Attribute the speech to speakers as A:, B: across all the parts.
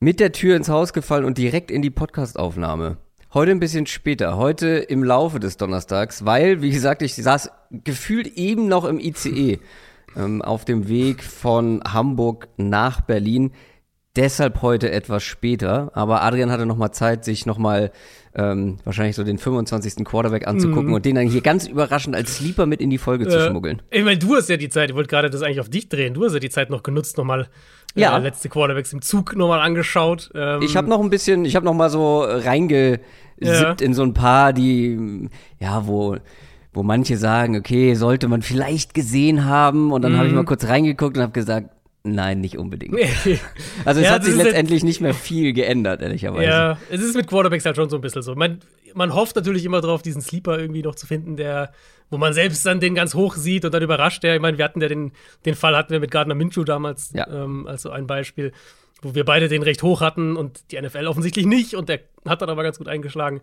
A: mit der Tür ins Haus gefallen und direkt in die Podcastaufnahme. Heute ein bisschen später, heute im Laufe des Donnerstags, weil, wie gesagt, ich saß gefühlt eben noch im ICE ähm, auf dem Weg von Hamburg nach Berlin. Deshalb heute etwas später. Aber Adrian hatte nochmal Zeit, sich nochmal ähm, wahrscheinlich so den 25. Quarterback anzugucken
B: Mhm.
A: und den dann hier ganz überraschend als Sleeper mit in die Folge zu
B: Äh,
A: schmuggeln.
B: Ich meine, du hast ja die Zeit, ich wollte gerade das eigentlich auf dich drehen. Du hast ja die Zeit noch genutzt, nochmal
A: Ja.
B: äh, letzte Quarterbacks im Zug nochmal angeschaut. Ähm,
A: Ich habe noch ein bisschen, ich habe noch mal so reingesippt
B: Ja.
A: in so ein paar, die, ja, wo, wo manche sagen, okay, sollte man vielleicht gesehen haben. Und dann habe ich
B: Mhm.
A: mal kurz reingeguckt und habe gesagt, nein, nicht unbedingt. Also es
B: Ja,
A: hat sich letztendlich nicht mehr viel geändert, ehrlicherweise.
B: Ja, es ist mit Quarterbacks halt schon so ein bisschen so. Man, man hofft natürlich immer drauf, diesen Sleeper irgendwie noch zu finden, der, wo man selbst dann den ganz hoch sieht und dann überrascht der. Ich meine, wir hatten ja den, den Fall hatten wir mit Gardner Minshew damals,
A: Ja.
B: ähm, als so ein Beispiel, wo wir beide den recht hoch hatten und die NFL offensichtlich nicht und der hat dann aber ganz gut eingeschlagen.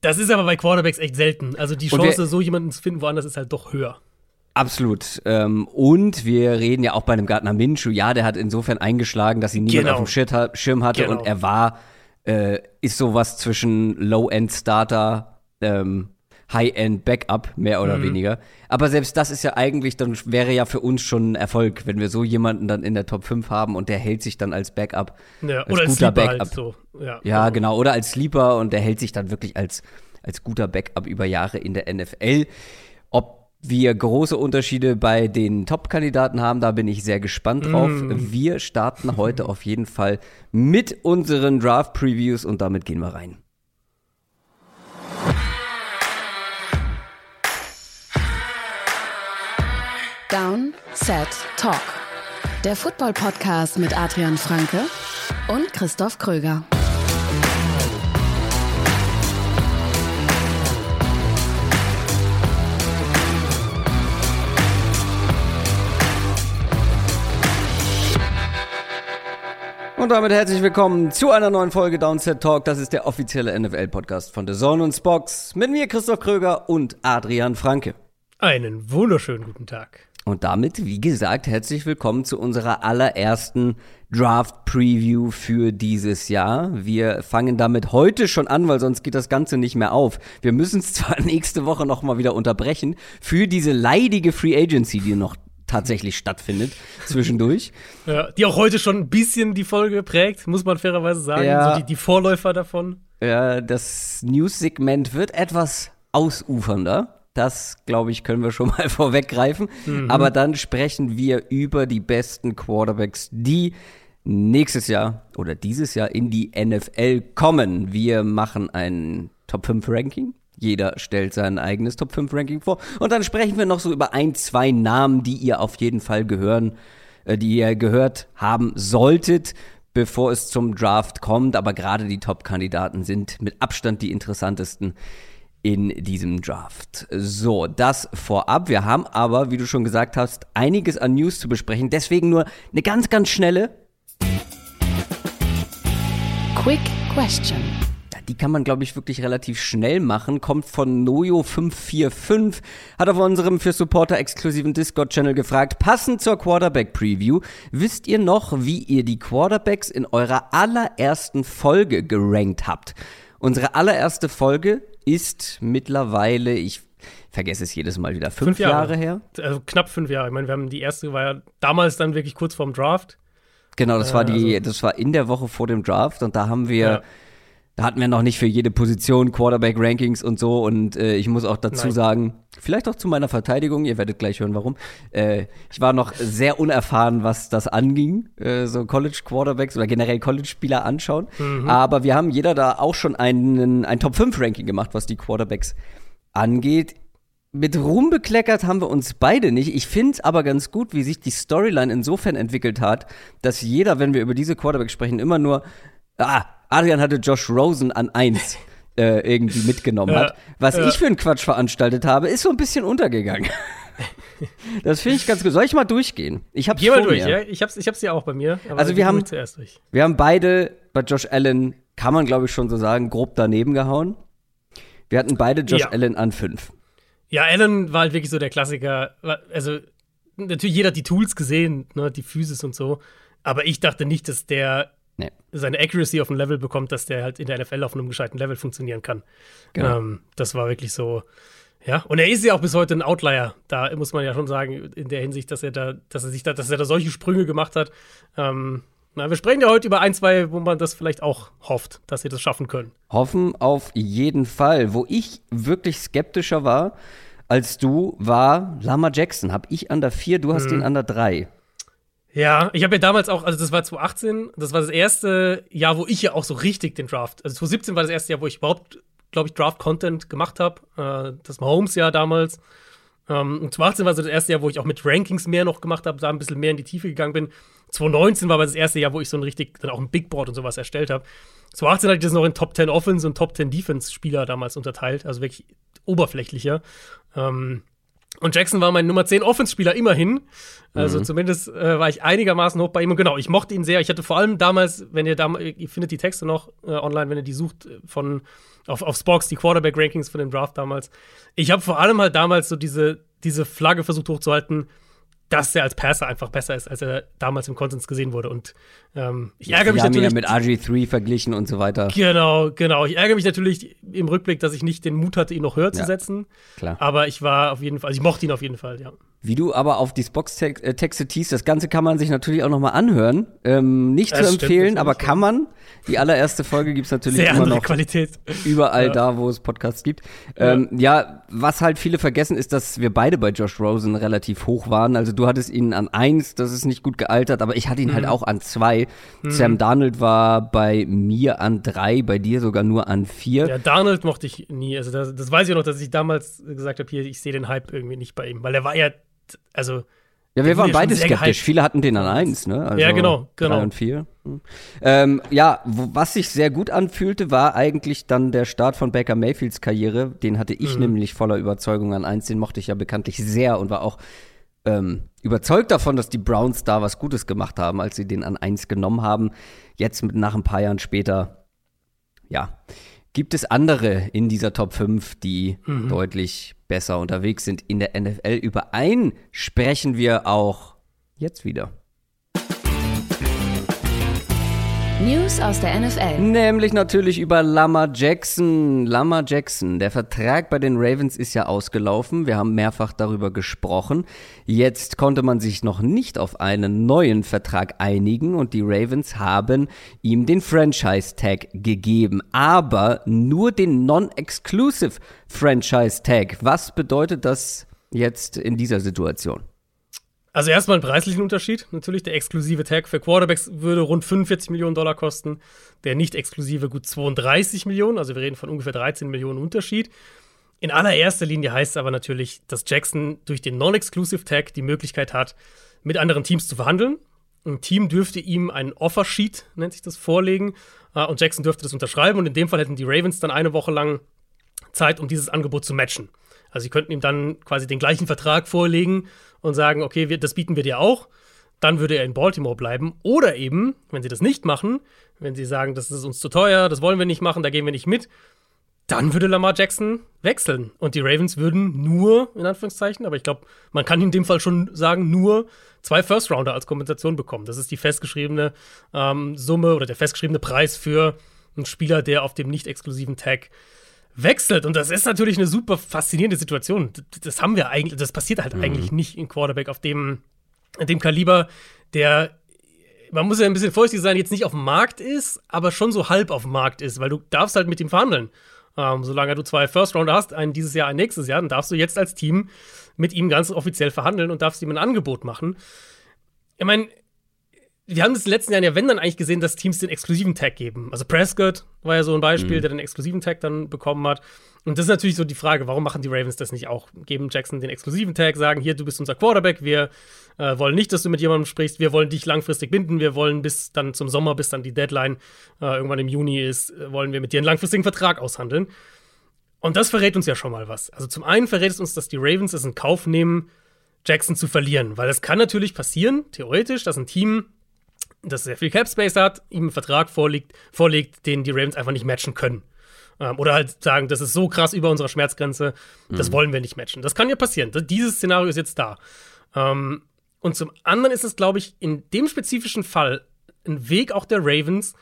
B: Das ist aber bei Quarterbacks echt selten. Also die Chance, so jemanden zu finden woanders, ist halt doch höher.
A: Absolut. Ähm, und wir reden ja auch bei einem Gardner Minshew. Ja, der hat insofern eingeschlagen, dass ihn niemand
B: Genau.
A: auf dem Schirm hatte
B: Genau.
A: und er war, äh, ist sowas zwischen Low-End-Starter, ähm, High-End-Backup, mehr oder
B: Mhm.
A: weniger. Aber selbst das ist ja eigentlich, dann wäre ja für uns schon ein Erfolg, wenn wir so jemanden dann in der Top 5 haben und der hält sich dann als Backup.
B: Ja,
A: als
B: oder als
A: guter
B: Sleeper
A: Backup.
B: halt so. Ja,
A: Ja, genau. Oder als Sleeper und der hält sich dann wirklich als, als guter Backup über Jahre in der NFL. Ob wir große Unterschiede bei den Top-Kandidaten haben, da bin ich sehr gespannt drauf. Wir starten heute auf jeden Fall mit unseren Draft-Previews und damit gehen wir rein.
C: Down, Set, Talk. Der Football-Podcast mit Adrian Franke und Christoph Kröger.
A: Und damit herzlich willkommen zu einer neuen Folge Downset Talk. Das ist der offizielle NFL-Podcast von The Zone und Spox mit mir, Christoph Kröger und Adrian Franke.
B: Einen wunderschönen guten Tag.
A: Und damit, wie gesagt, herzlich willkommen zu unserer allerersten Draft-Preview für dieses Jahr. Wir fangen damit heute schon an, weil sonst geht das Ganze nicht mehr auf. Wir müssen es zwar nächste Woche nochmal wieder unterbrechen für diese leidige Free Agency, die noch tatsächlich stattfindet zwischendurch.
B: Ja, die auch heute schon ein bisschen die Folge prägt, muss man fairerweise sagen.
A: Ja.
B: So die, die Vorläufer davon.
A: Ja, das News-Segment wird etwas ausufernder. Das, glaube ich, können wir schon mal vorweggreifen. Aber dann sprechen wir über die besten Quarterbacks, die nächstes Jahr oder dieses Jahr in die NFL kommen. Wir machen ein Top 5 Ranking. Jeder stellt sein eigenes Top 5 Ranking vor. Und dann sprechen wir noch so über ein, zwei Namen, die ihr auf jeden Fall gehören, äh, die ihr gehört haben solltet, bevor es zum Draft kommt. Aber gerade die Top-Kandidaten sind mit Abstand die interessantesten in diesem Draft. So, das vorab. Wir haben aber, wie du schon gesagt hast, einiges an News zu besprechen. Deswegen nur eine ganz, ganz schnelle.
C: Quick Question.
A: Ja, Die kann man, glaube ich, wirklich relativ schnell machen. Kommt von Nojo545. Hat auf unserem für Supporter exklusiven Discord-Channel gefragt, passend zur Quarterback-Preview, wisst ihr noch, wie ihr die Quarterbacks in eurer allerersten Folge gerankt habt? Unsere allererste Folge ist mittlerweile, ich vergesse es jedes Mal wieder, fünf, Jahre. her.
B: Also knapp fünf Jahre. Ich meine, wir haben die erste war ja damals dann wirklich kurz vorm Draft.
A: Genau, das war
B: Äh,
A: die, das war in der Woche vor dem Draft und da haben wir,
B: Ja.
A: Da hatten wir noch nicht für jede Position Quarterback-Rankings und so und äh, ich muss auch dazu
B: Nein.
A: sagen, vielleicht auch zu meiner Verteidigung, ihr werdet gleich hören, warum. Äh, ich war noch sehr unerfahren, was das anging, äh, so College-Quarterbacks oder generell College-Spieler anschauen.
B: Mhm.
A: Aber wir haben jeder da auch schon einen, ein Top-5-Ranking gemacht, was die Quarterbacks angeht. Mit Ruhm bekleckert haben wir uns beide nicht. Ich finde es aber ganz gut, wie sich die Storyline insofern entwickelt hat, dass jeder, wenn wir über diese Quarterbacks sprechen, immer nur, ah, Adrian hatte Josh Rosen an eins äh, irgendwie mitgenommen hat. Was ich für einen Quatsch veranstaltet habe, ist so ein bisschen untergegangen. das finde ich ganz gut. Soll ich mal durchgehen? Ich hab's
B: Geh mal durch,
A: mir.
B: ja. Ich hab's, ich hab's ja auch bei mir. aber
A: Also wir haben-
B: ruhig zuerst durch.
A: Wir haben beide bei Josh Allen, kann man glaube ich schon so sagen, grob daneben gehauen. Wir hatten beide Josh
B: Ja.
A: Allen an fünf.
B: Ja, Allen war halt wirklich so der Klassiker. Also, natürlich, jeder hat die Tools gesehen, ne, die Physis und so. Aber ich dachte nicht, dass der
A: Nee.
B: seine Accuracy auf ein Level bekommt, dass der halt in der NFL auf einem gescheiten Level funktionieren kann.
A: Genau.
B: Ähm, das war wirklich so. Ja, und er ist ja auch bis heute ein Outlier. Da muss man ja schon sagen, in der Hinsicht, dass er da, dass er sich da, dass er da solche Sprünge gemacht hat. Ähm, na, wir sprechen ja heute über ein, zwei, wo man das vielleicht auch hofft, dass sie das schaffen können.
A: Hoffen auf jeden Fall. Wo ich wirklich skeptischer war als du, war Lama Jackson. Hab ich an der 4, du hast ihn an der 3.
B: Ja, ich habe ja damals auch, also das war 2018, das war das erste Jahr, wo ich ja auch so richtig den Draft, also 2017 war das erste Jahr, wo ich überhaupt, glaube ich, Draft-Content gemacht habe. Äh, das Mahomes-Jahr damals. Ähm, und 2018 war so das erste Jahr, wo ich auch mit Rankings mehr noch gemacht habe, da ein bisschen mehr in die Tiefe gegangen bin. 2019 war aber das erste Jahr, wo ich so ein richtig, dann auch ein Big Board und sowas erstellt habe. 2018 hatte ich das noch in Top 10 Offense und Top 10 Defense-Spieler damals unterteilt, also wirklich oberflächlicher. Ähm, und Jackson war mein Nummer 10 Offense-Spieler immerhin. Also zumindest äh, war ich einigermaßen hoch bei ihm. Und genau, ich mochte ihn sehr. Ich hatte vor allem damals, wenn ihr da, ihr findet die Texte noch äh, online, wenn ihr die sucht, äh, von auf, auf Spox, die Quarterback-Rankings von dem Draft damals. Ich habe vor allem halt damals so diese, diese Flagge versucht hochzuhalten, dass er als Passer einfach besser ist, als er damals im Konsens gesehen wurde. Und ähm, ich ärgere mich
A: Wir haben ihn
B: natürlich.
A: ja mit RG3 verglichen und so weiter.
B: Genau, genau. Ich ärgere mich natürlich im Rückblick, dass ich nicht den Mut hatte, ihn noch höher zu
A: Ja.
B: setzen.
A: Klar.
B: Aber ich war auf jeden Fall, also ich mochte ihn auf jeden Fall, ja.
A: Wie du aber auf die Spox-Texte teast, das Ganze kann man sich natürlich auch nochmal anhören. Ähm, nicht
B: Das
A: zu
B: stimmt
A: empfehlen,
B: natürlich,
A: aber
B: ja.
A: kann man. Die allererste Folge gibt's natürlich
B: Sehr
A: immer
B: andere
A: noch
B: Qualität.
A: überall
B: Ja.
A: da, wo es Podcasts gibt. Ähm, ja, was halt viele vergessen, ist, dass wir beide bei Josh Rosen relativ hoch waren. Also du hattest ihn an eins, das ist nicht gut gealtert, aber ich hatte ihn
B: Mhm.
A: halt auch an zwei. Sam Darnold war bei mir an drei, bei dir sogar nur an vier.
B: Ja, Darnold mochte ich nie. Also das, das weiß ich noch, dass ich damals gesagt habe, hier, ich sehe den Hype irgendwie nicht bei ihm. Weil er war ja, also
A: Ja, wir waren beide skeptisch. Viele hatten den an eins, ne? Also
B: Ja, genau, genau.
A: Drei und vier. Hm. Ähm, ja, wo, was sich sehr gut anfühlte, war eigentlich dann der Start von Baker Mayfields Karriere. Den hatte
B: Mhm.
A: ich nämlich voller Überzeugung an eins. Den mochte ich ja bekanntlich sehr und war auch ähm, überzeugt davon, dass die Browns da was Gutes gemacht haben, als sie den an eins genommen haben. Jetzt mit, nach ein paar Jahren später, ja, gibt es andere in dieser Top 5, die
B: Mhm.
A: deutlich besser unterwegs sind in der NFL. Über einen sprechen wir auch jetzt wieder.
C: News aus der NFL.
A: Nämlich natürlich über Lama Jackson. Lama Jackson, der Vertrag bei den Ravens ist ja ausgelaufen. Wir haben mehrfach darüber gesprochen. Jetzt konnte man sich noch nicht auf einen neuen Vertrag einigen und die Ravens haben ihm den Franchise Tag gegeben, aber nur den Non-Exclusive Franchise Tag. Was bedeutet das jetzt in dieser Situation?
B: Also erstmal einen preislichen Unterschied. Natürlich, der exklusive Tag für Quarterbacks würde rund 45 Millionen Dollar kosten. Der nicht exklusive gut 32 Millionen. Also wir reden von ungefähr 13 Millionen Unterschied. In allererster Linie heißt es aber natürlich, dass Jackson durch den Non-Exclusive Tag die Möglichkeit hat, mit anderen Teams zu verhandeln. Ein Team dürfte ihm ein Offersheet, nennt sich das, vorlegen. äh, Und Jackson dürfte das unterschreiben. Und in dem Fall hätten die Ravens dann eine Woche lang Zeit, um dieses Angebot zu matchen. Also sie könnten ihm dann quasi den gleichen Vertrag vorlegen und sagen, okay, wir, das bieten wir dir auch. Dann würde er in Baltimore bleiben. Oder eben, wenn sie das nicht machen, wenn sie sagen, das ist uns zu teuer, das wollen wir nicht machen, da gehen wir nicht mit, dann würde Lamar Jackson wechseln. Und die Ravens würden nur, in Anführungszeichen, aber ich glaube, man kann in dem Fall schon sagen, nur zwei First-Rounder als Kompensation bekommen. Das ist die festgeschriebene ähm, Summe oder der festgeschriebene Preis für einen Spieler, der auf dem nicht exklusiven Tag wechselt. Und das ist natürlich eine super faszinierende Situation. Das haben wir eigentlich, das passiert halt eigentlich nicht in Quarterback auf dem, dem Kaliber, der, man muss ja ein bisschen vorsichtig sein, jetzt nicht auf dem Markt ist, aber schon so halb auf dem Markt ist, weil du darfst halt mit ihm verhandeln. Ähm, solange du zwei First Rounder hast, einen dieses Jahr, einen nächstes Jahr, dann darfst du jetzt als Team mit ihm ganz offiziell verhandeln und darfst ihm ein Angebot machen. Ich meine, wir haben das in den letzten Jahren ja, wenn dann eigentlich gesehen, dass Teams den exklusiven Tag geben. Also Prescott war ja so ein Beispiel, der den exklusiven Tag dann bekommen hat. Und das ist natürlich so die Frage, warum machen die Ravens das nicht auch? Geben Jackson den exklusiven Tag, sagen, hier, du bist unser Quarterback, wir äh, wollen nicht, dass du mit jemandem sprichst, wir wollen dich langfristig binden, wir wollen bis dann zum Sommer, bis dann die Deadline äh, irgendwann im Juni ist, äh, wollen wir mit dir einen langfristigen Vertrag aushandeln. Und das verrät uns ja schon mal was. Also zum einen verrät es uns, dass die Ravens es in Kauf nehmen, Jackson zu verlieren. Weil es kann natürlich passieren, theoretisch, dass ein Team, das sehr viel Cap Space hat, ihm einen Vertrag vorlegt, vorlegt, den die Ravens einfach nicht matchen können. Ähm, oder halt sagen, das ist so krass über unserer Schmerzgrenze, das wollen wir nicht matchen. Das kann ja passieren. Das, dieses Szenario ist jetzt da. Ähm, und zum anderen ist es, glaube ich, in dem spezifischen Fall ein Weg auch der Ravens,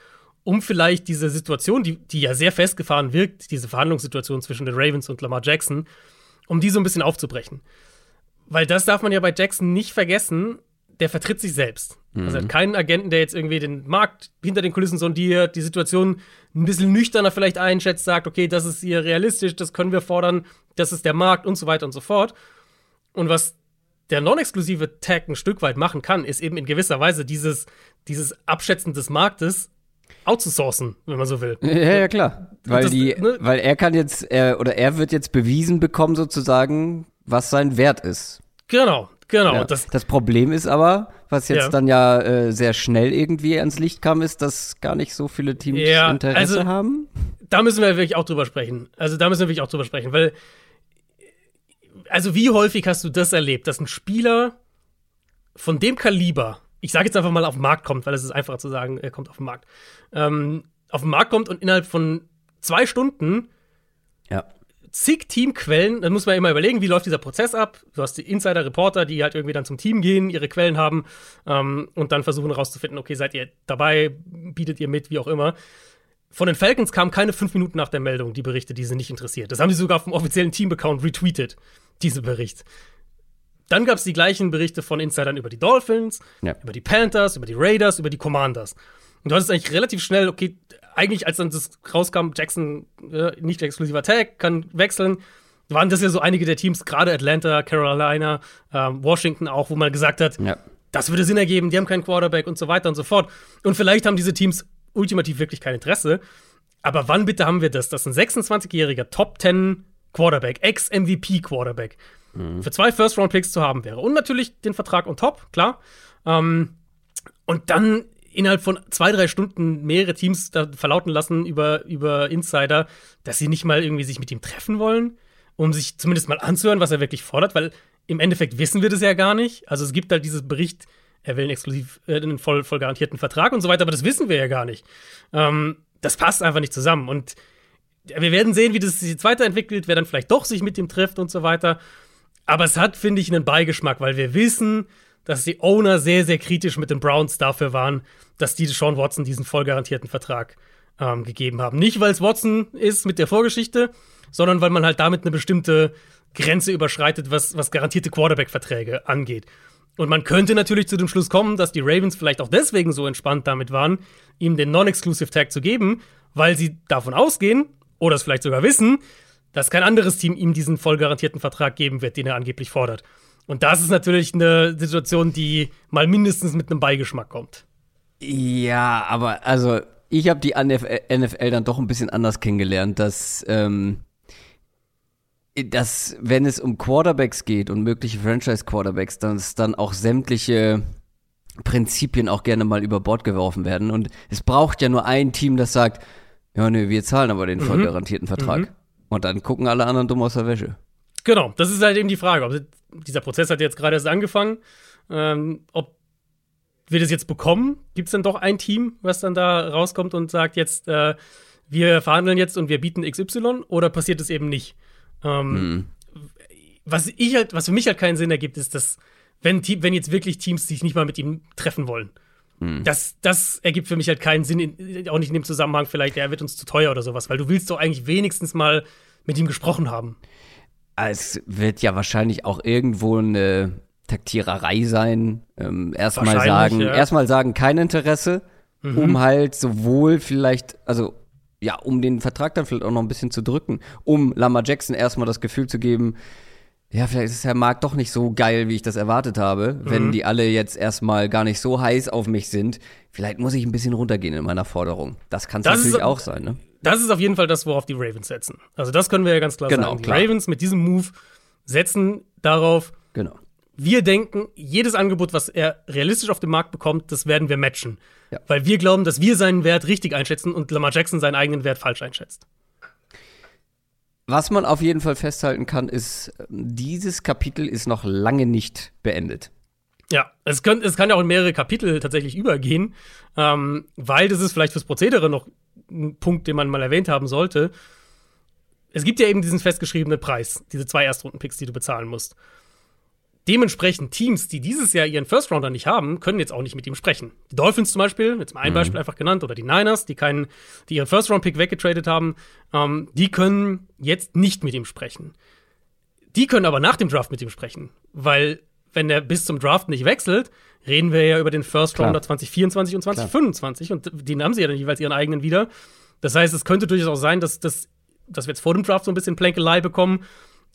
B: um vielleicht diese Situation, die, die ja sehr festgefahren wirkt, diese Verhandlungssituation zwischen den Ravens und Lamar Jackson, um die so ein bisschen aufzubrechen. Weil das darf man ja bei Jackson nicht vergessen, der vertritt sich selbst. Mhm. Also er hat keinen Agenten, der jetzt irgendwie den Markt hinter den Kulissen sondiert, die Situation ein bisschen nüchterner vielleicht einschätzt, sagt, okay, das ist hier realistisch, das können wir fordern, das ist der Markt und so weiter und so fort. Und was der non-exklusive Tag ein Stück weit machen kann, ist eben in gewisser Weise dieses, dieses Abschätzen des Marktes outzusourcen, wenn man so will.
A: Ja, ja, klar. Weil, das, die, ne? weil er kann jetzt, er, oder er wird jetzt bewiesen bekommen, sozusagen, was sein Wert ist.
B: Genau, genau.
A: Ja. Das, das, Problem ist aber, was jetzt ja. dann ja äh, sehr schnell irgendwie ans Licht kam, ist, dass gar nicht so viele Teams Interesse also, haben.
B: Da müssen wir wirklich auch drüber sprechen. Also da müssen wir wirklich auch drüber sprechen, weil also wie häufig hast du das erlebt, dass ein Spieler von dem Kaliber, ich sage jetzt einfach mal auf den Markt kommt, weil es ist einfacher zu sagen, er kommt auf den Markt, ähm, auf den Markt kommt und innerhalb von zwei Stunden
A: ja.
B: Zig Teamquellen, dann muss man immer überlegen, wie läuft dieser Prozess ab. Du hast die Insider-Reporter, die halt irgendwie dann zum Team gehen, ihre Quellen haben ähm, und dann versuchen herauszufinden, okay, seid ihr dabei, bietet ihr mit, wie auch immer. Von den Falcons kamen keine fünf Minuten nach der Meldung die Berichte, die sie nicht interessiert. Das haben sie sogar auf dem offiziellen Team-Account retweetet, diese Bericht. Dann gab es die gleichen Berichte von Insidern über die Dolphins, ja. über die Panthers, über die Raiders, über die Commanders. Und du hattest eigentlich relativ schnell, okay, eigentlich als dann das rauskam, Jackson äh, nicht exklusiver Tag, kann wechseln, waren das ja so einige der Teams, gerade Atlanta, Carolina, ähm, Washington auch, wo man gesagt hat, ja. das würde Sinn ergeben, die haben keinen Quarterback und so weiter und so fort. Und vielleicht haben diese Teams ultimativ wirklich kein Interesse. Aber wann bitte haben wir das, dass ein 26-jähriger Top 10 Quarterback, Ex-MVP-Quarterback, mhm. für zwei First-Round-Picks zu haben wäre? Und natürlich den Vertrag on top, klar. Ähm, und dann innerhalb von zwei, drei Stunden mehrere Teams da verlauten lassen über, über Insider, dass sie nicht mal irgendwie sich mit ihm treffen wollen, um sich zumindest mal anzuhören, was er wirklich fordert, weil im Endeffekt wissen wir das ja gar nicht. Also es gibt halt dieses Bericht, er will einen exklusiv, äh, einen voll, voll garantierten Vertrag und so weiter, aber das wissen wir ja gar nicht. Ähm, das passt einfach nicht zusammen. Und wir werden sehen, wie das sich jetzt weiterentwickelt, wer dann vielleicht doch sich mit ihm trifft und so weiter. Aber es hat, finde ich, einen Beigeschmack, weil wir wissen, dass die Owner sehr, sehr kritisch mit den Browns dafür waren, dass die Sean Watson diesen voll garantierten Vertrag ähm, gegeben haben. Nicht, weil es Watson ist mit der Vorgeschichte, sondern weil man halt damit eine bestimmte Grenze überschreitet, was, was garantierte Quarterback-Verträge angeht. Und man könnte natürlich zu dem Schluss kommen, dass die Ravens vielleicht auch deswegen so entspannt damit waren, ihm den Non-Exclusive Tag zu geben, weil sie davon ausgehen oder es vielleicht sogar wissen, dass kein anderes Team ihm diesen voll garantierten Vertrag geben wird, den er angeblich fordert. Und das ist natürlich eine Situation, die mal mindestens mit einem Beigeschmack kommt.
A: Ja, aber also ich habe die NFL dann doch ein bisschen anders kennengelernt, dass ähm, dass, wenn es um Quarterbacks geht und mögliche Franchise-Quarterbacks, dass dann auch sämtliche Prinzipien auch gerne mal über Bord geworfen werden. Und es braucht ja nur ein Team, das sagt, ja, nee, wir zahlen aber den mhm. voll garantierten Vertrag. Mhm. Und dann gucken alle anderen dumm aus der Wäsche.
B: Genau, das ist halt eben die Frage. Ob, dieser Prozess hat jetzt gerade erst angefangen. Ähm, ob wir das jetzt bekommen? Gibt es dann doch ein Team, was dann da rauskommt und sagt jetzt, äh, wir verhandeln jetzt und wir bieten XY? Oder passiert es eben nicht? Ähm, mhm. Was ich halt, was für mich halt keinen Sinn ergibt, ist, dass wenn, wenn jetzt wirklich Teams sich nicht mal mit ihm treffen wollen, mhm. das, das ergibt für mich halt keinen Sinn, in, auch nicht in dem Zusammenhang, vielleicht, er wird uns zu teuer oder sowas, weil du willst doch eigentlich wenigstens mal mit ihm gesprochen haben.
A: Es wird ja wahrscheinlich auch irgendwo eine Taktiererei sein. Ähm, erstmal sagen, ja. erstmal sagen, kein Interesse, mhm. um halt sowohl vielleicht, also ja, um den Vertrag dann vielleicht auch noch ein bisschen zu drücken, um Lama Jackson erstmal das Gefühl zu geben, ja, vielleicht ist der Markt doch nicht so geil, wie ich das erwartet habe, mhm. wenn die alle jetzt erstmal gar nicht so heiß auf mich sind. Vielleicht muss ich ein bisschen runtergehen in meiner Forderung. Das kann es natürlich ist, auch sein, ne?
B: Das ist auf jeden Fall das, worauf die Ravens setzen. Also das können wir ja ganz klar genau, sagen. Die klar. Ravens mit diesem Move setzen darauf,
A: genau
B: wir denken, jedes Angebot, was er realistisch auf dem Markt bekommt, das werden wir matchen. Ja. Weil wir glauben, dass wir seinen Wert richtig einschätzen und Lamar Jackson seinen eigenen Wert falsch einschätzt.
A: Was man auf jeden Fall festhalten kann, ist, dieses Kapitel ist noch lange nicht beendet.
B: Ja, es, könnt, es kann ja auch in mehrere Kapitel tatsächlich übergehen, ähm, weil das ist vielleicht fürs Prozedere noch ein Punkt, den man mal erwähnt haben sollte. Es gibt ja eben diesen festgeschriebenen Preis, diese zwei Erstrunden-Picks, die du bezahlen musst dementsprechend Teams, die dieses Jahr ihren First Rounder nicht haben, können jetzt auch nicht mit ihm sprechen. Die Dolphins zum Beispiel, jetzt mal ein mhm. Beispiel einfach genannt, oder die Niners, die keinen, die ihren First Round Pick weggetradet haben, ähm, die können jetzt nicht mit ihm sprechen. Die können aber nach dem Draft mit ihm sprechen, weil wenn der bis zum Draft nicht wechselt, reden wir ja über den First Rounder Klar. 2024 und 2025 Klar. und den haben sie ja dann jeweils ihren eigenen wieder. Das heißt, es könnte durchaus auch sein, dass, dass, dass wir jetzt vor dem Draft so ein bisschen Plänkelei bekommen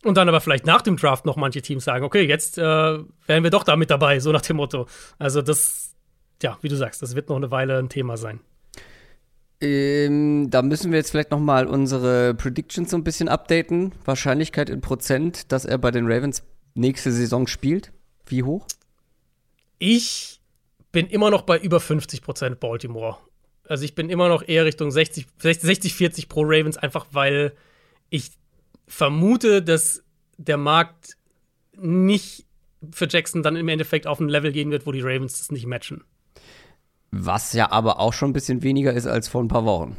B: und dann aber vielleicht nach dem Draft noch manche Teams sagen, okay, jetzt äh, wären wir doch da mit dabei, so nach dem Motto. Also das, ja, wie du sagst, das wird noch eine Weile ein Thema sein.
A: Ähm, da müssen wir jetzt vielleicht noch mal unsere Predictions so ein bisschen updaten. Wahrscheinlichkeit in Prozent, dass er bei den Ravens nächste Saison spielt. Wie hoch?
B: Ich bin immer noch bei über 50 Prozent Baltimore. Also ich bin immer noch eher Richtung 60, 60, 40 pro Ravens, einfach weil ich vermute, dass der Markt nicht für Jackson dann im Endeffekt auf ein Level gehen wird, wo die Ravens das nicht matchen.
A: Was ja aber auch schon ein bisschen weniger ist als vor ein paar Wochen.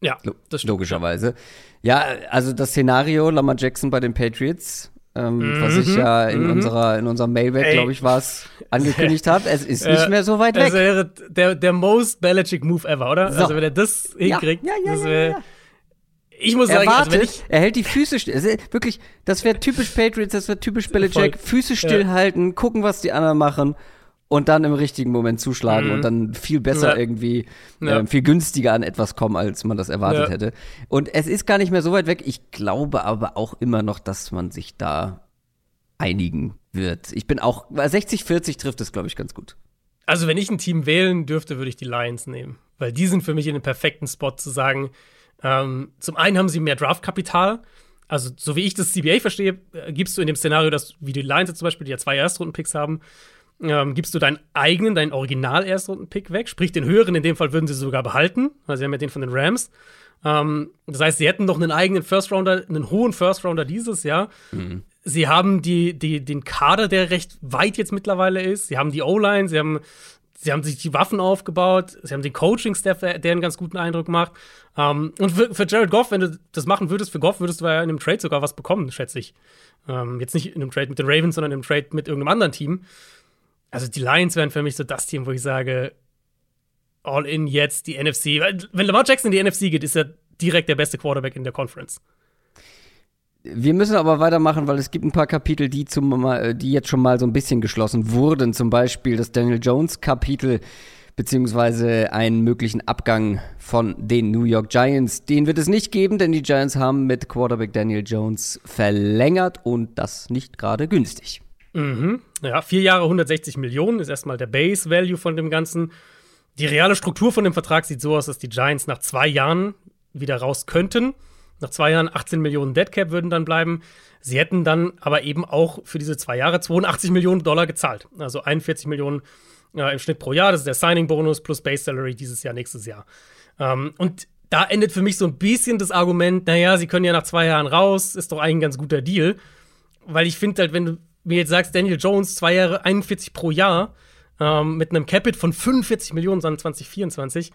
B: Ja,
A: das stimmt. Logischerweise. Ja, also das Szenario Lamar Jackson bei den Patriots, ähm, mhm, was ich ja in, mhm. unserer, in unserem Mailback, glaube ich, war es, angekündigt habe. Es ist nicht mehr so weit weg.
B: Das wäre der, der most Belichick Move ever, oder? So. Also wenn er das hinkriegt, ja, ja, ja, das wäre ich muss
A: er
B: sagen,
A: wartet, also ich er hält die Füße still. Also wirklich, das wäre typisch Patriots, das wäre typisch Belichick. Füße stillhalten, ja. gucken, was die anderen machen und dann im richtigen Moment zuschlagen mhm. und dann viel besser ja. irgendwie, ja. Äh, viel günstiger an etwas kommen, als man das erwartet hätte. Und es ist gar nicht mehr so weit weg. Ich glaube aber auch immer noch, dass man sich da einigen wird. Ich bin auch, 60-40 trifft es, glaube ich, ganz gut.
B: Also, wenn ich ein Team wählen dürfte, würde ich die Lions nehmen. Weil die sind für mich in dem perfekten Spot zu sagen, ähm, zum einen haben sie mehr Draftkapital. Also, so wie ich das CBA verstehe, äh, gibst du in dem Szenario, dass, wie die Lions zum Beispiel, die ja zwei Erstrunden-Picks haben, ähm, gibst du deinen eigenen, deinen Original-Erstrunden-Pick weg, sprich den höheren, in dem Fall würden sie sogar behalten, weil sie haben ja den von den Rams. Ähm, das heißt, sie hätten noch einen eigenen First-Rounder, einen hohen First-Rounder dieses Jahr. Mhm. Sie haben die, die, den Kader, der recht weit jetzt mittlerweile ist. Sie haben die O-Line, sie haben sie haben sich die Waffen aufgebaut, sie haben den Coaching-Staff, der, der, einen ganz guten Eindruck macht. Ähm, und für, für, Jared Goff, wenn du das machen würdest, für Goff würdest du ja in einem Trade sogar was bekommen, schätze ich. Ähm, jetzt nicht in einem Trade mit den Ravens, sondern in einem Trade mit irgendeinem anderen Team. Also die Lions wären für mich so das Team, wo ich sage, all in jetzt die NFC. Wenn Lamar Jackson in die NFC geht, ist er direkt der beste Quarterback in der Conference.
A: Wir müssen aber weitermachen, weil es gibt ein paar Kapitel, die, zum, äh, die jetzt schon mal so ein bisschen geschlossen wurden. Zum Beispiel das Daniel Jones Kapitel, beziehungsweise einen möglichen Abgang von den New York Giants. Den wird es nicht geben, denn die Giants haben mit Quarterback Daniel Jones verlängert und das nicht gerade günstig.
B: Mhm. Ja, vier Jahre 160 Millionen ist erstmal der Base Value von dem Ganzen. Die reale Struktur von dem Vertrag sieht so aus, dass die Giants nach zwei Jahren wieder raus könnten. Nach zwei Jahren 18 Millionen Deadcap würden dann bleiben. Sie hätten dann aber eben auch für diese zwei Jahre 82 Millionen Dollar gezahlt. Also 41 Millionen äh, im Schnitt pro Jahr. Das ist der Signing-Bonus plus Base Salary dieses Jahr, nächstes Jahr. Ähm, und da endet für mich so ein bisschen das Argument, naja, sie können ja nach zwei Jahren raus, ist doch eigentlich ein ganz guter Deal. Weil ich finde halt, wenn du mir jetzt sagst, Daniel Jones, zwei Jahre 41 pro Jahr, ähm, mit einem Capit von 45 Millionen, sondern 2024,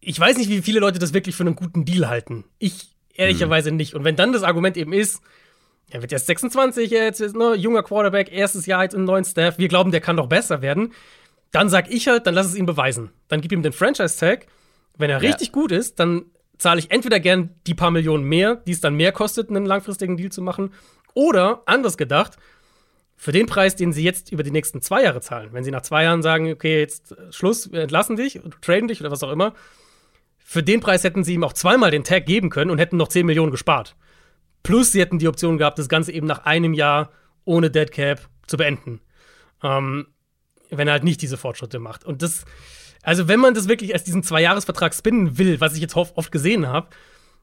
B: ich weiß nicht, wie viele Leute das wirklich für einen guten Deal halten. Ich ehrlicherweise mhm. nicht. Und wenn dann das Argument eben ist, er wird jetzt 26, jetzt ist ne, junger Quarterback, erstes Jahr jetzt im neuen Staff, wir glauben, der kann doch besser werden, dann sag ich halt, dann lass es ihn beweisen. Dann gib ihm den Franchise-Tag. Wenn er ja. richtig gut ist, dann zahle ich entweder gern die paar Millionen mehr, die es dann mehr kostet, einen langfristigen Deal zu machen, oder anders gedacht, für den Preis, den sie jetzt über die nächsten zwei Jahre zahlen, wenn sie nach zwei Jahren sagen, okay, jetzt Schluss, wir entlassen dich, traden dich oder was auch immer, für den Preis hätten sie ihm auch zweimal den Tag geben können und hätten noch 10 Millionen gespart. Plus, sie hätten die Option gehabt, das Ganze eben nach einem Jahr ohne Dead Cap zu beenden. Ähm, wenn er halt nicht diese Fortschritte macht. Und das, also wenn man das wirklich als diesen Zwei-Jahres-Vertrag spinnen will, was ich jetzt oft gesehen habe,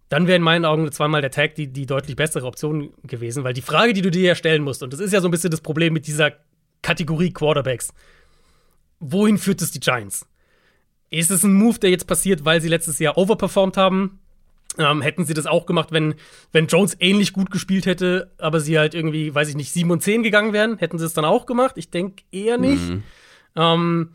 B: dann wäre in meinen Augen zweimal der Tag die, die deutlich bessere Option gewesen, weil die Frage, die du dir ja stellen musst, und das ist ja so ein bisschen das Problem mit dieser Kategorie Quarterbacks, wohin führt es die Giants? Ist es ein Move, der jetzt passiert, weil sie letztes Jahr overperformed haben? Ähm, hätten sie das auch gemacht, wenn, wenn Jones ähnlich gut gespielt hätte, aber sie halt irgendwie, weiß ich nicht, 7 und 10 gegangen wären? Hätten sie es dann auch gemacht? Ich denke eher nicht. Mhm. Ähm,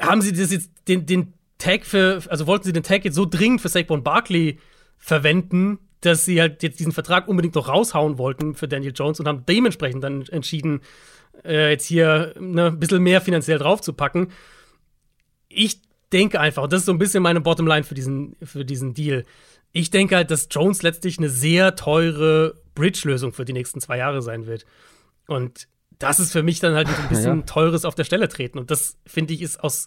B: haben sie das jetzt, den, den Tag für, also wollten sie den Tag jetzt so dringend für Saquon Barkley verwenden, dass sie halt jetzt diesen Vertrag unbedingt noch raushauen wollten für Daniel Jones und haben dementsprechend dann entschieden, äh, jetzt hier ne, ein bisschen mehr finanziell draufzupacken. Ich denke einfach, und das ist so ein bisschen meine Bottomline für diesen, für diesen Deal. Ich denke halt, dass Jones letztlich eine sehr teure Bridge-Lösung für die nächsten zwei Jahre sein wird. Und das ist für mich dann halt ein bisschen ja. teures auf der Stelle treten. Und das, finde ich, ist aus.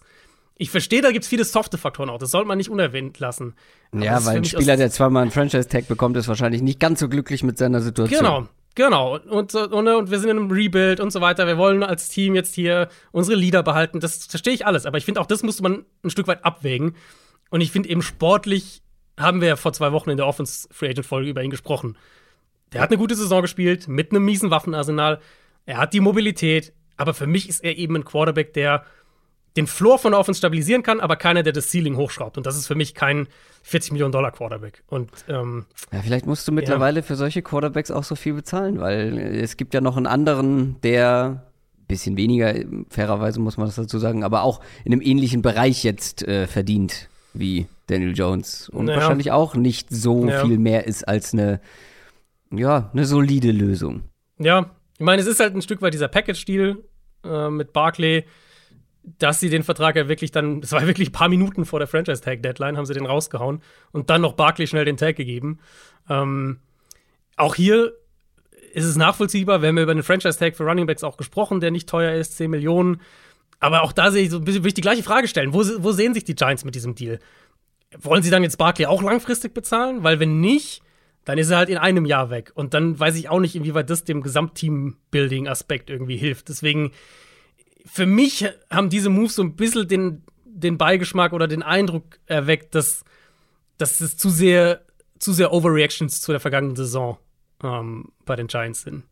B: Ich verstehe, da gibt es viele softe Faktoren auch. Das sollte man nicht unerwähnt lassen.
A: Aber ja, weil ein Spieler, der zweimal einen Franchise-Tag bekommt, ist wahrscheinlich nicht ganz so glücklich mit seiner Situation.
B: Genau, Genau, und, und, und wir sind in einem Rebuild und so weiter. Wir wollen als Team jetzt hier unsere Leader behalten. Das verstehe ich alles. Aber ich finde, auch das musste man ein Stück weit abwägen. Und ich finde eben sportlich, haben wir ja vor zwei Wochen in der Offense Free Agent Folge über ihn gesprochen. Der hat eine gute Saison gespielt, mit einem miesen Waffenarsenal. Er hat die Mobilität. Aber für mich ist er eben ein Quarterback, der den Floor von Offense stabilisieren kann, aber keiner, der das Ceiling hochschraubt. Und das ist für mich kein 40 Millionen Dollar Quarterback. Und ähm,
A: ja, vielleicht musst du mittlerweile ja. für solche Quarterbacks auch so viel bezahlen, weil es gibt ja noch einen anderen, der bisschen weniger, fairerweise muss man das dazu sagen, aber auch in einem ähnlichen Bereich jetzt äh, verdient wie Daniel Jones und naja. wahrscheinlich auch nicht so ja. viel mehr ist als eine, ja, eine solide Lösung.
B: Ja, ich meine, es ist halt ein Stück weit dieser Package-Stil äh, mit Barclay dass sie den Vertrag ja wirklich dann, es war wirklich ein paar Minuten vor der Franchise-Tag-Deadline, haben sie den rausgehauen und dann noch Barkley schnell den Tag gegeben. Ähm, auch hier ist es nachvollziehbar, wir haben ja über den Franchise-Tag für Running Backs auch gesprochen, der nicht teuer ist, 10 Millionen. Aber auch da sehe ich so ein bisschen, will ich die gleiche Frage stellen. Wo, wo sehen sich die Giants mit diesem Deal? Wollen sie dann jetzt Barkley auch langfristig bezahlen? Weil wenn nicht, dann ist er halt in einem Jahr weg. Und dann weiß ich auch nicht, inwieweit das dem Gesamtteam-Building-Aspekt irgendwie hilft. Deswegen, für mich haben diese Moves so ein bisschen den, den Beigeschmack oder den Eindruck erweckt, dass, dass es zu sehr, zu sehr Overreactions zu der vergangenen Saison ähm, bei den Giants sind.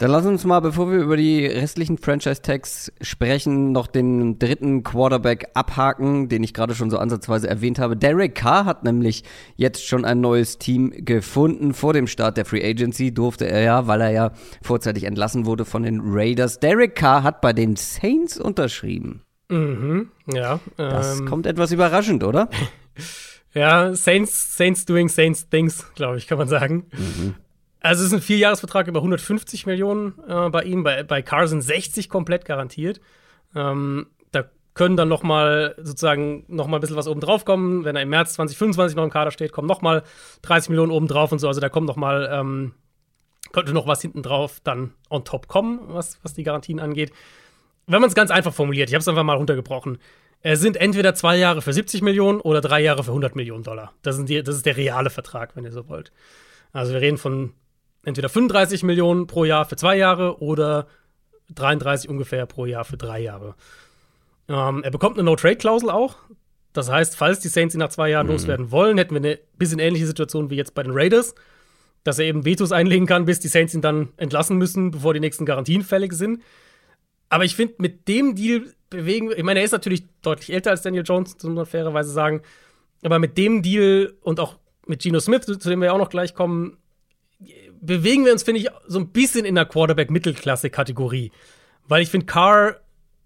A: Dann lass uns mal, bevor wir über die restlichen Franchise-Tags sprechen, noch den dritten Quarterback abhaken, den ich gerade schon so ansatzweise erwähnt habe. Derek Carr hat nämlich jetzt schon ein neues Team gefunden. Vor dem Start der Free Agency durfte er ja, weil er ja vorzeitig entlassen wurde von den Raiders. Derek Carr hat bei den Saints unterschrieben.
B: Mhm, ja.
A: Das ähm, kommt etwas überraschend, oder?
B: ja, Saints, Saints doing Saints things, glaube ich, kann man sagen. Mhm. Also es ist ein Vierjahresvertrag über 150 Millionen äh, bei ihm, bei, bei Carson 60 komplett garantiert. Ähm, da können dann noch mal sozusagen noch mal ein bisschen was oben drauf kommen. Wenn er im März 2025 noch im Kader steht, kommen noch mal 30 Millionen oben drauf und so. Also da kommt noch mal ähm, könnte noch was hinten drauf dann on top kommen, was, was die Garantien angeht. Wenn man es ganz einfach formuliert, ich habe es einfach mal runtergebrochen. Es sind entweder zwei Jahre für 70 Millionen oder drei Jahre für 100 Millionen Dollar. Das, sind die, das ist der reale Vertrag, wenn ihr so wollt. Also wir reden von entweder 35 Millionen pro Jahr für zwei Jahre oder 33 ungefähr pro Jahr für drei Jahre. Ähm, er bekommt eine No-Trade-Klausel auch. Das heißt, falls die Saints ihn nach zwei Jahren mhm. loswerden wollen, hätten wir eine bisschen ähnliche Situation wie jetzt bei den Raiders, dass er eben Vetos einlegen kann, bis die Saints ihn dann entlassen müssen, bevor die nächsten Garantien fällig sind. Aber ich finde, mit dem Deal bewegen wir, ich meine, er ist natürlich deutlich älter als Daniel Jones, muss man fairerweise sagen. Aber mit dem Deal und auch mit Geno Smith, zu dem wir ja auch noch gleich kommen, bewegen wir uns, finde ich, so ein bisschen in der Quarterback-Mittelklasse-Kategorie. Weil ich finde, Carr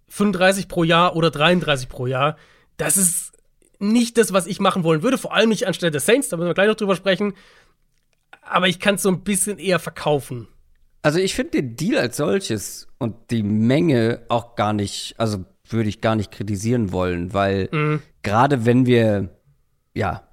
B: 35 pro Jahr oder 33 pro Jahr, das ist nicht das, was ich machen wollen würde. Vor allem nicht anstelle der Saints, da müssen wir gleich noch drüber sprechen. Aber ich kann es so ein bisschen eher verkaufen.
A: Also ich finde den Deal als solches und die Menge auch gar nicht, also würde ich gar nicht kritisieren wollen, weil mhm. gerade wenn wir ja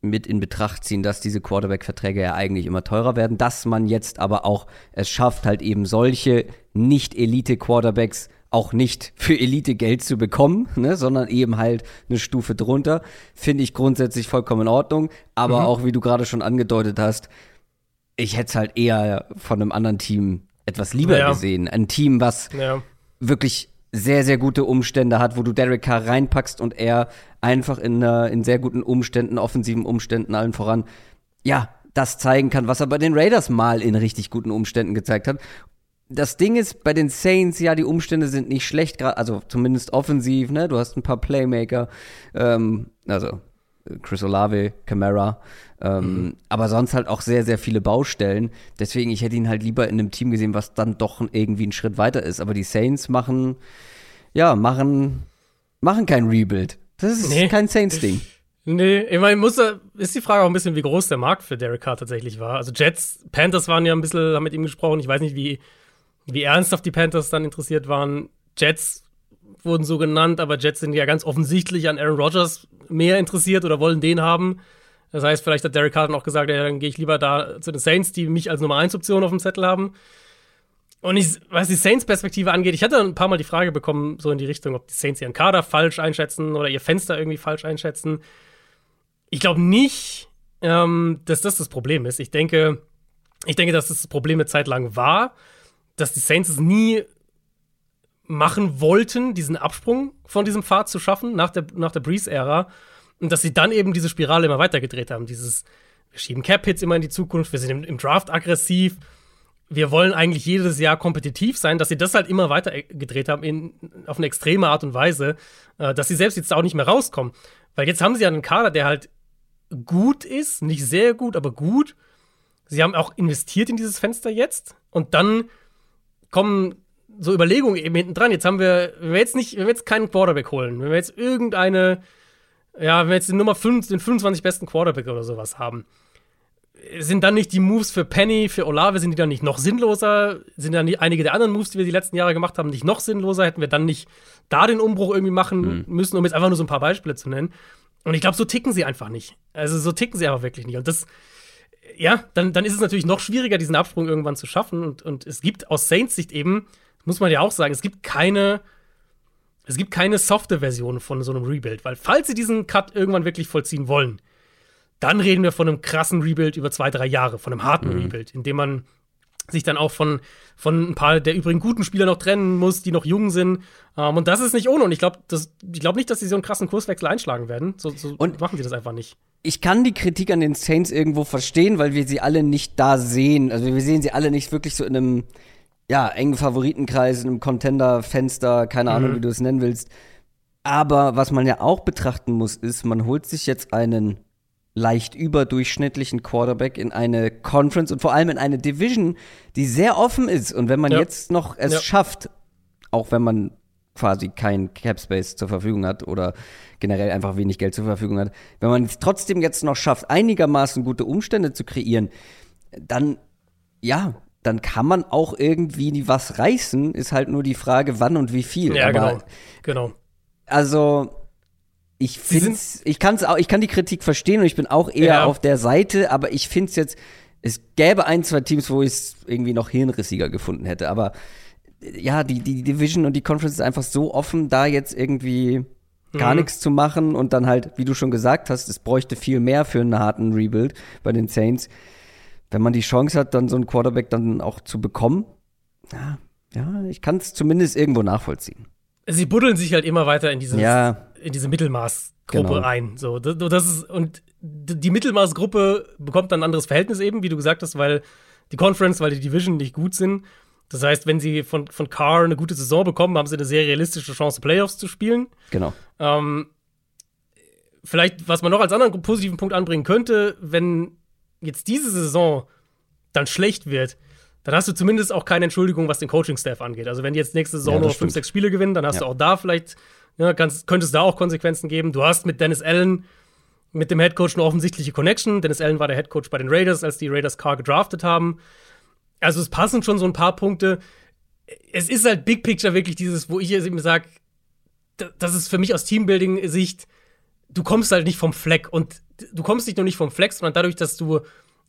A: mit in Betracht ziehen, dass diese Quarterback-Verträge ja eigentlich immer teurer werden, dass man jetzt aber auch es schafft, halt eben solche Nicht-Elite-Quarterbacks auch nicht für Elite Geld zu bekommen, ne, sondern eben halt eine Stufe drunter, finde ich grundsätzlich vollkommen in Ordnung. Aber mhm. auch, wie du gerade schon angedeutet hast, ich hätte es halt eher von einem anderen Team etwas lieber ja. gesehen. Ein Team, was ja. wirklich sehr, sehr gute Umstände hat, wo du Derek Carr reinpackst und er einfach in, uh, in sehr guten Umständen, offensiven Umständen allen voran, ja, das zeigen kann, was er bei den Raiders mal in richtig guten Umständen gezeigt hat. Das Ding ist, bei den Saints, ja, die Umstände sind nicht schlecht, also zumindest offensiv, ne? Du hast ein paar Playmaker, ähm, also Chris Olave, Camara, ähm, mhm. aber sonst halt auch sehr, sehr viele Baustellen. Deswegen, ich hätte ihn halt lieber in einem Team gesehen, was dann doch irgendwie einen Schritt weiter ist. Aber die Saints machen, ja, machen, machen kein Rebuild. Das ist nee. kein Saints-Ding.
B: Nee, ich meine, muss ist die Frage auch ein bisschen, wie groß der Markt für Derek Carr tatsächlich war. Also Jets, Panthers waren ja ein bisschen, haben mit ihm gesprochen. Ich weiß nicht, wie, wie ernsthaft die Panthers dann interessiert waren. Jets wurden so genannt, aber Jets sind ja ganz offensichtlich an Aaron Rodgers mehr interessiert oder wollen den haben. Das heißt, vielleicht hat Derek Carr dann auch gesagt, ja, dann gehe ich lieber da zu den Saints, die mich als Nummer 1 Option auf dem Zettel haben. Und ich, was die Saints-Perspektive angeht, ich hatte ein paar Mal die Frage bekommen, so in die Richtung, ob die Saints ihren Kader falsch einschätzen oder ihr Fenster irgendwie falsch einschätzen. Ich glaube nicht, ähm, dass das das Problem ist. Ich denke, ich denke, dass das, das Problem eine Zeit lang war, dass die Saints es nie machen wollten, diesen Absprung von diesem Pfad zu schaffen nach der, nach der Breeze-Ära. Und dass sie dann eben diese Spirale immer weitergedreht haben. Dieses, wir schieben Cap-Hits immer in die Zukunft, wir sind im, im Draft aggressiv, wir wollen eigentlich jedes Jahr kompetitiv sein, dass sie das halt immer weiter gedreht haben in, auf eine extreme Art und Weise, äh, dass sie selbst jetzt auch nicht mehr rauskommen. Weil jetzt haben sie ja einen Kader, der halt gut ist, nicht sehr gut, aber gut. Sie haben auch investiert in dieses Fenster jetzt und dann kommen so Überlegungen eben hinten dran. Jetzt haben wir, wenn wir jetzt nicht, wenn wir jetzt keinen Quarterback holen, wenn wir jetzt irgendeine, ja, wenn wir jetzt den Nummer 5, den 25 besten Quarterback oder sowas haben, sind dann nicht die Moves für Penny, für Olave, sind die dann nicht noch sinnloser? Sind dann nicht einige der anderen Moves, die wir die letzten Jahre gemacht haben, nicht noch sinnloser? Hätten wir dann nicht da den Umbruch irgendwie machen mhm. müssen, um jetzt einfach nur so ein paar Beispiele zu nennen? Und ich glaube, so ticken sie einfach nicht. Also so ticken sie aber wirklich nicht. Und das, ja, dann, dann ist es natürlich noch schwieriger, diesen Absprung irgendwann zu schaffen. Und, und es gibt aus Saints Sicht eben, muss man ja auch sagen, es gibt keine, es gibt keine softe Version von so einem Rebuild. Weil falls sie diesen Cut irgendwann wirklich vollziehen wollen, dann reden wir von einem krassen Rebuild über zwei, drei Jahre, von einem harten mhm. Rebuild, in dem man sich dann auch von, von ein paar der übrigen guten Spieler noch trennen muss, die noch jung sind. Ähm, und das ist nicht ohne. Und ich glaube glaub nicht, dass sie so einen krassen Kurswechsel einschlagen werden. So, so und machen sie das einfach nicht.
A: Ich kann die Kritik an den Saints irgendwo verstehen, weil wir sie alle nicht da sehen. Also wir sehen sie alle nicht wirklich so in einem ja, engen Favoritenkreis, in einem Contender-Fenster, keine Ahnung, mhm. wie du es nennen willst. Aber was man ja auch betrachten muss, ist, man holt sich jetzt einen leicht überdurchschnittlichen Quarterback in eine Conference und vor allem in eine Division, die sehr offen ist. Und wenn man ja. jetzt noch es ja. schafft, auch wenn man quasi kein Cap Space zur Verfügung hat oder generell einfach wenig Geld zur Verfügung hat, wenn man es trotzdem jetzt noch schafft, einigermaßen gute Umstände zu kreieren, dann ja, dann kann man auch irgendwie was reißen, ist halt nur die Frage, wann und wie viel.
B: Ja, Aber, genau. Genau.
A: Also ich finde ich kann's auch, ich kann die Kritik verstehen und ich bin auch eher ja. auf der Seite, aber ich finde es jetzt, es gäbe ein, zwei Teams, wo ich es irgendwie noch hirnrissiger gefunden hätte, aber ja, die, die Division und die Conference ist einfach so offen, da jetzt irgendwie gar mhm. nichts zu machen und dann halt, wie du schon gesagt hast, es bräuchte viel mehr für einen harten Rebuild bei den Saints. Wenn man die Chance hat, dann so einen Quarterback dann auch zu bekommen, ja, ja ich kann es zumindest irgendwo nachvollziehen
B: sie buddeln sich halt immer weiter in, dieses, ja. in diese Mittelmaßgruppe genau. ein. So, das, das ist, und die Mittelmaßgruppe bekommt dann ein anderes Verhältnis eben, wie du gesagt hast, weil die Conference, weil die Division nicht gut sind. Das heißt, wenn sie von, von Carr eine gute Saison bekommen, haben sie eine sehr realistische Chance, Playoffs zu spielen.
A: Genau.
B: Ähm, vielleicht, was man noch als anderen positiven Punkt anbringen könnte, wenn jetzt diese Saison dann schlecht wird, dann hast du zumindest auch keine Entschuldigung, was den Coaching-Staff angeht. Also wenn die jetzt nächste Saison ja, nur fünf, sechs Spiele gewinnen, dann hast ja. du auch da vielleicht, ja, kannst, könnte es da auch Konsequenzen geben. Du hast mit Dennis Allen, mit dem Headcoach eine offensichtliche Connection. Dennis Allen war der Headcoach bei den Raiders, als die Raiders Carr gedraftet haben. Also es passen schon so ein paar Punkte. Es ist halt Big Picture wirklich dieses, wo ich jetzt eben sage, das ist für mich aus Teambuilding-Sicht, du kommst halt nicht vom Fleck. Und du kommst nicht nur nicht vom Fleck, sondern dadurch, dass du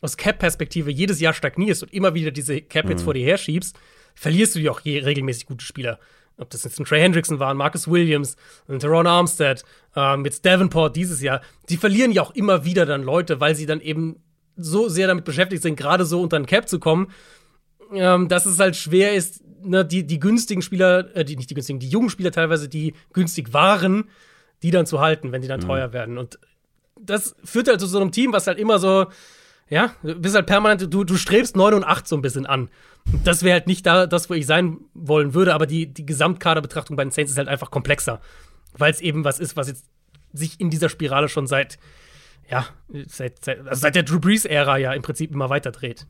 B: aus Cap-Perspektive jedes Jahr stagnierst und immer wieder diese Cap-Hits mhm. vor dir her schiebst, verlierst du ja auch regelmäßig gute Spieler. Ob das jetzt ein Trey Hendrickson war, ein Marcus Williams, ein Teron Armstead, ähm, jetzt Davenport dieses Jahr. Die verlieren ja auch immer wieder dann Leute, weil sie dann eben so sehr damit beschäftigt sind, gerade so unter den Cap zu kommen, ähm, dass es halt schwer ist, ne, die, die günstigen Spieler, äh, die, nicht die günstigen, die jungen Spieler teilweise, die günstig waren, die dann zu halten, wenn die dann mhm. teuer werden. Und das führt halt zu so einem Team, was halt immer so, ja, du bist halt permanent, du, du strebst 9 und 8 so ein bisschen an. Das wäre halt nicht da, das, wo ich sein wollen würde, aber die, die Gesamtkaderbetrachtung bei den Saints ist halt einfach komplexer. Weil es eben was ist, was jetzt sich in dieser Spirale schon seit, ja, seit, seit, also seit der Drew Brees-Ära ja im Prinzip immer weiter dreht.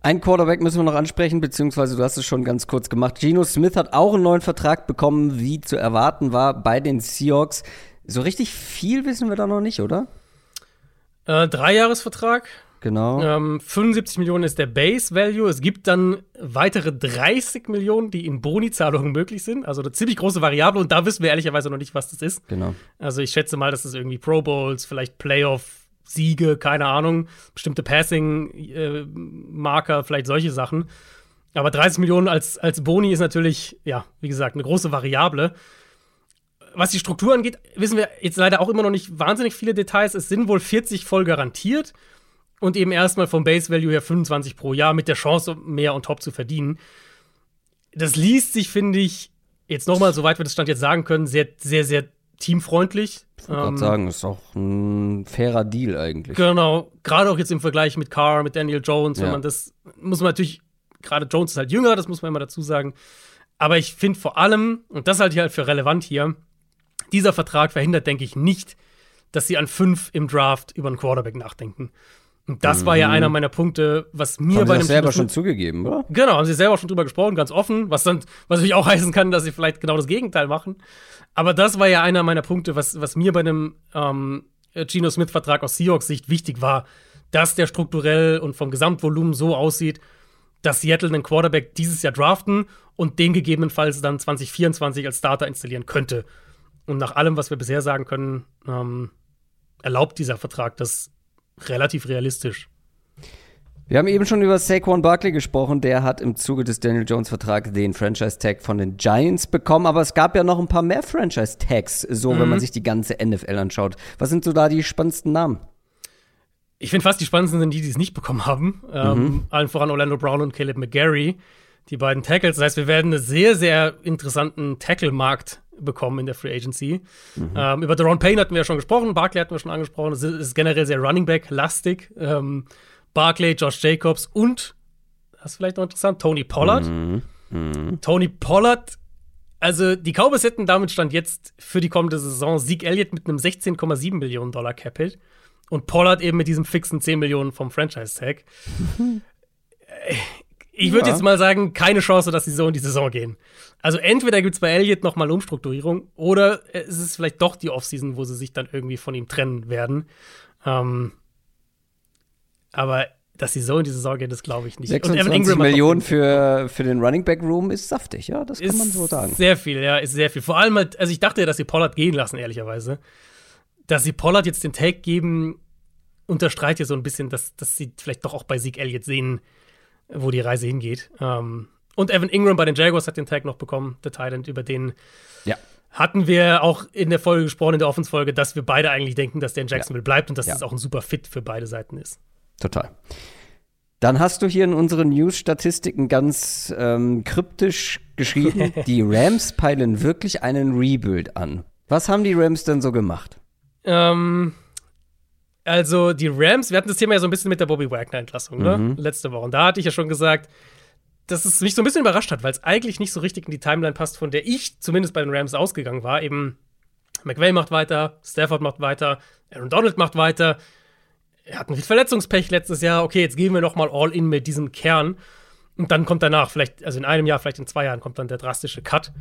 A: Ein Quarterback müssen wir noch ansprechen, beziehungsweise du hast es schon ganz kurz gemacht. Geno Smith hat auch einen neuen Vertrag bekommen, wie zu erwarten war bei den Seahawks So richtig viel wissen wir da noch nicht, oder?
B: Äh, Dreijahresvertrag.
A: Genau.
B: Ähm, 75 Millionen ist der Base Value. Es gibt dann weitere 30 Millionen, die in Boni-Zahlungen möglich sind. Also eine ziemlich große Variable und da wissen wir ehrlicherweise noch nicht, was das ist.
A: Genau.
B: Also ich schätze mal, dass es irgendwie Pro Bowls, vielleicht Playoff-Siege, keine Ahnung, bestimmte Passing-Marker, vielleicht solche Sachen. Aber 30 Millionen als, als Boni ist natürlich, ja, wie gesagt, eine große Variable. Was die Struktur angeht, wissen wir jetzt leider auch immer noch nicht wahnsinnig viele Details. Es sind wohl 40 voll garantiert und eben erstmal vom Base Value her 25 pro Jahr mit der Chance, mehr on top zu verdienen. Das liest sich, finde ich, jetzt nochmal, soweit wir das Stand jetzt sagen können, sehr, sehr, sehr teamfreundlich.
A: Ich wollte gerade sagen, ist auch ein fairer Deal eigentlich.
B: Genau, gerade auch jetzt im Vergleich mit Carr, mit Daniel Jones, wenn
A: Ja.
B: man das, muss man natürlich, gerade Jones ist halt jünger, das muss man immer dazu sagen. Aber ich finde vor allem, und das halte ich halt für relevant hier, dieser Vertrag verhindert, denke ich, nicht, dass sie an fünf im Draft über einen Quarterback nachdenken. Und das war ja einer meiner Punkte, was mir
A: Mhm. Haben
B: bei
A: sie
B: dem
A: selber
B: Gino
A: schon
B: Smith-
A: zugegeben, oder?
B: Genau, haben sie selber schon drüber gesprochen, ganz offen, was dann, was natürlich auch heißen kann, dass sie vielleicht genau das Gegenteil machen. Aber das war ja einer meiner Punkte, was, was mir bei einem ähm, Geno Smith-Vertrag aus Seahawks Sicht wichtig war, dass der strukturell und vom Gesamtvolumen so aussieht, dass Seattle einen Quarterback dieses Jahr draften und den gegebenenfalls dann 2024 als Starter installieren könnte. Und nach allem, was wir bisher sagen können, ähm, erlaubt dieser Vertrag das relativ realistisch.
A: Wir haben eben schon über Saquon Barkley gesprochen. Der hat im Zuge des Daniel Jones Vertrags den Franchise-Tag von den Giants bekommen. Aber es gab ja noch ein paar mehr Franchise-Tags, so wenn man sich die ganze NFL anschaut. Was sind so da die spannendsten Namen?
B: Ich finde fast die spannendsten sind die, die es nicht bekommen haben. Ähm, allen voran Orlando Brown und Caleb McGarry, die beiden Tackles. Das heißt, wir werden einen sehr, sehr interessanten Tackle-Markt bekommen in der Free Agency. Ähm, über Deron Payne hatten wir ja schon gesprochen, Barkley hatten wir schon angesprochen. Es ist, generell sehr Running Back-lastig. Ähm, Barkley, Josh Jacobs und, das ist vielleicht noch interessant, Tony Pollard. Tony Pollard, also die Cowboys hätten damit stand jetzt für die kommende Saison Zeke Elliott mit einem 16,7 Millionen Dollar Cap-Hit und Pollard eben mit diesem fixen 10 Millionen vom Franchise-Tag. Ich würde
A: Ja.
B: jetzt mal sagen, keine Chance, dass sie so in die Saison gehen. Also entweder gibt es bei Elliott noch mal Umstrukturierung oder es ist vielleicht doch die Offseason, wo sie sich dann irgendwie von ihm trennen werden. Ähm, aber dass sie so in die Saison gehen, das glaube ich nicht. Und Evan
A: 26
B: Ingram hat noch
A: Millionen für, für den Running Back Room ist saftig, ja, das kann man so sagen.
B: Sehr viel, ja, ist sehr viel. Vor allem halt, also ich dachte ja, dass sie Pollard gehen lassen, ehrlicherweise. Dass sie Pollard jetzt den Take geben, unterstreicht ja so ein bisschen, dass, dass sie vielleicht doch auch bei Zeke Elliott sehen, wo die Reise hingeht. Ähm, und Evan Ingram bei den Jaguars hat den Tag noch bekommen, der Titan, über den
A: Ja.
B: hatten wir auch in der Folge gesprochen, in der Offensfolge, dass wir beide eigentlich denken, dass der in Jacksonville bleibt und dass
A: Ja.
B: es auch ein super Fit für beide Seiten ist.
A: Total. Dann hast du hier in unseren News-Statistiken ganz ähm, kryptisch geschrieben, die Rams peilen wirklich einen Rebuild an. Was haben die Rams denn so gemacht?
B: Ähm, also die Rams, wir hatten das Thema ja so ein bisschen mit der Bobby Wagner-Entlassung, ne? Letzte Woche. Und da hatte ich ja schon gesagt, dass es mich so ein bisschen überrascht hat, weil es eigentlich nicht so richtig in die Timeline passt, von der ich zumindest bei den Rams ausgegangen war. Eben McVay macht weiter, Stafford macht weiter, Aaron Donald macht weiter. Er hatten viel Verletzungspech letztes Jahr. Okay, jetzt gehen wir noch mal all in mit diesem Kern. Und dann kommt danach, vielleicht, also in einem Jahr, vielleicht in zwei Jahren, kommt dann der drastische Cut.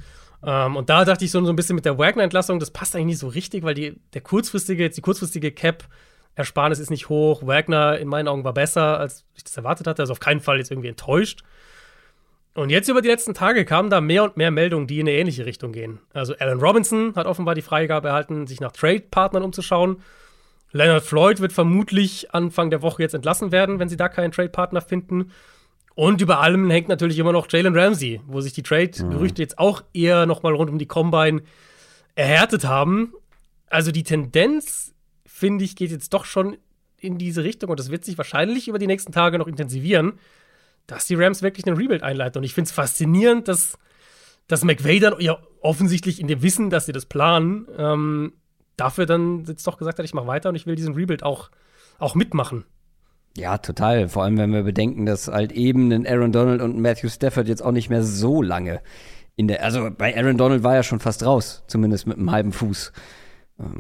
B: Ähm, und da dachte ich so, so ein bisschen mit der Wagner-Entlassung, das passt eigentlich nicht so richtig, weil die, der kurzfristige, jetzt die kurzfristige Cap-Ersparnis ist nicht hoch. Wagner in meinen Augen war besser, als ich das erwartet hatte. Also auf keinen Fall jetzt irgendwie enttäuscht. Und jetzt über die letzten Tage kamen da mehr und mehr Meldungen, die in eine ähnliche Richtung gehen. Also Alan Robinson hat offenbar die Freigabe erhalten, sich nach Trade-Partnern umzuschauen. Leonard Floyd wird vermutlich Anfang der Woche jetzt entlassen werden, wenn sie da keinen Trade-Partner finden. Und über allem hängt natürlich immer noch Jalen Ramsey, wo sich die Trade-Gerüchte jetzt auch eher noch mal rund um die Combine erhärtet haben. Also die Tendenz, finde ich, geht jetzt doch schon in diese Richtung und das wird sich wahrscheinlich über die nächsten Tage noch intensivieren, dass die Rams wirklich einen Rebuild einleiten. Und ich finde es faszinierend, dass, dass McVay dann ja offensichtlich in dem Wissen, dass sie das planen, ähm, dafür dann jetzt doch gesagt hat, ich mache weiter und ich will diesen Rebuild auch, auch mitmachen.
A: Ja, total. Vor allem, wenn wir bedenken, dass halt eben ein Aaron Donald und Matthew Stafford jetzt auch nicht mehr so lange in der. Also bei Aaron Donald war er schon fast raus, zumindest mit einem halben Fuß.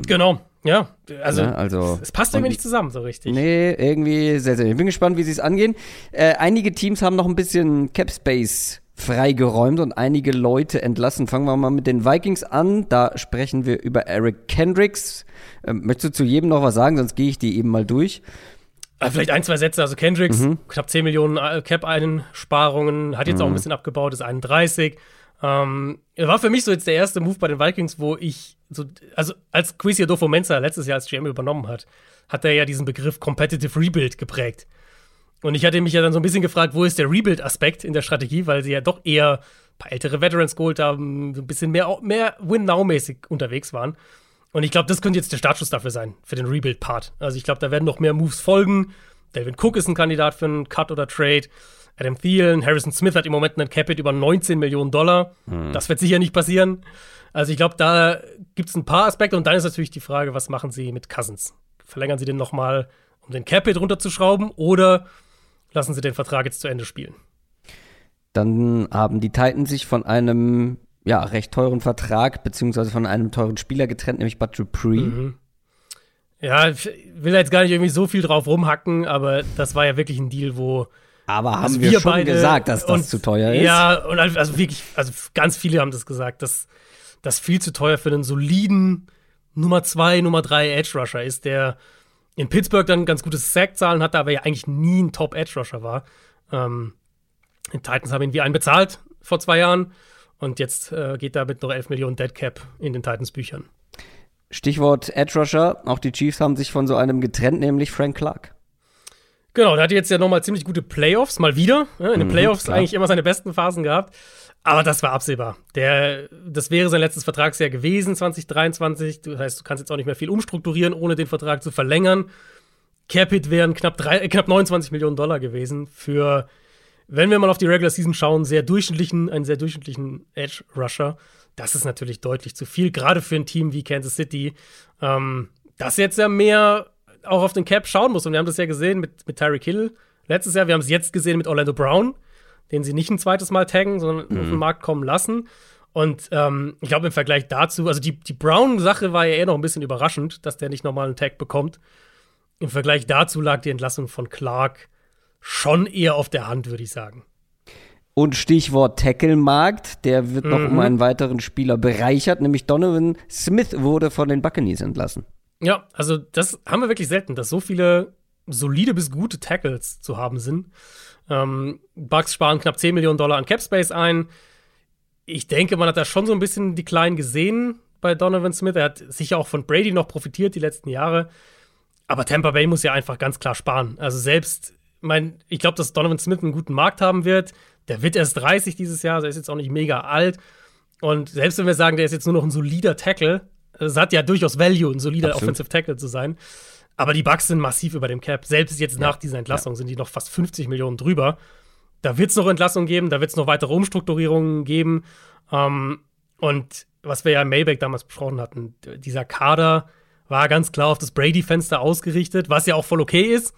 B: Genau, ja. Also,
A: Ja, also-
B: es, passt irgendwie nicht zusammen so richtig.
A: Nee, irgendwie sehr, sehr. Ich bin gespannt, wie sie es angehen. Äh, einige Teams haben noch ein bisschen Cap Space freigeräumt und einige Leute entlassen. Fangen wir mal mit den Vikings an. Da sprechen wir über Eric Kendricks. Ähm, möchtest du zu jedem noch was sagen? Sonst gehe ich die eben mal durch.
B: Äh, vielleicht ein, zwei Sätze. Also Kendricks, mhm. knapp 10 Millionen äh, Cap-Einsparungen, hat jetzt mhm. auch ein bisschen abgebaut, ist 31. Ähm, war für mich so jetzt der erste Move bei den Vikings, wo ich so, also als Quizia Dofo Mensa letztes Jahr als GM übernommen hat, hat er ja diesen Begriff Competitive Rebuild geprägt. Und ich hatte mich ja dann so ein bisschen gefragt, wo ist der Rebuild-Aspekt in der Strategie, weil sie ja doch eher ein paar ältere Veterans geholt haben, so ein bisschen mehr, mehr Win-Now-mäßig unterwegs waren. Und ich glaube, das könnte jetzt der Startschuss dafür sein, für den Rebuild-Part. Also ich glaube, da werden noch mehr Moves folgen. Delvin Cook ist ein Kandidat für einen Cut oder Trade. Adam Thielen, Harrison Smith hat im Moment einen Capit über 19 Millionen Dollar. Mhm. Das wird sicher nicht passieren. Also ich glaube, da gibt es ein paar Aspekte. Und dann ist natürlich die Frage, was machen sie mit Cousins? Verlängern sie den noch mal, um den Capit runterzuschrauben? Oder lassen sie den Vertrag jetzt zu Ende spielen?
A: Dann haben die Titans sich von einem ja, recht teuren Vertrag beziehungsweise von einem teuren Spieler getrennt, nämlich Bud Dupree. Mhm.
B: Ja, ich will jetzt gar nicht irgendwie so viel drauf rumhacken, aber das war ja wirklich ein Deal, wo
A: aber haben also wir, wir, schon gesagt, dass das zu teuer ist?
B: Ja, und also wirklich, also ganz viele haben das gesagt, dass das viel zu teuer für einen soliden Nummer 2, Nummer 3 Edge Rusher ist, der in Pittsburgh dann ganz gute Sack-Zahlen hatte, aber ja eigentlich nie ein Top Edge Rusher war. Ähm, die Titans haben ihn wie einen bezahlt vor zwei Jahren und jetzt äh, geht damit noch 11 Millionen Dead Cap in den Titans Büchern.
A: Stichwort Edge Rusher, auch die Chiefs haben sich von so einem getrennt, nämlich Frank Clark.
B: Genau, der hatte jetzt ja nochmal ziemlich gute Playoffs, mal wieder. In den mhm, Playoffs klar. eigentlich immer seine besten Phasen gehabt. Aber das war absehbar. Der, das wäre sein letztes Vertragsjahr gewesen, 2023. Das heißt, du kannst jetzt auch nicht mehr viel umstrukturieren, ohne den Vertrag zu verlängern. Capit wären knapp, drei, äh, knapp 29 Millionen Dollar gewesen für, wenn wir mal auf die Regular Season schauen, sehr durchschnittlichen, einen sehr durchschnittlichen Edge Rusher. Das ist natürlich deutlich zu viel, gerade für ein Team wie Kansas City, ähm, das jetzt ja mehr auch auf den Cap schauen muss. Und wir haben das ja gesehen mit, mit Tyreek Hill letztes Jahr. Wir haben es jetzt gesehen mit Orlando Brown, den sie nicht ein zweites Mal taggen, sondern mhm. auf den Markt kommen lassen. Und ähm, ich glaube, im Vergleich dazu, also die, die Brown-Sache war ja eher noch ein bisschen überraschend, dass der nicht nochmal einen Tag bekommt. Im Vergleich dazu lag die Entlassung von Clark schon eher auf der Hand, würde ich sagen.
A: Und Stichwort Tackle-Markt, der wird mhm. noch um einen weiteren Spieler bereichert, nämlich Donovan Smith wurde von den Buccaneers entlassen.
B: Ja, also das haben wir wirklich selten, dass so viele solide bis gute Tackles zu haben sind. Ähm, Bucks sparen knapp 10 Millionen Dollar an Capspace ein. Ich denke, man hat da schon so ein bisschen die Kleinen gesehen bei Donovan Smith. Er hat sicher auch von Brady noch profitiert die letzten Jahre. Aber Tampa Bay muss ja einfach ganz klar sparen. Also selbst, mein, ich glaube, dass Donovan Smith einen guten Markt haben wird. Der wird erst 30 dieses Jahr, also er ist jetzt auch nicht mega alt. Und selbst wenn wir sagen, der ist jetzt nur noch ein solider Tackle, es hat ja durchaus Value, ein solider Absolut. Offensive Tackle zu sein. Aber die Bucks sind massiv über dem Cap. Selbst jetzt nach dieser Entlassung ja. sind die noch fast 50 Millionen drüber. Da wird es noch Entlassungen geben, da wird es noch weitere Umstrukturierungen geben. Ähm, und was wir ja in Mailback damals besprochen hatten, dieser Kader war ganz klar auf das Brady-Fenster ausgerichtet, was ja auch voll okay ist.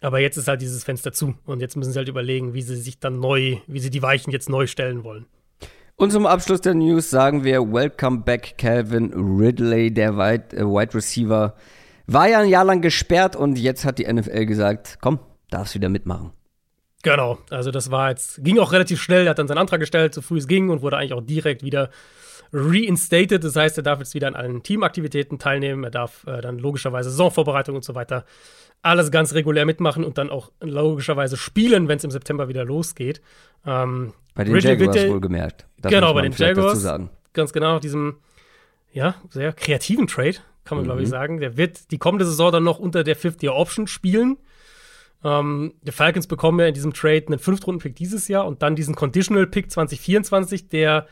B: Aber jetzt ist halt dieses Fenster zu. Und jetzt müssen sie halt überlegen, wie sie sich dann neu, wie sie die Weichen jetzt neu stellen wollen.
A: Und zum Abschluss der News sagen wir Welcome back Calvin Ridley, der Wide, äh, Wide Receiver. War ja ein Jahr lang gesperrt und jetzt hat die NFL gesagt, komm, darfst wieder mitmachen.
B: Genau, also das war jetzt, ging auch relativ schnell, er hat dann seinen Antrag gestellt, so früh es ging und wurde eigentlich auch direkt wieder reinstated. Das heißt, er darf jetzt wieder an allen Teamaktivitäten teilnehmen, er darf äh, dann logischerweise Saisonvorbereitung und so weiter alles ganz regulär mitmachen und dann auch logischerweise spielen, wenn es im September wieder losgeht. Ähm,
A: bei den Ridley Jaguars bitte, wohlgemerkt.
B: genau, bei den Jaguars. Ganz genau, diesem ja, sehr kreativen Trade, kann man mhm. glaube ich sagen. Der wird die kommende Saison dann noch unter der Fifth-Year-Option spielen. Ähm, die Falcons bekommen ja in diesem Trade einen Fünftrunden-Pick dieses Jahr und dann diesen Conditional-Pick 2024, der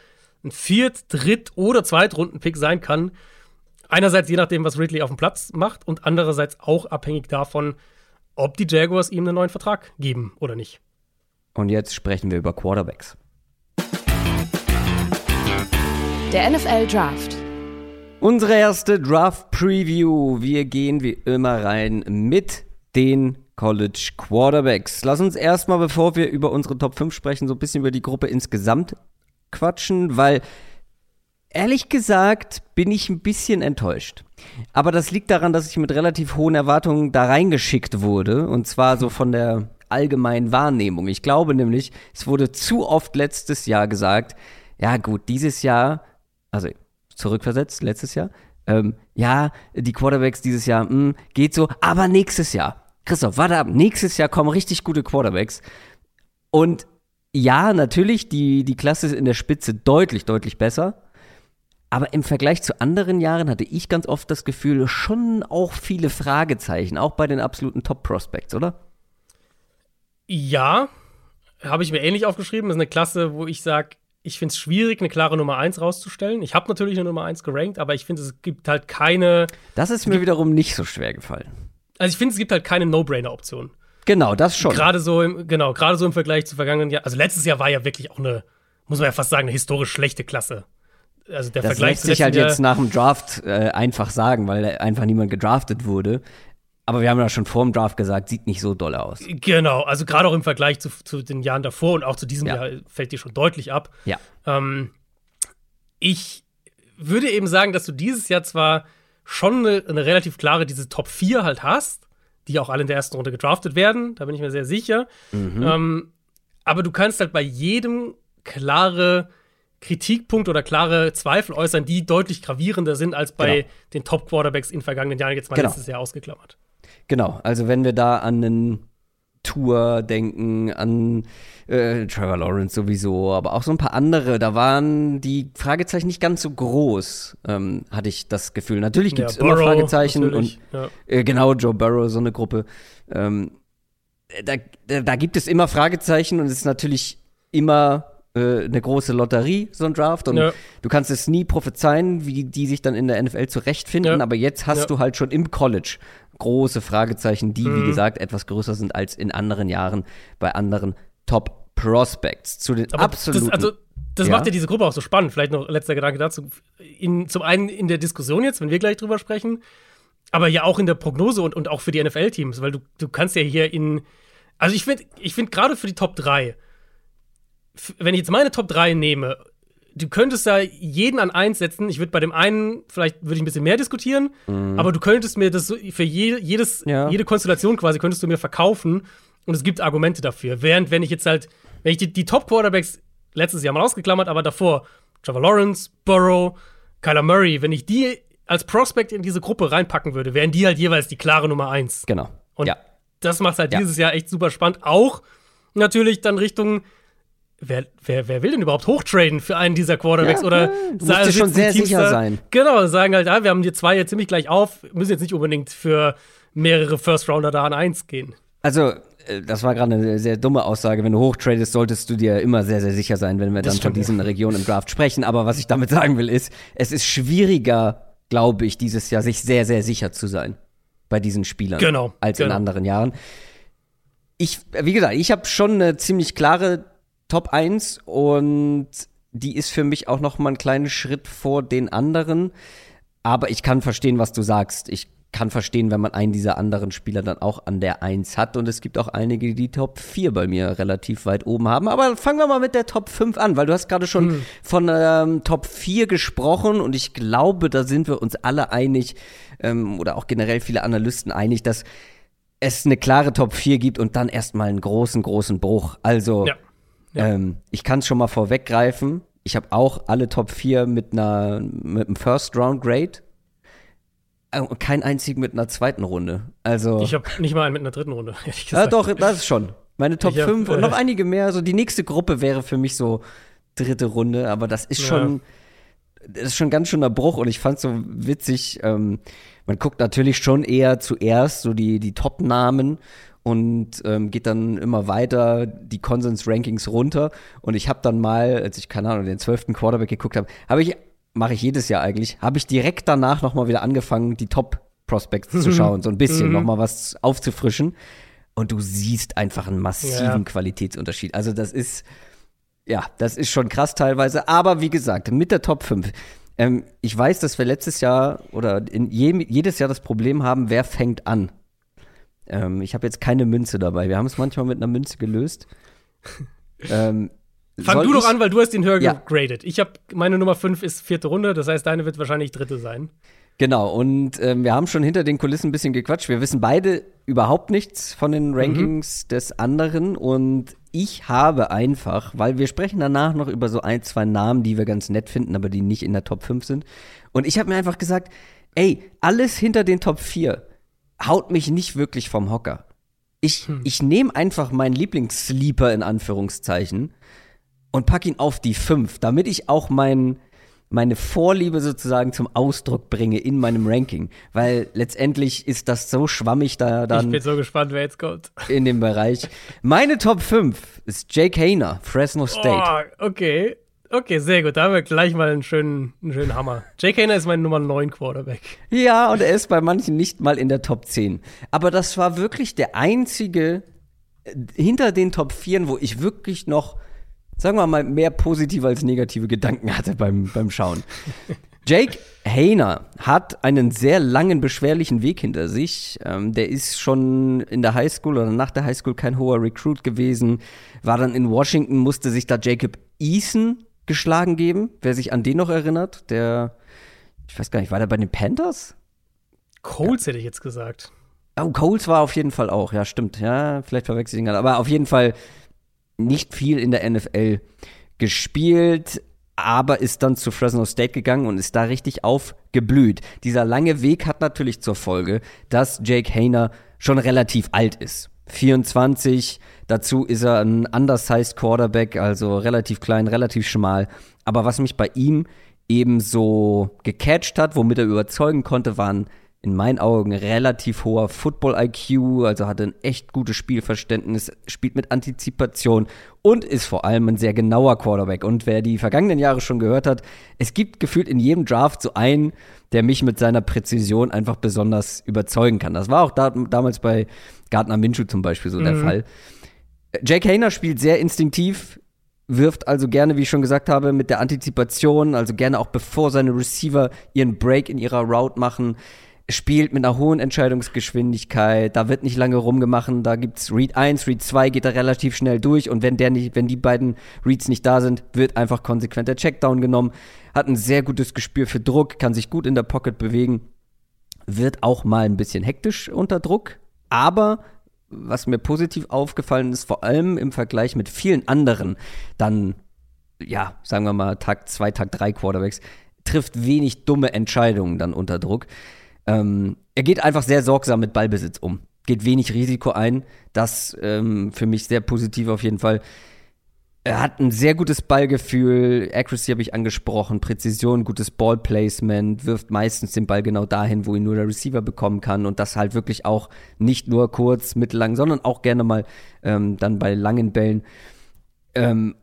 B: ein Viert-, Dritt- oder Zweitrunden-Pick sein kann. Einerseits je nachdem, was Ridley auf dem Platz macht und andererseits auch abhängig davon, ob die Jaguars ihm einen neuen Vertrag geben oder nicht.
A: Und jetzt sprechen wir über Quarterbacks.
C: Der NFL Draft.
A: Unsere erste Draft Preview. Wir gehen wie immer rein mit den College Quarterbacks. Lass uns erstmal, bevor wir über unsere Top 5 sprechen, so ein bisschen über die Gruppe insgesamt quatschen, weil ehrlich gesagt bin ich ein bisschen enttäuscht. Aber das liegt daran, dass ich mit relativ hohen Erwartungen da reingeschickt wurde. Und zwar so von der allgemeinen Wahrnehmung. Ich glaube nämlich, es wurde zu oft letztes Jahr gesagt, ja gut, dieses Jahr, also zurückversetzt, letztes Jahr, ähm, ja, die Quarterbacks dieses Jahr, mh, hm, geht so, aber nächstes Jahr. Christoph, warte ab, nächstes Jahr kommen richtig gute Quarterbacks. Und ja, natürlich, die, die Klasse ist in der Spitze deutlich, deutlich besser. Aber im Vergleich zu anderen Jahren hatte ich ganz oft das Gefühl, schon auch viele Fragezeichen, auch bei den absoluten Top-Prospects, oder?
B: Ja, habe ich mir ähnlich aufgeschrieben. Das ist eine Klasse, wo ich sage, ich finde es schwierig, eine klare Nummer 1 rauszustellen. Ich habe natürlich eine Nummer 1 gerankt, aber ich finde, es gibt halt keine.
A: Das ist mir wiederum nicht so schwer gefallen.
B: Also ich finde, es gibt halt keine No-Brainer-Option.
A: Genau, das schon.
B: Gerade so im, genau, gerade so im Vergleich zu vergangenen Jahren. Also letztes Jahr war ja wirklich auch eine, muss man ja fast sagen, eine historisch schlechte Klasse.
A: Also der das Vergleich lässt sich halt jetzt nach dem Draft äh, einfach sagen, weil einfach niemand gedraftet wurde. Aber wir haben ja schon vor dem Draft gesagt, sieht nicht so doll aus.
B: Genau, also gerade auch im Vergleich zu, zu, den Jahren davor und auch zu diesem ja. Jahr fällt die schon deutlich ab.
A: Ja.
B: Ähm, ich würde eben sagen, dass du dieses Jahr zwar schon eine, eine relativ klare, diese Top 4 halt hast, die auch alle in der ersten Runde gedraftet werden, da bin ich mir sehr sicher. Mhm. Ähm, aber du kannst halt bei jedem klare Kritikpunkt oder klare Zweifel äußern, die deutlich gravierender sind als bei genau. den Top-Quarterbacks in vergangenen Jahren, jetzt mal genau. letztes Jahr ausgeklammert.
A: Genau, also wenn wir da an einen Tour denken, an äh, Trevor Lawrence sowieso, aber auch so ein paar andere, da waren die Fragezeichen nicht ganz so groß, ähm, hatte ich das Gefühl. Natürlich gibt es ja, immer Fragezeichen und ja. äh, genau, Joe Burrow, so eine Gruppe. Ähm, da, da, da gibt es immer Fragezeichen und es ist natürlich immer äh, eine große Lotterie, so ein Draft. Und ja. du kannst es nie prophezeien, wie die sich dann in der NFL zurechtfinden. Aber jetzt hast du halt schon im College große Fragezeichen, die, mhm. wie gesagt, etwas größer sind als in anderen Jahren bei anderen Top Prospects. Zu den Aber absoluten.
B: Das, also, das macht ja diese Gruppe auch so spannend. Vielleicht noch letzter Gedanke dazu. In, zum einen in der Diskussion jetzt, wenn wir gleich drüber sprechen, aber ja auch in der Prognose und, und auch für die NFL-Teams, weil du, du kannst ja hier in. Also ich finde, ich finde gerade für die Top 3, wenn ich jetzt meine Top 3 nehme, du könntest da jeden an eins setzen. Ich würde bei dem einen, vielleicht würde ich ein bisschen mehr diskutieren, mhm. aber du könntest mir das für je, jedes, ja. jede Konstellation quasi, könntest du mir verkaufen und es gibt Argumente dafür. Während, wenn ich jetzt halt, wenn ich die, die Top-Quarterbacks letztes Jahr mal ausgeklammert, aber davor Trevor Lawrence, Burrow, Kyler Murray, wenn ich die als Prospect in diese Gruppe reinpacken würde, wären die halt jeweils die klare Nummer eins.
A: Genau.
B: Und ja. das macht halt ja. dieses Jahr echt super spannend. Auch natürlich dann Richtung wer, wer, wer will denn überhaupt hochtraden für einen dieser Quarterbacks? Ja, oder
A: du musst dir schon sehr Teams sicher da, sein.
B: Genau, sagen halt, ah, wir haben die zwei jetzt ziemlich gleich auf, müssen jetzt nicht unbedingt für mehrere First Rounder da an eins gehen.
A: Also, äh, das war gerade eine sehr dumme Aussage. Wenn du hochtradest, solltest du dir immer sehr, sehr sicher sein, wenn wir das dann von diesen Regionen im Draft sprechen. Aber was ich damit sagen will, ist, es ist schwieriger, glaube ich, dieses Jahr sich sehr, sehr sicher zu sein bei diesen Spielern
B: genau,
A: als
B: genau.
A: in anderen Jahren. Ich, wie gesagt, ich habe schon eine ziemlich klare Top 1 und die ist für mich auch noch mal einen kleinen Schritt vor den anderen. Aber ich kann verstehen, was du sagst. Ich kann verstehen, wenn man einen dieser anderen Spieler dann auch an der 1 hat. Und es gibt auch einige, die die Top 4 bei mir relativ weit oben haben. Aber fangen wir mal mit der Top 5 an, weil du hast gerade schon hm. von ähm, Top 4 gesprochen und ich glaube, da sind wir uns alle einig ähm, oder auch generell viele Analysten einig, dass es eine klare Top 4 gibt und dann erstmal einen großen, großen Bruch. Also ja. Ähm, ich kann es schon mal vorweggreifen. Ich habe auch alle Top 4 mit einer mit einem First Round Grade. Und kein einzigen mit einer zweiten Runde. Also
B: Ich habe nicht mal einen mit einer dritten Runde.
A: Ja, doch, das ist schon. Meine Top hab, 5 und noch äh, einige mehr. So die nächste Gruppe wäre für mich so dritte Runde, aber das ist schon, ja. das ist schon ganz schöner Bruch und ich fand so witzig. Ähm, man guckt natürlich schon eher zuerst so die, die Top-Namen und ähm, geht dann immer weiter die Konsens-Rankings runter. Und ich habe dann mal, als ich, keine Ahnung, den zwölften Quarterback geguckt habe, habe ich, mache ich jedes Jahr eigentlich, habe ich direkt danach nochmal wieder angefangen, die Top-Prospects zu schauen, so ein bisschen, mhm. nochmal was aufzufrischen. Und du siehst einfach einen massiven ja. Qualitätsunterschied. Also das ist, ja, das ist schon krass teilweise. Aber wie gesagt, mit der Top 5. Ähm, ich weiß, dass wir letztes Jahr oder in je, jedes Jahr das Problem haben, wer fängt an. Ähm, ich habe jetzt keine Münze dabei. Wir haben es manchmal mit einer Münze gelöst.
B: ähm, Fang du doch an, weil du hast den höher ja. gegradet. Ich habe meine Nummer 5 ist vierte Runde, das heißt, deine wird wahrscheinlich dritte sein.
A: Genau, und ähm, wir haben schon hinter den Kulissen ein bisschen gequatscht. Wir wissen beide überhaupt nichts von den mhm. Rankings mhm. des anderen und ich habe einfach, weil wir sprechen danach noch über so ein, zwei Namen, die wir ganz nett finden, aber die nicht in der Top 5 sind. Und ich habe mir einfach gesagt, ey, alles hinter den Top 4 haut mich nicht wirklich vom Hocker. Ich, hm. ich nehme einfach meinen Lieblingssleeper in Anführungszeichen und pack ihn auf die 5, damit ich auch mein, meine Vorliebe sozusagen zum Ausdruck bringe in meinem Ranking. Weil letztendlich ist das so schwammig da dann.
B: Ich bin so gespannt, wer jetzt kommt.
A: In dem Bereich. Meine Top 5 ist Jake Hayner, Fresno State.
B: Oh, okay. Okay, sehr gut. Da haben wir gleich mal einen schönen, einen schönen Hammer. Jake Hayner ist mein Nummer 9 Quarterback.
A: Ja, und er ist bei manchen nicht mal in der Top 10. Aber das war wirklich der einzige äh, hinter den Top 4, wo ich wirklich noch, sagen wir mal, mehr positive als negative Gedanken hatte beim, beim Schauen. Jake Hayner hat einen sehr langen, beschwerlichen Weg hinter sich. Ähm, der ist schon in der Highschool oder nach der Highschool kein hoher Recruit gewesen, war dann in Washington, musste sich da Jacob Eason geschlagen geben. Wer sich an den noch erinnert, der, ich weiß gar nicht, war der bei den Panthers?
B: Coles ja. hätte ich jetzt gesagt.
A: Oh, Coles war auf jeden Fall auch, ja, stimmt. Ja, vielleicht verwechsel ich ihn gerade. Aber auf jeden Fall nicht viel in der NFL gespielt, aber ist dann zu Fresno State gegangen und ist da richtig aufgeblüht. Dieser lange Weg hat natürlich zur Folge, dass Jake Hayner schon relativ alt ist. 24, dazu ist er ein undersized Quarterback, also relativ klein, relativ schmal. Aber was mich bei ihm eben so gecatcht hat, womit er überzeugen konnte, waren in meinen Augen relativ hoher Football-IQ, also hatte ein echt gutes Spielverständnis, spielt mit Antizipation und ist vor allem ein sehr genauer Quarterback. Und wer die vergangenen Jahre schon gehört hat, es gibt gefühlt in jedem Draft so einen, der mich mit seiner Präzision einfach besonders überzeugen kann. Das war auch da, damals bei Gardner Minshew zum Beispiel so mhm. der Fall. Jake Hayner spielt sehr instinktiv, wirft also gerne, wie ich schon gesagt habe, mit der Antizipation, also gerne auch bevor seine Receiver ihren Break in ihrer Route machen spielt mit einer hohen Entscheidungsgeschwindigkeit, da wird nicht lange rumgemacht, da gibt's Read 1, Read 2 geht er relativ schnell durch und wenn der nicht, wenn die beiden Reads nicht da sind, wird einfach konsequent der Checkdown genommen, hat ein sehr gutes Gespür für Druck, kann sich gut in der Pocket bewegen, wird auch mal ein bisschen hektisch unter Druck, aber was mir positiv aufgefallen ist, vor allem im Vergleich mit vielen anderen, dann, ja, sagen wir mal, Tag 2, Tag 3 Quarterbacks, trifft wenig dumme Entscheidungen dann unter Druck. Ähm, er geht einfach sehr sorgsam mit Ballbesitz um. Geht wenig Risiko ein. Das ähm, für mich sehr positiv auf jeden Fall. Er hat ein sehr gutes Ballgefühl, Accuracy habe ich angesprochen, Präzision, gutes Ballplacement, wirft meistens den Ball genau dahin, wo ihn nur der Receiver bekommen kann und das halt wirklich auch nicht nur kurz, mittellang, sondern auch gerne mal ähm, dann bei langen Bällen. Ähm,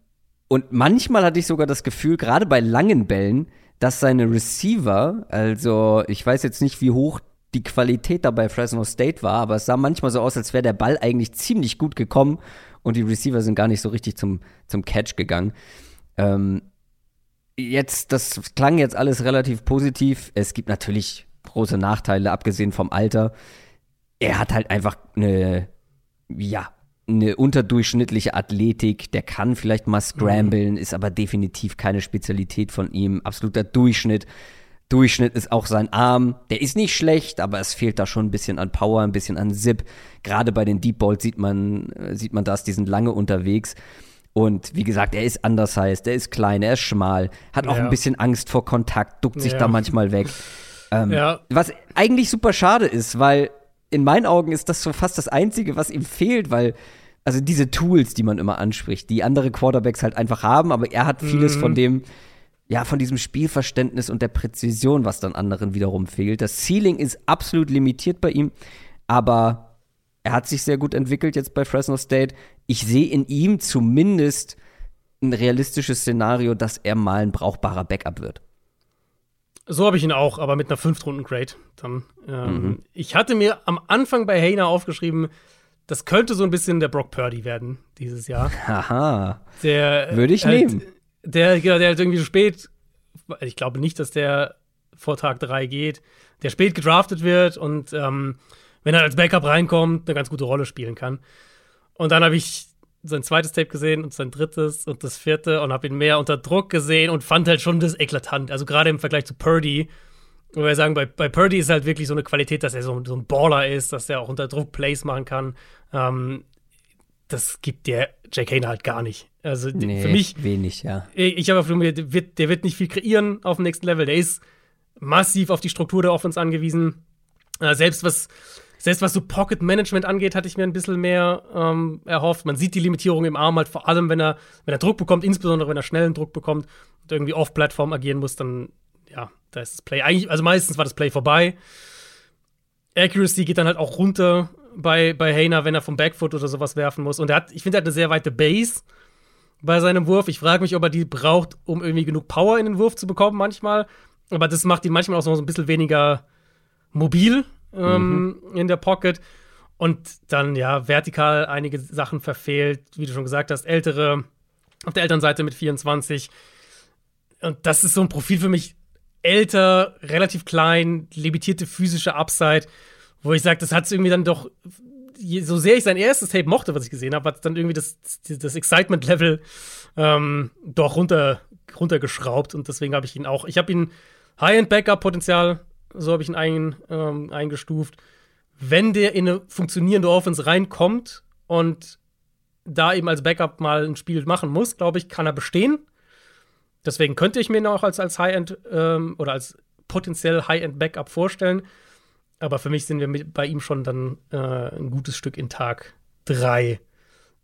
A: und manchmal hatte ich sogar das Gefühl, gerade bei langen Bällen, dass seine Receiver, also ich weiß jetzt nicht, wie hoch die Qualität da bei Fresno State war, aber es sah manchmal so aus, als wäre der Ball eigentlich ziemlich gut gekommen und die Receiver sind gar nicht so richtig zum, zum Catch gegangen. Ähm, jetzt, das klang jetzt alles relativ positiv. Es gibt natürlich große Nachteile, abgesehen vom Alter. Er hat halt einfach eine, ja, eine unterdurchschnittliche Athletik, der kann vielleicht mal scramblen, mhm. ist aber definitiv keine Spezialität von ihm. Absoluter Durchschnitt. Durchschnitt ist auch sein Arm. Der ist nicht schlecht, aber es fehlt da schon ein bisschen an Power, ein bisschen an Zip. Gerade bei den Deep Balls sieht man, äh, sieht man das, die sind lange unterwegs. Und wie gesagt, er ist undersized, er ist klein, er ist schmal, hat auch ja. ein bisschen Angst vor Kontakt, duckt sich ja. da manchmal weg. Ähm, ja. Was eigentlich super schade ist, weil in meinen Augen ist das so fast das Einzige, was ihm fehlt, weil also diese Tools, die man immer anspricht, die andere Quarterbacks halt einfach haben, aber er hat vieles mhm. von dem, ja, von diesem Spielverständnis und der Präzision, was dann anderen wiederum fehlt. Das Ceiling ist absolut limitiert bei ihm, aber er hat sich sehr gut entwickelt jetzt bei Fresno State. Ich sehe in ihm zumindest ein realistisches Szenario, dass er mal ein brauchbarer Backup wird.
B: So habe ich ihn auch, aber mit einer Fünftrunden-Grade. Dann, ähm, mhm. Ich hatte mir am Anfang bei Hayner aufgeschrieben, das könnte so ein bisschen der Brock Purdy werden dieses Jahr.
A: Haha.
B: Der
A: würde ich
B: halt,
A: nehmen.
B: Der, der, der halt irgendwie so spät, ich glaube nicht, dass der vor Tag 3 geht, der spät gedraftet wird und ähm, wenn er als Backup reinkommt, eine ganz gute Rolle spielen kann. Und dann habe ich sein zweites Tape gesehen und sein drittes und das vierte und habe ihn mehr unter Druck gesehen und fand halt schon das eklatant. Also gerade im Vergleich zu Purdy Und wir sagen, bei, bei Purdy ist halt wirklich so eine Qualität, dass er so, so ein Baller ist, dass er auch unter Druck Plays machen kann. Ähm, das gibt der Jack Hayner halt gar nicht. Also
A: Nee,
B: für mich,
A: wenig, ja.
B: ich habe auf der wird, der wird nicht viel kreieren auf dem nächsten Level. Der ist massiv auf die Struktur der Offense angewiesen. Äh, selbst was, selbst was so Pocket Management angeht, hatte ich mir ein bisschen mehr ähm, erhofft. Man sieht die Limitierung im Arm halt vor allem, wenn er, wenn er Druck bekommt, insbesondere wenn er schnellen Druck bekommt und irgendwie off-Plattform agieren muss, dann, ja, da ist das Play eigentlich, also meistens war das Play vorbei. Accuracy geht dann halt auch runter bei, bei Hayner, wenn er vom Backfoot oder sowas werfen muss. Und er hat, ich finde, er hat eine sehr weite Base bei seinem Wurf. Ich frage mich, ob er die braucht, um irgendwie genug Power in den Wurf zu bekommen, manchmal. Aber das macht ihn manchmal auch so ein bisschen weniger mobil ähm, in der Pocket. Und dann, ja, vertikal einige Sachen verfehlt, wie du schon gesagt hast, ältere auf der Elternseite mit 24. Und das ist so ein Profil für mich älter, relativ klein, limitierte physische Upside, wo ich sage, das hat es irgendwie dann doch, so sehr ich sein erstes Tape mochte, was ich gesehen habe, hat dann irgendwie das, das Excitement-Level ähm, doch runter, runtergeschraubt und deswegen habe ich ihn auch, ich habe ihn High-End-Backup-Potenzial, so habe ich ihn ein, ähm, eingestuft. Wenn der in eine funktionierende Offense reinkommt und da eben als Backup mal ein Spiel machen muss, glaube ich, kann er bestehen. Deswegen könnte ich mir ihn auch als, als High-End ähm, oder als potenziell High-End-Backup vorstellen. Aber für mich sind wir mit, bei ihm schon dann äh, ein gutes Stück in Tag 3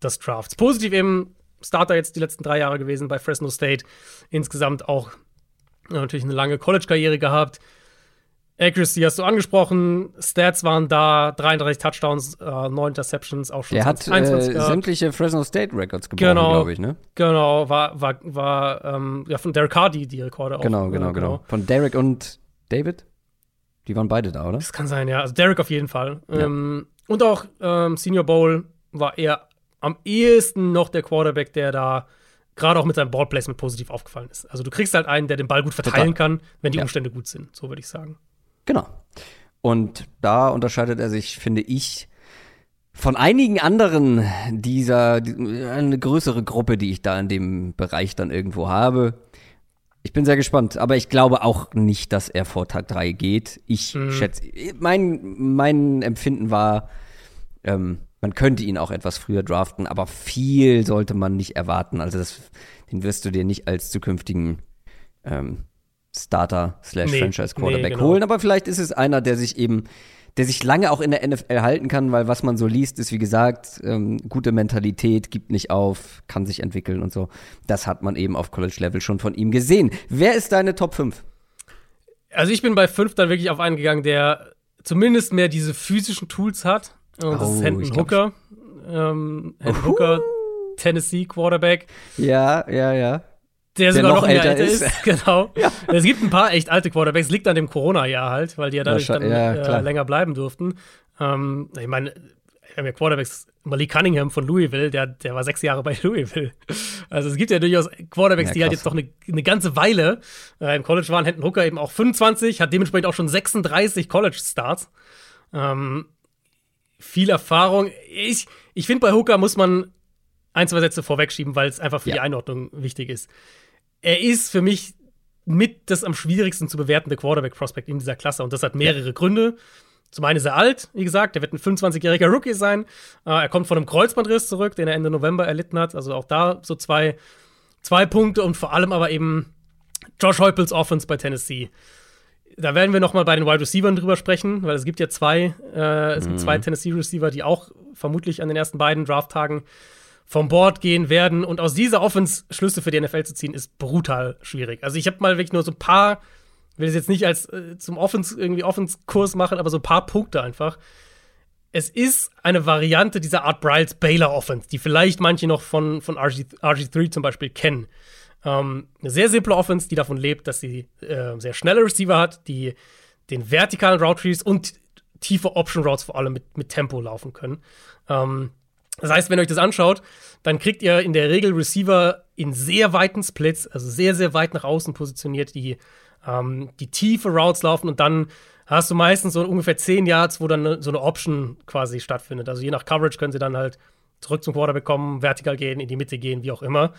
B: des Drafts. Positiv eben Starter jetzt die letzten drei Jahre gewesen bei Fresno State. Insgesamt auch äh, natürlich eine lange College-Karriere gehabt. Accuracy hast du angesprochen, Stats waren da, 33 Touchdowns, äh, 9 Interceptions, auch schon
A: Der hat
B: 2021
A: äh, sämtliche Fresno State Records gebrochen,
B: Genau.
A: glaube ich, ne?
B: Genau, war, war, war ähm, ja, von Derek Hardy die Rekorde auch.
A: Genau, genau, genau. Von Derek und David? Die waren beide da, oder?
B: Das kann sein, ja. Also Derek auf jeden Fall. Ähm, und auch ähm, Senior Bowl war er am ehesten noch der Quarterback, der da gerade auch mit seinem Ballplacement positiv aufgefallen ist. Also du kriegst halt einen, der den Ball gut verteilen kann, wenn die
A: Ja.
B: Umstände gut sind. So würde ich sagen.
A: Genau. Und da unterscheidet er sich, finde ich, von einigen anderen dieser, die, eine größere Gruppe, die ich da in dem Bereich dann irgendwo habe. Ich bin sehr gespannt, aber ich glaube auch nicht, dass er vor Tag 3 geht. Ich
B: Mhm.
A: schätze, mein, mein Empfinden war, ähm, man könnte ihn auch etwas früher draften, aber viel sollte man nicht erwarten. Also das, den wirst du dir nicht als zukünftigen ähm, Starter slash Franchise Quarterback
B: nee, genau.
A: holen. Aber vielleicht ist es einer, der sich eben, der sich lange auch in der NFL halten kann, weil was man so liest, ist wie gesagt, ähm, gute Mentalität, gibt nicht auf, kann sich entwickeln und so. Das hat man eben auf College-Level schon von ihm gesehen. Wer ist deine Top 5?
B: Also ich bin bei 5 dann wirklich auf einen gegangen, der zumindest mehr diese physischen Tools hat. Und das
A: Oh,
B: ist Hendon Hooker. Ähm, Hendon Hooker, Tennessee Quarterback.
A: Ja, ja, ja.
B: Der, sogar
A: noch
B: noch,
A: älter
B: älter
A: ist.
B: ist. Genau. Es gibt ein paar echt alte Quarterbacks, liegt an dem Corona-Jahr halt, weil die ja dadurch dann
A: ja,
B: äh, länger bleiben durften. Ähm, ich meine, wir haben ja Quarterbacks, Malik Cunningham von Louisville, der, der war sechs Jahre bei Louisville. Also es gibt ja durchaus Quarterbacks,
A: Ja,
B: die halt jetzt doch eine, eine ganze Weile äh, im College waren. Hendon Hooker eben auch 25, hat dementsprechend auch schon 36 College-Starts. Ähm, viel Erfahrung. Ich, ich finde, bei Hooker muss man ein, zwei Sätze vorwegschieben, weil es einfach für
A: Ja.
B: die Einordnung wichtig ist. Er ist für mich mit das am schwierigsten zu bewertende Quarterback-Prospect in dieser Klasse und das hat mehrere Gründe. Zum einen ist er alt, wie gesagt, er wird ein 25-jähriger Rookie sein. Äh, er kommt von einem Kreuzbandriss zurück, den er Ende November erlitten hat. Also auch da so zwei, zwei Punkte und vor allem aber eben Josh Heupels Offense bei Tennessee. Da werden wir noch mal bei den Wide Receivers drüber sprechen, weil es gibt ja zwei, äh, es gibt zwei Tennessee Receiver, die auch vermutlich an den ersten beiden Drafttagen vom Board gehen werden. Und aus dieser Offense Schlüsse für die NFL zu ziehen, ist brutal schwierig. Also ich habe mal wirklich nur so ein paar, will es jetzt nicht als äh, zum Offense irgendwie Offense-Kurs machen, aber so ein paar Punkte einfach. Es ist eine Variante dieser Art Bryles Baylor Offense, die vielleicht manche noch von, von RG, RG3 zum Beispiel kennen. Ähm, eine sehr simple Offense, die davon lebt, dass sie äh, sehr schnelle Receiver hat, die den vertikalen Route Trees und tiefe Option Routes vor allem mit, mit Tempo laufen können. Ähm, das heißt, wenn ihr euch das anschaut, dann kriegt ihr in der Regel Receiver in sehr weiten Splits, also sehr, sehr weit nach außen positioniert, die, ähm, die tiefe Routes laufen und dann hast du meistens so ungefähr 10 Yards, wo dann so eine Option quasi stattfindet. Also je nach Coverage können sie dann halt zurück zum Quarterback kommen, vertikal gehen, in die Mitte gehen, wie auch immer.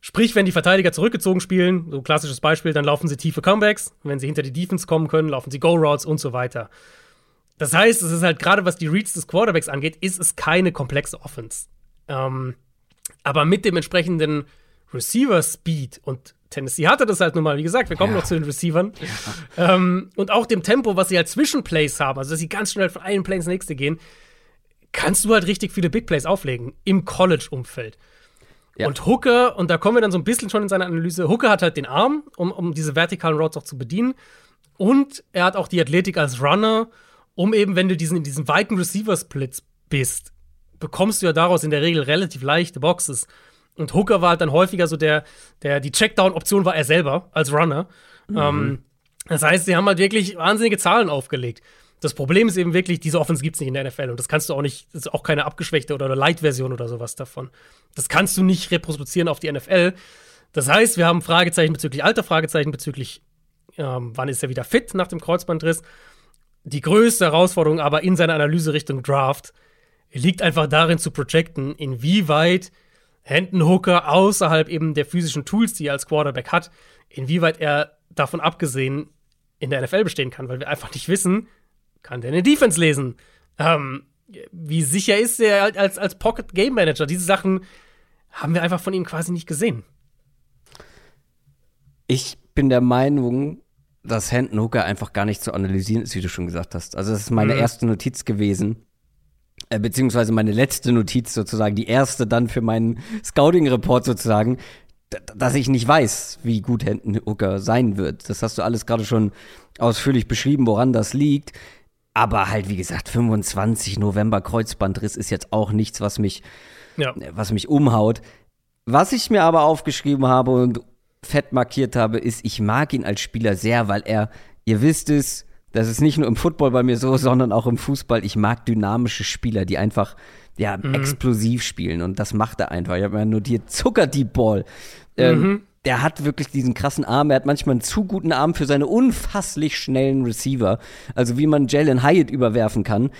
B: Sprich, wenn die Verteidiger zurückgezogen spielen, so klassisches Beispiel, dann laufen sie tiefe Comebacks. Wenn sie hinter die Defense kommen können, laufen sie Go-Routes und so weiter. Das heißt, es ist halt gerade, was die Reads des Quarterbacks angeht, ist es keine komplexe Offense. Ähm, aber mit dem entsprechenden Receiver-Speed und Tennessee hatte das halt nun mal, wie gesagt, wir kommen ja. noch zu den Receivern. Ja. Ähm, und auch dem Tempo, was sie halt zwischen Plays haben, also dass sie ganz schnell von einem Play ins nächste gehen, kannst du halt richtig viele Big Plays auflegen im College-Umfeld. Ja. Und Hooker, und da kommen wir dann so ein bisschen schon in seiner Analyse, Hooker hat halt den Arm, um, um diese vertikalen Routes auch zu bedienen. Und er hat auch die Athletik als Runner, um eben, wenn du diesen, in diesem weiten Receiver-Splits bist, bekommst du ja daraus in der Regel relativ leichte Boxes. Und Hooker war halt dann häufiger so der, der die Checkdown-Option war er selber als Runner. Mhm. Ähm, das heißt, sie haben halt wirklich wahnsinnige Zahlen aufgelegt. Das Problem ist eben wirklich, diese Offense gibt es nicht in der NFL und das kannst du auch nicht, das ist auch keine abgeschwächte oder Light-Version oder sowas davon. Das kannst du nicht reproduzieren auf die NFL. Das heißt, wir haben Fragezeichen bezüglich Alter, Fragezeichen bezüglich, ähm, wann ist er wieder fit nach dem Kreuzbandriss. Die größte Herausforderung aber in seiner Analyse Richtung Draft liegt einfach darin zu projecten, inwieweit Hendon Hooker außerhalb eben der physischen Tools, die er als Quarterback hat, inwieweit er davon abgesehen in der NFL bestehen kann, weil wir einfach nicht wissen, kann der eine Defense lesen? Ähm, wie sicher ist er als, als Pocket Game Manager? Diese Sachen haben wir einfach von ihm quasi nicht gesehen.
A: Ich bin der Meinung, dass Hendon Hooker einfach gar nicht zu analysieren ist, wie du schon gesagt hast. Also, das ist meine mhm. erste Notiz gewesen. Äh, beziehungsweise meine letzte Notiz sozusagen, die erste dann für meinen Scouting-Report sozusagen, dass ich nicht weiß, wie gut Hendon Hooker sein wird. Das hast du alles gerade schon ausführlich beschrieben, woran das liegt. Aber halt, wie gesagt, 25 November Kreuzbandriss ist jetzt auch nichts, was mich, ja. was mich umhaut. Was ich mir aber aufgeschrieben habe und fett markiert habe, ist, ich mag ihn als Spieler sehr, weil er, ihr wisst es, das ist nicht nur im Football bei mir so, sondern auch im Fußball. Ich mag dynamische Spieler, die einfach ja, mhm. explosiv spielen. Und das macht er einfach. Ich habe mir notiert, Zucker die Ball. Ähm, mhm der hat wirklich diesen krassen Arm. Er hat manchmal einen zu guten Arm für seine unfasslich schnellen Receiver. Also wie man Jalen Hyatt überwerfen kann,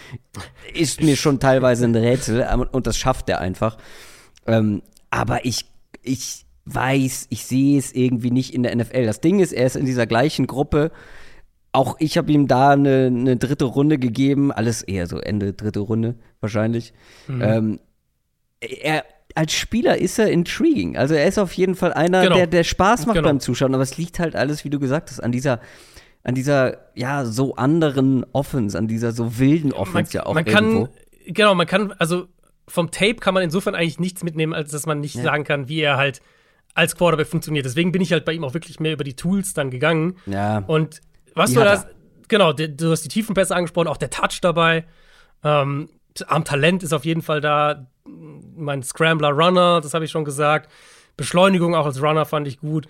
A: ist mir schon teilweise ein Rätsel. Und das schafft er einfach. Ähm, aber ich, ich weiß, ich sehe es irgendwie nicht in der NFL. Das Ding ist, er ist in dieser gleichen Gruppe. Auch ich habe ihm da eine, eine, dritte Runde gegeben. Alles eher so Ende dritte Runde wahrscheinlich. Mhm. Ähm, er als Spieler ist er intriguing. Also er ist auf jeden Fall einer, genau. der, der Spaß macht genau. beim Zuschauen. Aber es liegt halt alles, wie du gesagt hast, an dieser, an dieser, ja, so anderen Offense, an dieser so wilden Offense man, ja auch
B: man
A: irgendwo.
B: Kann, genau, man kann, also vom Tape kann man insofern eigentlich nichts mitnehmen, als dass man nicht ja. sagen kann, wie er halt als Quarterback funktioniert. Deswegen bin ich halt bei ihm auch wirklich mehr über die Tools dann gegangen.
A: Ja.
B: Und was du da, genau, du hast die Tiefenpässe angesprochen, auch der Touch dabei. Ähm, am Talent ist auf jeden Fall da mein Scrambler Runner, das habe ich schon gesagt. Beschleunigung auch als Runner fand ich gut.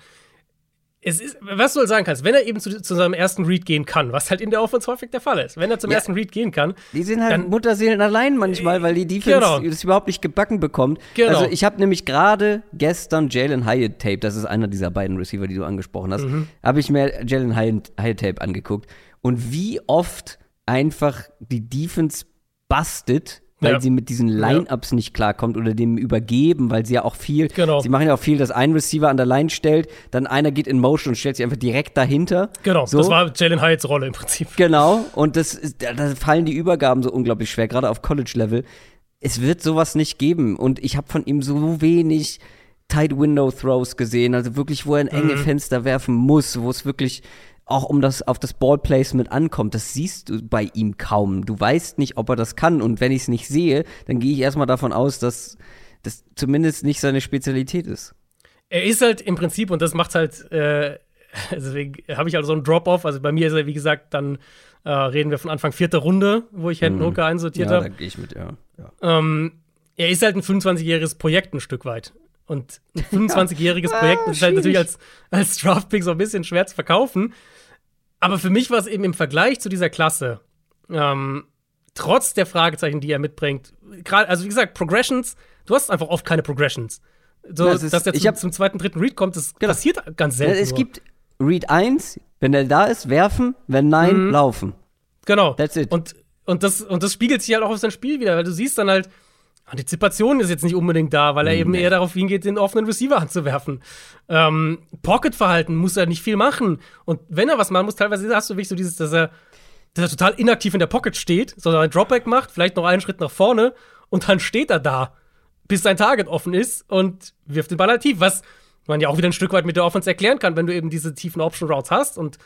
B: Es ist, was du halt sagen kannst, wenn er eben zu, zu, seinem ersten Read gehen kann, was halt in der Offense häufig der Fall ist, wenn er zum ja, ersten Read gehen kann.
A: Die sind halt dann, Mutterseelen allein manchmal, weil die Defense genau. das überhaupt nicht gebacken bekommt. Genau. Also ich habe nämlich gerade gestern Jalen Hyatt Tape, das ist einer dieser beiden Receiver, die du angesprochen hast, mhm. habe ich mir Jalen Hyatt, Hyatt Tape angeguckt. Und wie oft einfach die Defense bastet weil ja. sie mit diesen Line-Ups ja. nicht klarkommt oder dem übergeben, weil sie ja auch viel, genau. sie machen ja auch viel, dass ein Receiver an der Line stellt, dann einer geht in Motion und stellt sich einfach direkt dahinter.
B: Genau, so. das war Jalen Hyatts Rolle im Prinzip.
A: Genau, und das ist, da fallen die Übergaben so unglaublich schwer, gerade auf College-Level. Es wird sowas nicht geben und ich habe von ihm so wenig Tight Window Throws gesehen, also wirklich, wo er in enge mhm. Fenster werfen muss, wo es wirklich auch um das auf das Ballplacement ankommt, das siehst du bei ihm kaum. Du weißt nicht, ob er das kann. Und wenn ich es nicht sehe, dann gehe ich erstmal davon aus, dass das zumindest nicht seine Spezialität ist.
B: Er ist halt im Prinzip, und das macht halt, äh, deswegen habe ich also so einen Drop-Off. Also bei mir ist er, wie gesagt, dann äh, reden wir von Anfang vierter Runde, wo ich Hendon Hooker einsortiert habe.
A: Ja, da gehe ich mit, ja.
B: ja. Ähm, er ist halt ein 25-jähriges Projekt ein Stück weit. Und ein 25-jähriges ja. Projekt ist halt natürlich als, als Draftpick so ein bisschen schwer zu verkaufen. Aber für mich war es eben im Vergleich zu dieser Klasse, ähm, trotz der Fragezeichen, die er mitbringt, gerade, also wie gesagt, Progressions, du hast einfach oft keine Progressions. So, das ist, dass der zum, zum, zweiten, dritten Read kommt, das genau. passiert ganz selten.
A: Es nur. gibt Read 1, wenn er da ist, werfen, wenn nein, mhm. laufen.
B: Genau. That's it. Und, und, das, und das spiegelt sich halt auch auf sein Spiel wieder, weil du siehst dann halt, Antizipation ist jetzt nicht unbedingt da, weil er eben eher darauf hingeht, den offenen Receiver anzuwerfen. Ähm, Pocket-Verhalten muss er nicht viel machen. Und wenn er was machen muss, teilweise hast du wirklich so dieses, dass er, dass er total inaktiv in der Pocket steht, sondern ein Dropback macht, vielleicht noch einen Schritt nach vorne und dann steht er da, bis sein Target offen ist und wirft den Ball halt tief, was man ja auch wieder ein Stück weit mit der Offense erklären kann, wenn du eben diese tiefen Option Routes hast und,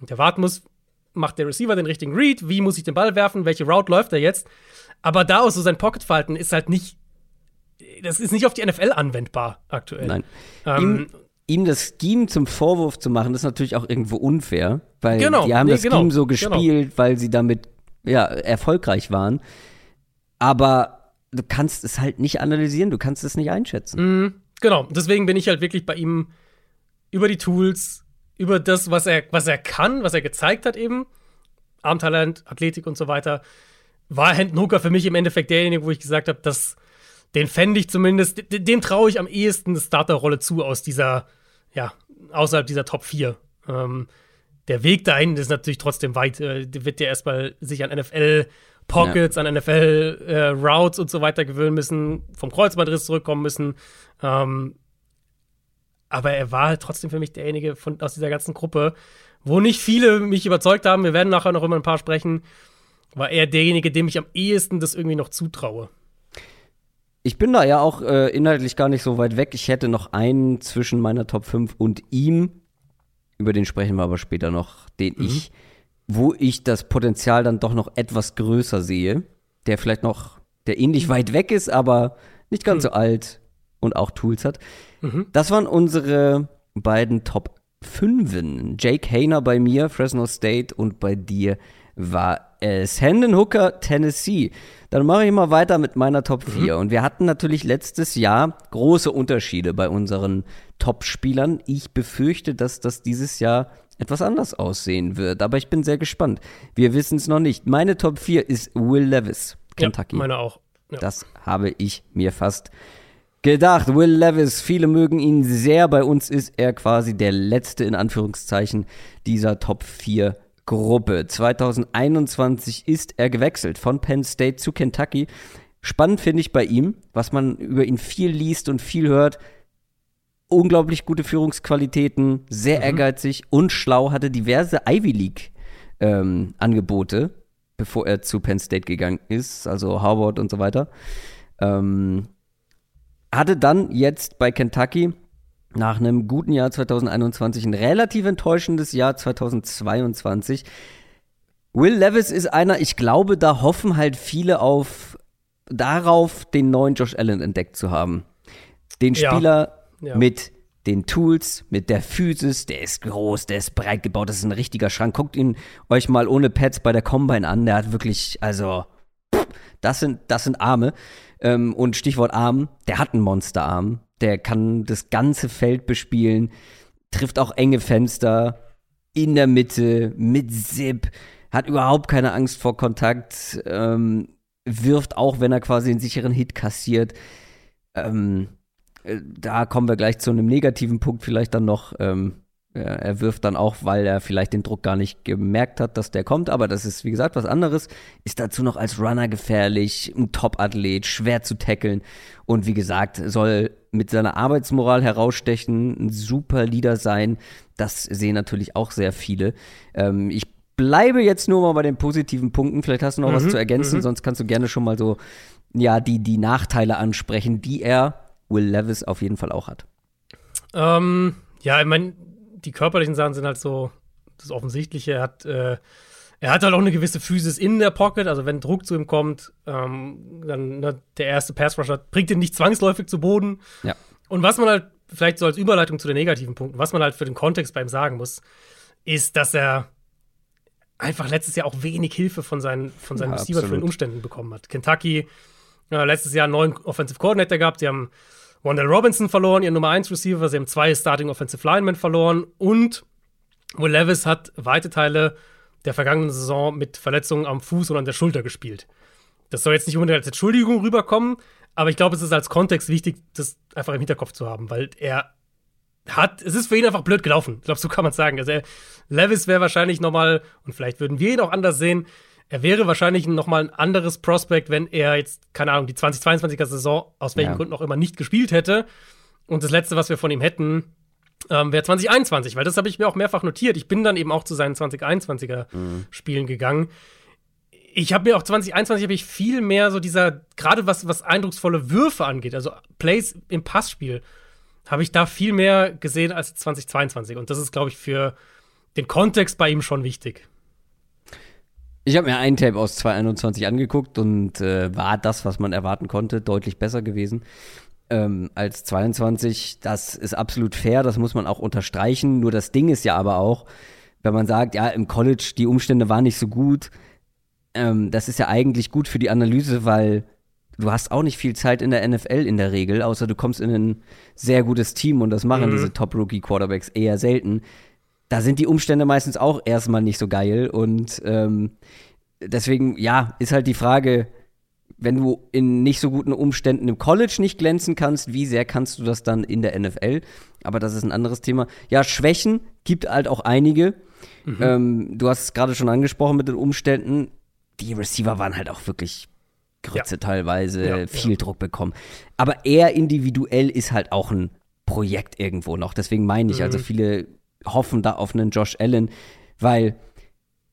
B: und erwarten musst, macht der Receiver den richtigen Read, wie muss ich den Ball werfen, welche Route läuft er jetzt. Aber da aus so sein Pocket-Verhalten ist halt nicht, das ist nicht auf die NFL anwendbar aktuell.
A: Nein. Ähm, ihm, ihm, das Scheme zum Vorwurf zu machen, ist natürlich auch irgendwo unfair, weil genau, die haben nee, das genau, Scheme so genau. gespielt, genau. weil sie damit ja, erfolgreich waren. Aber du kannst es halt nicht analysieren, du kannst es nicht einschätzen.
B: Mhm, genau, deswegen bin ich halt wirklich bei ihm über die Tools, über das, was er, was er kann, was er gezeigt hat eben, Armtalent, Athletik und so weiter, war Hendon Hooker für mich im Endeffekt derjenige, wo ich gesagt habe, dass den fände ich zumindest, dem traue ich am ehesten eine Starterrolle zu aus dieser, ja, außerhalb dieser Top 4. Ähm, der Weg dahin ist natürlich trotzdem weit. Äh, wird ja erstmal sich an NFL Pockets, ja. an NFL äh, Routes und so weiter gewöhnen müssen, vom Kreuzbandriss zurückkommen müssen. Ähm, aber er war halt trotzdem für mich derjenige von, aus dieser ganzen Gruppe, wo nicht viele mich überzeugt haben. Wir werden nachher noch über ein paar sprechen war er derjenige, dem ich am ehesten das irgendwie noch zutraue.
A: Ich bin da ja auch äh, inhaltlich gar nicht so weit weg. Ich hätte noch einen zwischen meiner Top 5 und ihm. Über den sprechen wir aber später noch, den mhm. ich, wo ich das Potenzial dann doch noch etwas größer sehe. Der vielleicht noch, der ähnlich weit weg ist, aber nicht ganz mhm. so alt und auch Tools hat. Mhm. Das waren unsere beiden Top 5. Jake Hayner bei mir, Fresno State und bei dir war es Hendon Hooker, Tennessee. Dann mache ich mal weiter mit meiner Top 4. Mhm. Und wir hatten natürlich letztes Jahr große Unterschiede bei unseren Top-Spielern. Ich befürchte, dass das dieses Jahr etwas anders aussehen wird. Aber ich bin sehr gespannt. Wir wissen es noch nicht. Meine Top 4 ist Will Levis, Kentucky.
B: Ja, meine auch.
A: Ja. Das habe ich mir fast gedacht. Will Levis, viele mögen ihn sehr. Bei uns ist er quasi der letzte, in Anführungszeichen, dieser Top 4 Gruppe. 2021 ist er gewechselt von Penn State zu Kentucky. Spannend finde ich bei ihm, was man über ihn viel liest und viel hört. Unglaublich gute Führungsqualitäten, sehr mhm. ehrgeizig und schlau, hatte diverse Ivy League ähm, Angebote, bevor er zu Penn State gegangen ist, also Harvard und so weiter. Ähm, hatte dann jetzt bei Kentucky nach einem guten Jahr 2021 ein relativ enttäuschendes Jahr 2022. Will Levis ist einer, ich glaube, da hoffen halt viele auf darauf, den neuen Josh Allen entdeckt zu haben. Den Spieler ja. Ja. mit den Tools, mit der Physis, der ist groß, der ist breit gebaut, das ist ein richtiger Schrank. Guckt ihn euch mal ohne Pads bei der Combine an, der hat wirklich, also, das sind, das sind Arme. Ähm, und Stichwort Arm, der hat einen Monsterarm. Der kann das ganze Feld bespielen, trifft auch enge Fenster in der Mitte mit Zip, hat überhaupt keine Angst vor Kontakt, ähm, wirft auch, wenn er quasi einen sicheren Hit kassiert. Ähm, äh, da kommen wir gleich zu einem negativen Punkt vielleicht dann noch. Ähm, er wirft dann auch, weil er vielleicht den Druck gar nicht gemerkt hat, dass der kommt. Aber das ist, wie gesagt, was anderes. Ist dazu noch als Runner gefährlich, ein Top-Athlet, schwer zu tackeln. Und wie gesagt, soll mit seiner Arbeitsmoral herausstechen, ein super Leader sein. Das sehen natürlich auch sehr viele. Ähm, ich bleibe jetzt nur mal bei den positiven Punkten. Vielleicht hast du noch mhm, was zu ergänzen, mhm. sonst kannst du gerne schon mal so, ja, die, die Nachteile ansprechen, die er, Will Levis, auf jeden Fall auch hat.
B: Ähm, ja, ich meine, die körperlichen Sachen sind halt so das Offensichtliche. Er hat, äh, er hat halt auch eine gewisse Physis in der Pocket, also wenn Druck zu ihm kommt, ähm, dann ne, der erste Pass-Rusher bringt ihn nicht zwangsläufig zu Boden.
A: Ja.
B: Und was man halt, vielleicht so als Überleitung zu den negativen Punkten, was man halt für den Kontext bei ihm sagen muss, ist, dass er einfach letztes Jahr auch wenig Hilfe von seinen, von seinen ja, Receiver für den Umständen bekommen hat. Kentucky äh, letztes Jahr einen neuen Offensive Coordinator gehabt, sie haben Wandell Robinson verloren, ihr Nummer 1 Receiver. Sie haben zwei Starting Offensive Linemen verloren. Und Will Levis hat weite Teile der vergangenen Saison mit Verletzungen am Fuß und an der Schulter gespielt. Das soll jetzt nicht unbedingt als Entschuldigung rüberkommen, aber ich glaube, es ist als Kontext wichtig, das einfach im Hinterkopf zu haben, weil er hat, es ist für ihn einfach blöd gelaufen. Ich glaube, so kann man es sagen. Also, er, Levis wäre wahrscheinlich nochmal, und vielleicht würden wir ihn auch anders sehen, er wäre wahrscheinlich noch mal ein anderes Prospect, wenn er jetzt, keine Ahnung, die 2022er Saison aus welchen ja. Gründen auch immer nicht gespielt hätte. Und das Letzte, was wir von ihm hätten, ähm, wäre 2021, weil das habe ich mir auch mehrfach notiert. Ich bin dann eben auch zu seinen 2021er mhm. Spielen gegangen. Ich habe mir auch 2021 habe ich viel mehr so dieser, gerade was, was eindrucksvolle Würfe angeht, also Plays im Passspiel, habe ich da viel mehr gesehen als 2022. Und das ist, glaube ich, für den Kontext bei ihm schon wichtig.
A: Ich habe mir einen Tape aus 2021 angeguckt und äh, war das, was man erwarten konnte, deutlich besser gewesen ähm, als 22. Das ist absolut fair, das muss man auch unterstreichen. Nur das Ding ist ja aber auch, wenn man sagt, ja, im College die Umstände waren nicht so gut, ähm, das ist ja eigentlich gut für die Analyse, weil du hast auch nicht viel Zeit in der NFL in der Regel, außer du kommst in ein sehr gutes Team und das machen mhm. diese Top-Rookie-Quarterbacks eher selten. Da sind die Umstände meistens auch erstmal nicht so geil und ähm, deswegen, ja, ist halt die Frage, wenn du in nicht so guten Umständen im College nicht glänzen kannst, wie sehr kannst du das dann in der NFL? Aber das ist ein anderes Thema. Ja, Schwächen gibt halt auch einige. Mhm. Ähm, du hast es gerade schon angesprochen mit den Umständen. Die Receiver waren halt auch wirklich Grütze ja. teilweise, ja, viel ja. Druck bekommen. Aber er individuell ist halt auch ein Projekt irgendwo noch. Deswegen meine ich, mhm. also viele hoffen da auf einen Josh Allen, weil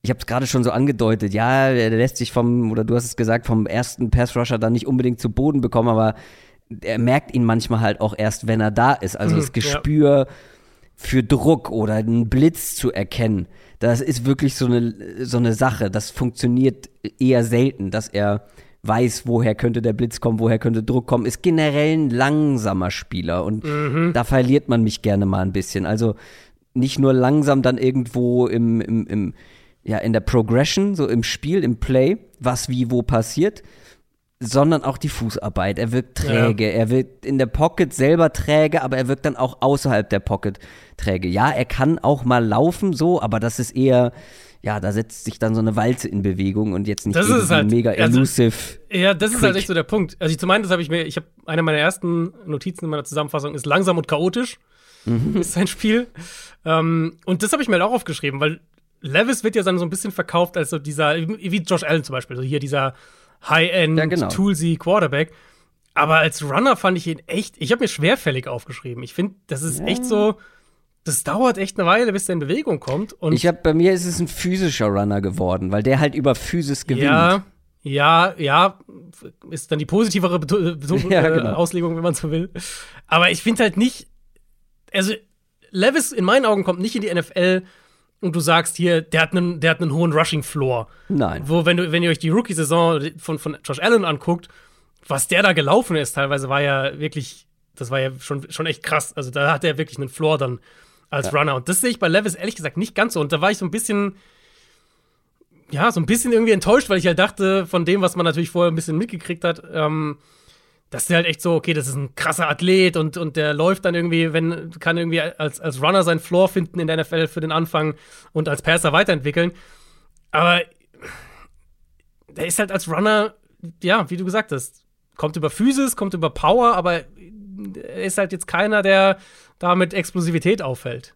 A: ich habe es gerade schon so angedeutet, ja, er lässt sich vom, oder du hast es gesagt, vom ersten Pass-Rusher dann nicht unbedingt zu Boden bekommen, aber er merkt ihn manchmal halt auch erst, wenn er da ist. Also mhm, das Gespür ja. für Druck oder einen Blitz zu erkennen, das ist wirklich so eine, so eine Sache. Das funktioniert eher selten, dass er weiß, woher könnte der Blitz kommen, woher könnte Druck kommen, ist generell ein langsamer Spieler und mhm. da verliert man mich gerne mal ein bisschen. Also nicht nur langsam dann irgendwo im, im, im ja, in der Progression, so im Spiel, im Play, was wie wo passiert, sondern auch die Fußarbeit. Er wirkt träge, ja. er wirkt in der Pocket selber träge, aber er wirkt dann auch außerhalb der Pocket träge. Ja, er kann auch mal laufen so, aber das ist eher ja, da setzt sich dann so eine Walze in Bewegung und jetzt nicht
B: das ist halt,
A: mega
B: also, elusive. Ja, das ist halt echt so der Punkt. Also ich zum einen, das habe ich mir, ich habe eine meiner ersten Notizen in meiner Zusammenfassung ist langsam und chaotisch. Mhm. Ist sein Spiel. Ähm, und das habe ich mir halt auch aufgeschrieben, weil Levis wird ja dann so ein bisschen verkauft als so dieser, wie Josh Allen zum Beispiel, so hier dieser High-End, ja, genau. Toolsy Quarterback. Aber als Runner fand ich ihn echt, ich habe mir schwerfällig aufgeschrieben. Ich finde, das ist ja. echt so, das dauert echt eine Weile, bis der in Bewegung kommt. Und
A: ich habe bei mir ist es ein physischer Runner geworden, weil der halt über Physis gewinnt.
B: Ja, ja, ja, ist dann die positivere Be ja, genau. Auslegung, wenn man so will. Aber ich finde halt nicht, also Levis in meinen Augen kommt nicht in die NFL und du sagst hier, der hat einen, der hat einen hohen Rushing Floor.
A: Nein.
B: Wo, wenn du, wenn ihr euch die Rookie-Saison von, von Josh Allen anguckt, was der da gelaufen ist, teilweise war ja wirklich, das war ja schon, schon echt krass. Also da hat er wirklich einen Floor dann als ja. Runner. Und das sehe ich bei Levis ehrlich gesagt nicht ganz so. Und da war ich so ein bisschen, ja, so ein bisschen irgendwie enttäuscht, weil ich halt dachte, von dem, was man natürlich vorher ein bisschen mitgekriegt hat, ähm, dass der halt echt so, okay, das ist ein krasser Athlet und, und der läuft dann irgendwie, wenn, kann irgendwie als, als Runner seinen Floor finden in der NFL für den Anfang und als Passer weiterentwickeln. Aber der ist halt als Runner, ja, wie du gesagt hast, kommt über Physis, kommt über Power, aber er ist halt jetzt keiner, der da mit Explosivität auffällt.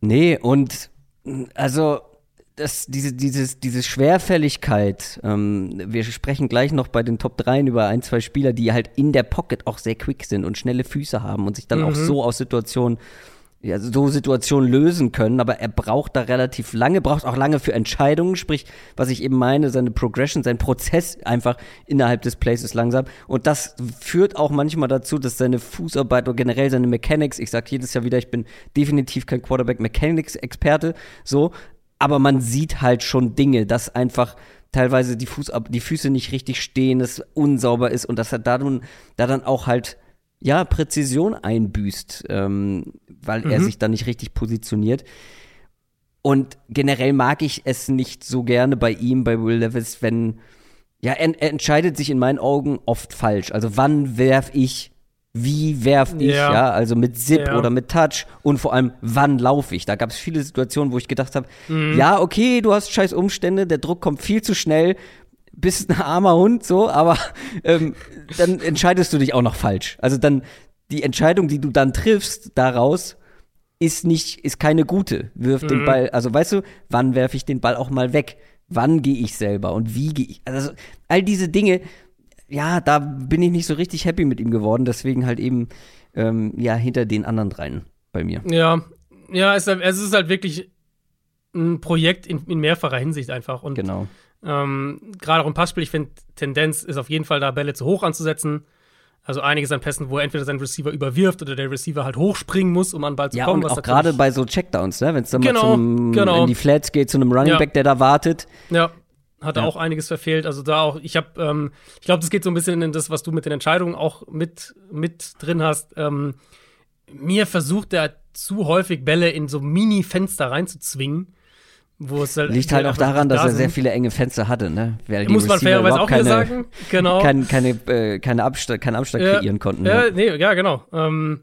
A: Nee, und also das, diese, dieses, diese Schwerfälligkeit, ähm, wir sprechen gleich noch bei den Top 3 über ein, zwei Spieler, die halt in der Pocket auch sehr quick sind und schnelle Füße haben und sich dann mhm. auch so aus Situationen, ja, so Situationen lösen können, aber er braucht da relativ lange, braucht auch lange für Entscheidungen, sprich, was ich eben meine, seine Progression, sein Prozess einfach innerhalb des Plays ist langsam. Und das führt auch manchmal dazu, dass seine Fußarbeit oder generell seine Mechanics, ich sag jedes Jahr wieder, ich bin definitiv kein Quarterback Mechanics Experte, so, aber man sieht halt schon Dinge, dass einfach teilweise die, Fuß, die Füße nicht richtig stehen, es unsauber ist und dass er da, nun, da dann auch halt ja Präzision einbüßt, ähm, weil mhm. er sich dann nicht richtig positioniert. Und generell mag ich es nicht so gerne bei ihm, bei Will Levis, wenn ja, er, er entscheidet sich in meinen Augen oft falsch. Also wann werf ich wie werf ich, ja, ja also mit Zip ja. oder mit Touch und vor allem, wann laufe ich. Da gab es viele Situationen, wo ich gedacht habe, mhm. ja, okay, du hast scheiß Umstände, der Druck kommt viel zu schnell, bist ein armer Hund, so, aber ähm, dann entscheidest du dich auch noch falsch. Also dann, die Entscheidung, die du dann triffst daraus, ist nicht, ist keine gute. Wirf mhm. den Ball, also weißt du, wann werfe ich den Ball auch mal weg? wann gehe ich selber und wie gehe ich. Also all diese Dinge, ja, da bin ich nicht so richtig happy mit ihm geworden, deswegen halt eben ähm, ja hinter den anderen dreien bei mir.
B: Ja, ja, es, es ist halt wirklich ein Projekt in, in mehrfacher Hinsicht einfach. Und
A: Genau.
B: ähm, gerade auch im Passspiel, ich finde, Tendenz ist auf jeden Fall da Bälle zu hoch anzusetzen. Also einiges an Pässen, wo er entweder sein Receiver überwirft oder der Receiver halt hochspringen muss, um an den Ball zu
A: Ja,
B: kommen.
A: und
B: was
A: auch gerade bei so Checkdowns, ne? wenn es dann
B: Genau,
A: mal zum,
B: genau.
A: in die Flats geht, zu einem Running
B: Ja.
A: Back, der da wartet.
B: Ja, hat er
A: Ja.
B: auch einiges verfehlt. Also da auch, ich habe, ähm, ich glaube, das geht so ein bisschen in das, was du mit den Entscheidungen auch mit, mit drin hast. Ähm, mir versucht er zu häufig Bälle in so Mini-Fenster reinzuzwingen, wo es halt
A: Liegt halt auch daran, dass
B: da
A: er sehr viele enge Fenster hatte, ne? Die
B: Muss man fairerweise auch
A: keine,
B: sagen. Genau.
A: Kein, keine, äh, keine Abstand, keinen Abstand
B: Ja,
A: kreieren konnten.
B: Ja,
A: ne?
B: nee, ja, genau. Ähm,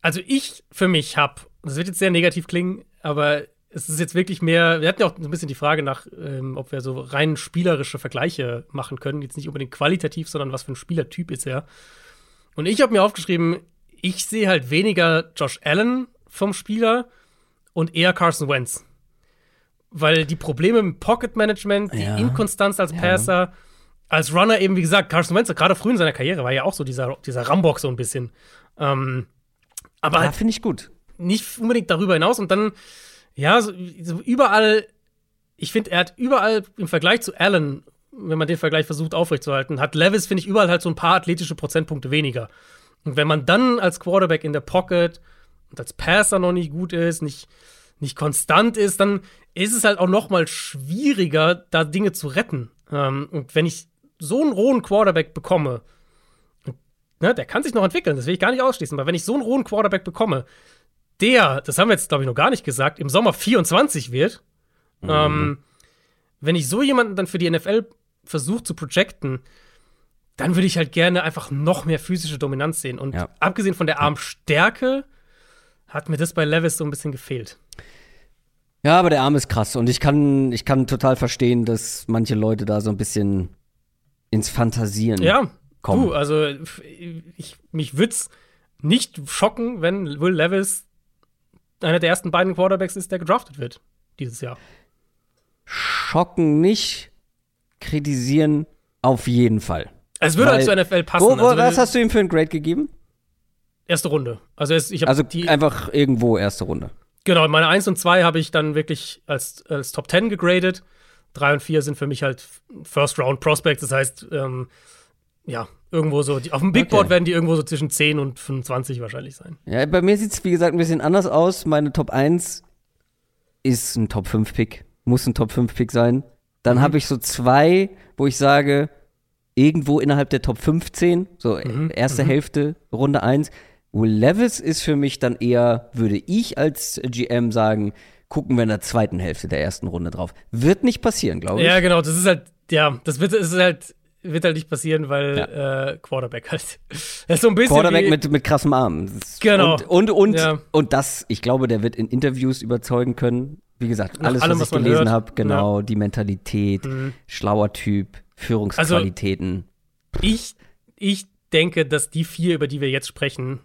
B: also ich für mich habe, das wird jetzt sehr negativ klingen, aber es ist jetzt wirklich mehr, wir hatten ja auch ein bisschen die Frage nach, ähm, ob wir so rein spielerische Vergleiche machen können. Jetzt nicht unbedingt qualitativ, sondern was für ein Spielertyp ist er. Und ich habe mir aufgeschrieben, ich sehe halt weniger Josh Allen vom Spieler und eher Carson Wentz. Weil die Probleme im Pocket Management, die
A: Ja.
B: Inkonstanz als Passer, als Runner eben, wie gesagt, Carson Wentz, gerade früh in seiner Karriere, war ja auch so dieser, dieser Rambock so ein bisschen. Ähm, aber
A: Ja,
B: halt
A: finde ich gut.
B: nicht unbedingt darüber hinaus und dann, ja, so, so überall, ich finde, er hat überall im Vergleich zu Allen, wenn man den Vergleich versucht aufrechtzuerhalten, hat Levis, finde ich, überall halt so ein paar athletische Prozentpunkte weniger. Und wenn man dann als Quarterback in der Pocket und als Passer noch nicht gut ist, nicht, nicht konstant ist, dann ist es halt auch noch mal schwieriger, da Dinge zu retten. Ähm, und wenn ich so einen rohen Quarterback bekomme, ne, der kann sich noch entwickeln, das will ich gar nicht ausschließen, aber wenn ich so einen rohen Quarterback bekomme, der, das haben wir jetzt, glaube ich, noch gar nicht gesagt, im Sommer 24 wird, ähm, wenn ich so jemanden dann für die NFL versuche zu projecten, dann würde ich halt gerne einfach noch mehr physische Dominanz sehen. Und
A: Ja.
B: abgesehen von der Armstärke hat mir das bei Levis so ein bisschen gefehlt.
A: Ja, aber der Arm ist krass und ich kann, ich kann total verstehen, dass manche Leute da so ein bisschen ins Fantasieren
B: Ja,
A: kommen.
B: du, also ich, mich würde es nicht schocken, wenn Will Levis einer der ersten beiden Quarterbacks ist, der gedraftet wird dieses Jahr.
A: Schocken nicht, kritisieren auf jeden Fall.
B: Es würde halt zur NFL passen.
A: Wo, wo,
B: also,
A: was hast du ihm für ein Grade gegeben?
B: erste Runde. Also ich habe
A: Also
B: die
A: einfach irgendwo erste Runde.
B: Genau, meine 1 und 2 habe ich dann wirklich als, als Top 10 gegradet. 3 und 4 sind für mich halt First Round Prospects. Das heißt, ähm, ja, irgendwo so, die, auf dem Big
A: Okay.
B: Board werden die irgendwo so zwischen 10 und 25 wahrscheinlich sein.
A: Ja, bei mir sieht es, wie gesagt, ein bisschen anders aus. Meine Top 1 ist ein Top 5 Pick. Muss ein Top 5 Pick sein. Dann habe ich so zwei, wo ich sage, irgendwo innerhalb der Top 15, so erste Hälfte, Runde 1. Will Levis ist für mich dann eher, würde ich als GM sagen, gucken wir in der zweiten Hälfte der ersten Runde drauf. Wird nicht passieren, glaube ich.
B: Ja, genau, das ist halt, ja, das wird, das ist halt, wird halt nicht passieren, weil äh, Quarterback halt. Das ist so ein bisschen.
A: Quarterback mit, mit krassem Arm.
B: Genau.
A: Und, und, und,
B: Ja.
A: und das, ich glaube, der wird in Interviews überzeugen können. Wie gesagt,
B: Nach
A: alles,
B: allem,
A: was
B: was
A: ich gelesen habe, genau, die Mentalität,
B: Mhm.
A: schlauer Typ, Führungsqualitäten.
B: Ich, ich denke, dass die vier, über die wir jetzt sprechen,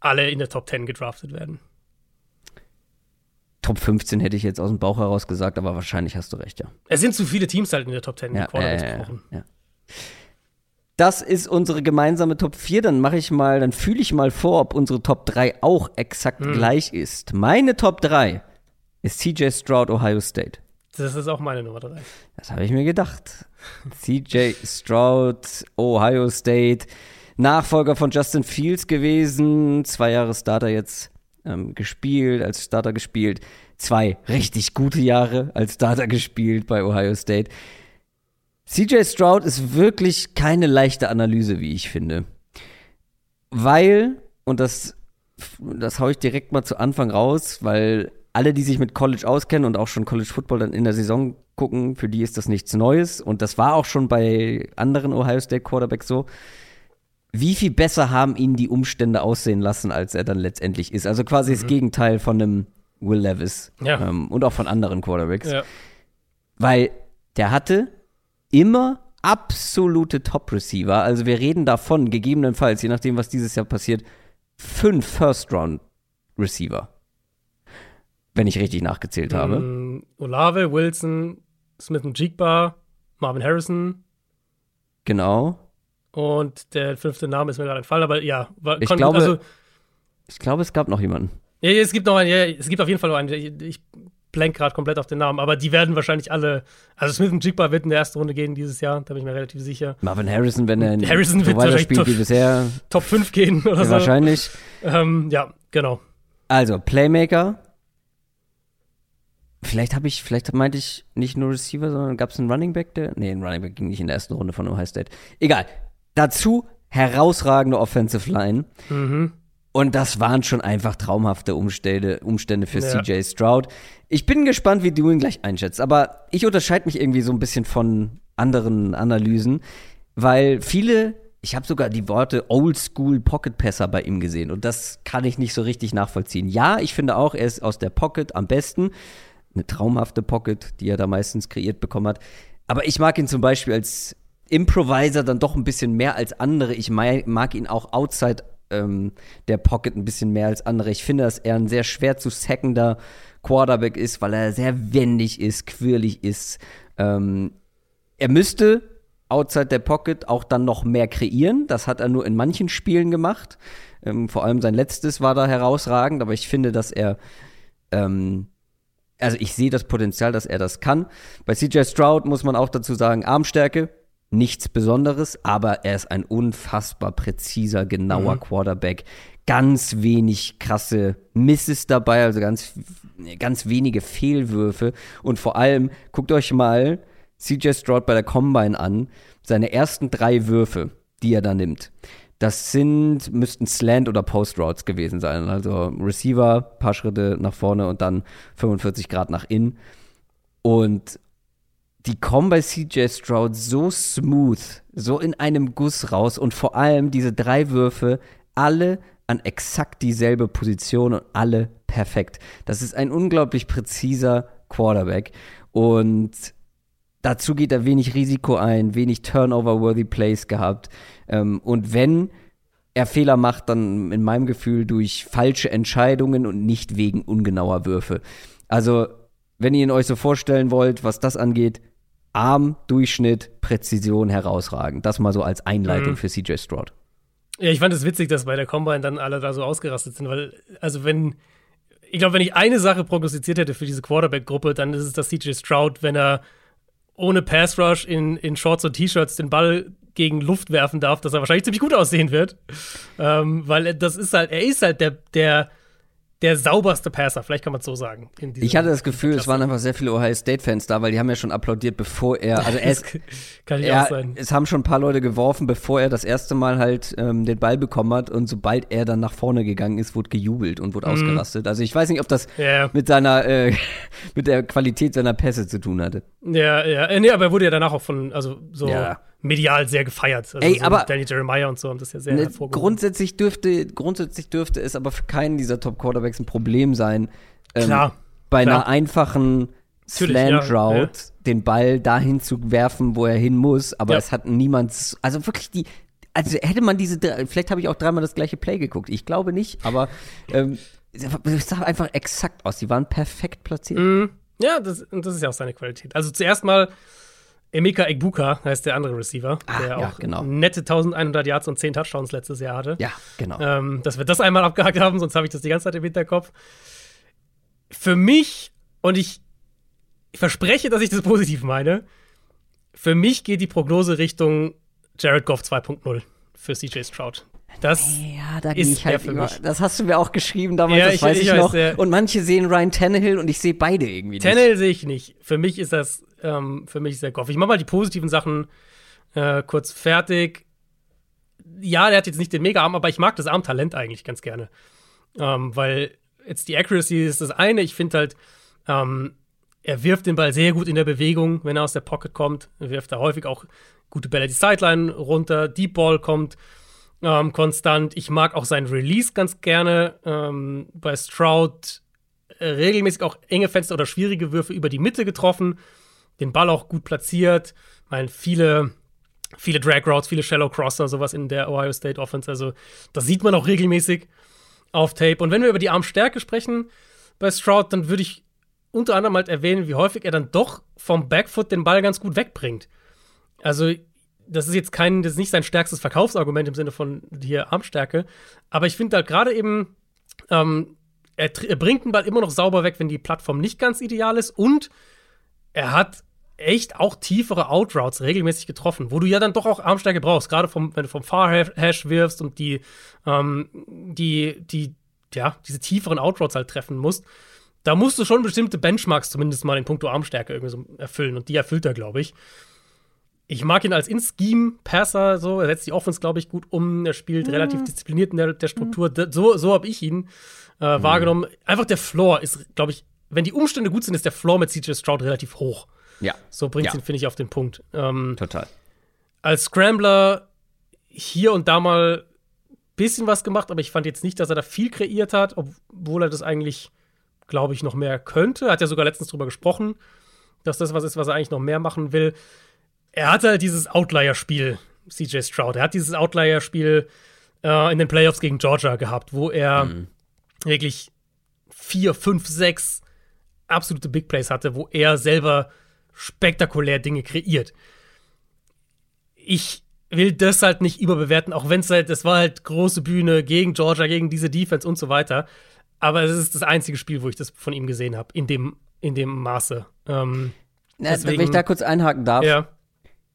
B: alle in der Top 10 gedraftet werden.
A: Top 15 hätte ich jetzt aus dem Bauch heraus gesagt, aber wahrscheinlich hast du recht, ja.
B: Es sind zu viele Teams halt in der Top 10
A: Ja,
B: mit Quarterbacks
A: äh, ja, ja. Das ist unsere gemeinsame Top 4. Dann mache ich mal, dann fühle ich mal vor, ob unsere Top 3 auch exakt
B: Hm.
A: gleich ist. Meine Top 3 ist CJ Stroud, Ohio State.
B: Das ist auch meine Nummer 3.
A: Das habe ich mir gedacht. CJ Stroud, Ohio State, Nachfolger von Justin Fields gewesen, zwei Jahre Starter jetzt ähm, gespielt, als Starter gespielt, zwei richtig gute Jahre als Starter gespielt bei Ohio State. CJ Stroud ist wirklich keine leichte Analyse, wie ich finde. Weil, und das, das hau ich direkt mal zu Anfang raus, weil alle, die sich mit College auskennen und auch schon College Football dann in der Saison gucken, für die ist das nichts Neues. Und das war auch schon bei anderen Ohio State Quarterbacks so. Wie viel besser haben ihn die Umstände aussehen lassen, als er dann letztendlich ist? Also quasi das Gegenteil von einem Will Levis
B: Ja.
A: ähm, und auch von anderen Quarterbacks.
B: Ja.
A: Weil der hatte immer absolute Top-Receiver. Also wir reden davon, gegebenenfalls, je nachdem, was dieses Jahr passiert, fünf First-Round-Receiver. Wenn ich richtig nachgezählt habe.
B: Mm, Olave, Wilson, Smith Jigba, Marvin Harrison.
A: Genau.
B: Und der fünfte Name ist mir gerade entfallen, aber ja.
A: War, ich, glaube, also, ich glaube, es gab noch jemanden.
B: Ja, es gibt noch einen, ja, es gibt auf jeden Fall noch einen. Ich blank gerade komplett auf den Namen, aber die werden wahrscheinlich alle. Also Smith und Jigba wird in der ersten Runde gehen dieses Jahr, da bin ich mir relativ sicher.
A: Marvin Harrison, wenn er
B: Harrison wird
A: weiter spielt top, wie bisher.
B: Top 5 gehen oder so.
A: Wahrscheinlich.
B: Ähm, ja, genau.
A: Also, Playmaker. Vielleicht habe ich, vielleicht meinte ich nicht nur Receiver, sondern gab es einen Running Back, der. Nee, ein Running Back ging nicht in der ersten Runde von Ohio State. Egal. Dazu herausragende Offensive Line.
B: Mhm.
A: Und das waren schon einfach traumhafte Umstände, Umstände für ja. CJ Stroud. Ich bin gespannt, wie du ihn gleich einschätzt. Aber ich unterscheide mich irgendwie so ein bisschen von anderen Analysen, weil viele, ich habe sogar die Worte Oldschool Pocket Passer bei ihm gesehen. Und das kann ich nicht so richtig nachvollziehen. Ja, ich finde auch, er ist aus der Pocket am besten. Eine traumhafte Pocket, die er da meistens kreiert bekommen hat. Aber ich mag ihn zum Beispiel als Improviser dann doch ein bisschen mehr als andere. Ich mag ihn auch outside ähm, der Pocket ein bisschen mehr als andere. Ich finde, dass er ein sehr schwer zu sackender Quarterback ist, weil er sehr wendig ist, quirlig ist. Ähm, er müsste outside der Pocket auch dann noch mehr kreieren. Das hat er nur in manchen Spielen gemacht. Ähm, vor allem sein letztes war da herausragend, aber ich finde, dass er ähm, also ich sehe das Potenzial, dass er das kann. Bei CJ Stroud muss man auch dazu sagen, Armstärke, nichts Besonderes, aber er ist ein unfassbar präziser, genauer mhm. Quarterback. Ganz wenig krasse Misses dabei, also ganz, ganz wenige Fehlwürfe. Und vor allem, guckt euch mal CJ Stroud bei der Combine an, seine ersten drei Würfe, die er da nimmt. Das sind, müssten Slant oder Post Routes gewesen sein. Also Receiver, paar Schritte nach vorne und dann 45 Grad nach innen. Und die kommen bei CJ Stroud so smooth, so in einem Guss raus und vor allem diese drei Würfe, alle an exakt dieselbe Position und alle perfekt. Das ist ein unglaublich präziser Quarterback und dazu geht er wenig Risiko ein, wenig Turnover-worthy Plays gehabt ähm, und wenn er Fehler macht, dann in meinem Gefühl durch falsche Entscheidungen und nicht wegen ungenauer Würfe. Also, wenn ihr ihn euch so vorstellen wollt, was das angeht, Arm, Durchschnitt, Präzision herausragend. Das mal so als Einleitung mhm. für CJ Stroud.
B: Ja, ich fand es witzig, dass bei der Combine dann alle da so ausgerastet sind, weil, also wenn, ich glaube, wenn ich eine Sache prognostiziert hätte für diese Quarterback-Gruppe, dann ist es, dass CJ Stroud, wenn er ohne Pass Rush in, in Shorts und T-Shirts den Ball gegen Luft werfen darf, dass er wahrscheinlich ziemlich gut aussehen wird. Ähm, weil das ist halt, er ist halt der, der der sauberste Passer, vielleicht kann man es so sagen.
A: ich hatte das Gefühl, es waren einfach sehr viele Ohio State-Fans da, weil die haben ja schon applaudiert, bevor er, also ist,
B: kann ich er, auch sein.
A: Es haben schon ein paar Leute geworfen, bevor er das erste Mal halt ähm, den Ball bekommen hat und sobald er dann nach vorne gegangen ist, wurde gejubelt und wurde mhm. ausgerastet. Also ich weiß nicht, ob das yeah. mit seiner, äh, mit der Qualität seiner Pässe zu tun hatte.
B: Ja, ja, äh, nee, aber er wurde ja danach auch von, also so. Ja medial sehr gefeiert.
A: Also Ey,
B: so
A: aber
B: Danny Jeremiah und so haben das ja sehr ne,
A: Grundsätzlich dürfte, grundsätzlich dürfte es aber für keinen dieser Top-Quarterbacks ein Problem sein, ähm, klar, bei klar. einer einfachen Slant Route ja, ja. den Ball dahin zu werfen, wo er hin muss. Aber ja. es hat niemand, also wirklich die, also hätte man diese, vielleicht habe ich auch dreimal das gleiche Play geguckt. Ich glaube nicht, aber ähm, es sah einfach exakt aus. Die waren perfekt platziert.
B: Mm, ja, das, das ist ja auch seine Qualität. Also zuerst mal Emeka Egbuka heißt der andere Receiver,
A: ah,
B: der
A: ja,
B: auch
A: genau.
B: nette 1100 Yards und 10 Touchdowns letztes Jahr hatte.
A: Ja, genau.
B: Ähm, dass wir das einmal abgehakt haben, sonst habe ich das die ganze Zeit im Hinterkopf. Für mich, und ich, verspreche, dass ich das positiv meine, für mich geht die Prognose Richtung Jared Goff 2.0 für CJ Stroud. Das
A: ja, da ist ich halt immer, Das hast du mir auch geschrieben damals, ja, das ich, weiß ich, ich noch. Weiß, und manche sehen Ryan Tannehill und ich sehe beide irgendwie
B: nicht. Tannehill sehe ich nicht. Für mich ist das ähm, für mich sehr Goff. Ich mache mal die positiven Sachen äh, kurz fertig. Ja, der hat jetzt nicht den Mega-Arm, aber ich mag das Armtalent eigentlich ganz gerne. Ähm, weil jetzt die Accuracy ist das eine. Ich finde halt, ähm, er wirft den Ball sehr gut in der Bewegung, wenn er aus der Pocket kommt. Er wirft da häufig auch gute Bälle die Sideline runter. Deep Ball kommt ähm, konstant. Ich mag auch seinen Release ganz gerne. Ähm, bei Stroud äh, regelmäßig auch enge Fenster oder schwierige Würfe über die Mitte getroffen den Ball auch gut platziert. Ich meine, viele, viele Drag Routes, viele Shallow Crosser, sowas in der Ohio State Offense. Also, das sieht man auch regelmäßig auf Tape. Und wenn wir über die Armstärke sprechen bei Stroud, dann würde ich unter anderem halt erwähnen, wie häufig er dann doch vom Backfoot den Ball ganz gut wegbringt. Also, das ist jetzt kein, das ist nicht sein stärkstes Verkaufsargument im Sinne von hier Armstärke, aber ich finde halt gerade eben, ähm, er, er, bringt den Ball immer noch sauber weg, wenn die Plattform nicht ganz ideal ist und er hat echt auch tiefere Outroutes regelmäßig getroffen, wo du ja dann doch auch Armstärke brauchst, gerade vom, wenn du vom Far Hash wirfst und die, ähm, die, die, ja, diese tieferen Outroutes halt treffen musst. Da musst du schon bestimmte Benchmarks zumindest mal in puncto Armstärke irgendwie so erfüllen und die erfüllt er, glaube ich. Ich mag ihn als In-Scheme-Passer, so. Er setzt die Offense, glaube ich, gut um. Er spielt mhm. relativ diszipliniert in der, der Struktur. Mhm. So, so habe ich ihn äh, mhm. wahrgenommen. Einfach der Floor ist, glaube ich, wenn die Umstände gut sind, ist der Floor mit CJ Stroud relativ hoch.
A: Ja.
B: So bringt
A: ja.
B: ihn, finde ich, auf den Punkt. Ähm,
A: Total.
B: Als Scrambler hier und da mal ein bisschen was gemacht, aber ich fand jetzt nicht, dass er da viel kreiert hat, obwohl er das eigentlich, glaube ich, noch mehr könnte. Er hat ja sogar letztens drüber gesprochen, dass das was ist, was er eigentlich noch mehr machen will. Er hatte halt dieses Outlier-Spiel, CJ Stroud. Er hat dieses Outlier-Spiel äh, in den Playoffs gegen Georgia gehabt, wo er mhm. wirklich vier, fünf, sechs absolute Big Plays hatte, wo er selber spektakulär Dinge kreiert. Ich will das halt nicht überbewerten, auch wenn es halt, das war halt große Bühne gegen Georgia, gegen diese Defense und so weiter. Aber es ist das einzige Spiel, wo ich das von ihm gesehen habe, in dem, in dem Maße. Ähm,
A: Na, deswegen, wenn ich da kurz einhaken darf.
B: Ja.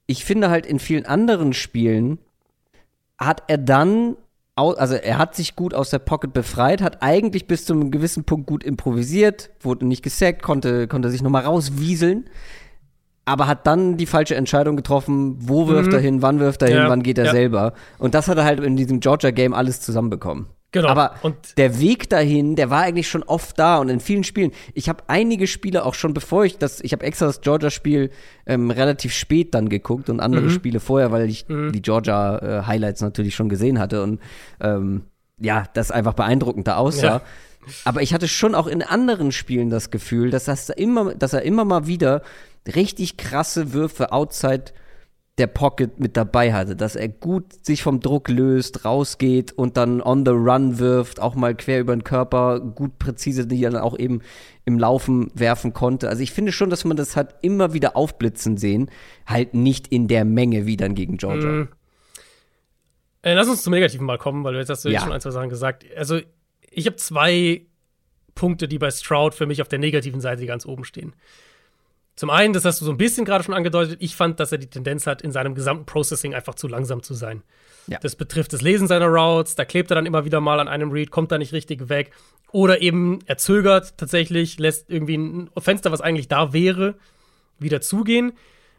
A: Ich finde halt in vielen anderen Spielen hat er dann also er hat sich gut aus der Pocket befreit, hat eigentlich bis zu einem gewissen Punkt gut improvisiert, wurde nicht gesackt, konnte, konnte sich nochmal rauswieseln, aber hat dann die falsche Entscheidung getroffen, wo wirft mhm. er hin, wann wirft er hin, wann geht er ja. selber. Und das hat er halt in diesem Georgia-Game alles zusammenbekommen.
B: Genau.
A: Aber und der Weg dahin, der war eigentlich schon oft da und in vielen Spielen. Ich habe einige Spiele auch schon, bevor ich das, ich habe extra das Georgia-Spiel ähm, relativ spät dann geguckt und andere mhm. Spiele vorher, weil ich mhm. die Georgia-Highlights äh, natürlich schon gesehen hatte und ähm, ja, das einfach beeindruckend da aussah. Ja. Aber ich hatte schon auch in anderen Spielen das Gefühl, dass, das immer, dass er immer mal wieder richtig krasse Würfe outside der Pocket mit dabei hatte, dass er gut sich vom Druck löst, rausgeht und dann on the run wirft, auch mal quer über den Körper, gut präzise, die er dann auch eben im Laufen werfen konnte. Also ich finde schon, dass man das halt immer wieder aufblitzen sehen, halt nicht in der Menge wie dann gegen Georgia. Mhm.
B: Äh, lass uns zum Negativen mal kommen, weil du jetzt hast du ja. schon ein, zwei Sachen gesagt. Also ich habe zwei Punkte, die bei Stroud für mich auf der negativen Seite ganz oben stehen. Zum einen, das hast du so ein bisschen gerade schon angedeutet, ich fand, dass er die Tendenz hat, in seinem gesamten Processing einfach zu langsam zu sein. Ja. Das betrifft das Lesen seiner Routes, da klebt er dann immer wieder mal an einem Read, kommt da nicht richtig weg. Oder eben er zögert tatsächlich, lässt irgendwie ein Fenster, was eigentlich da wäre, wieder zugehen.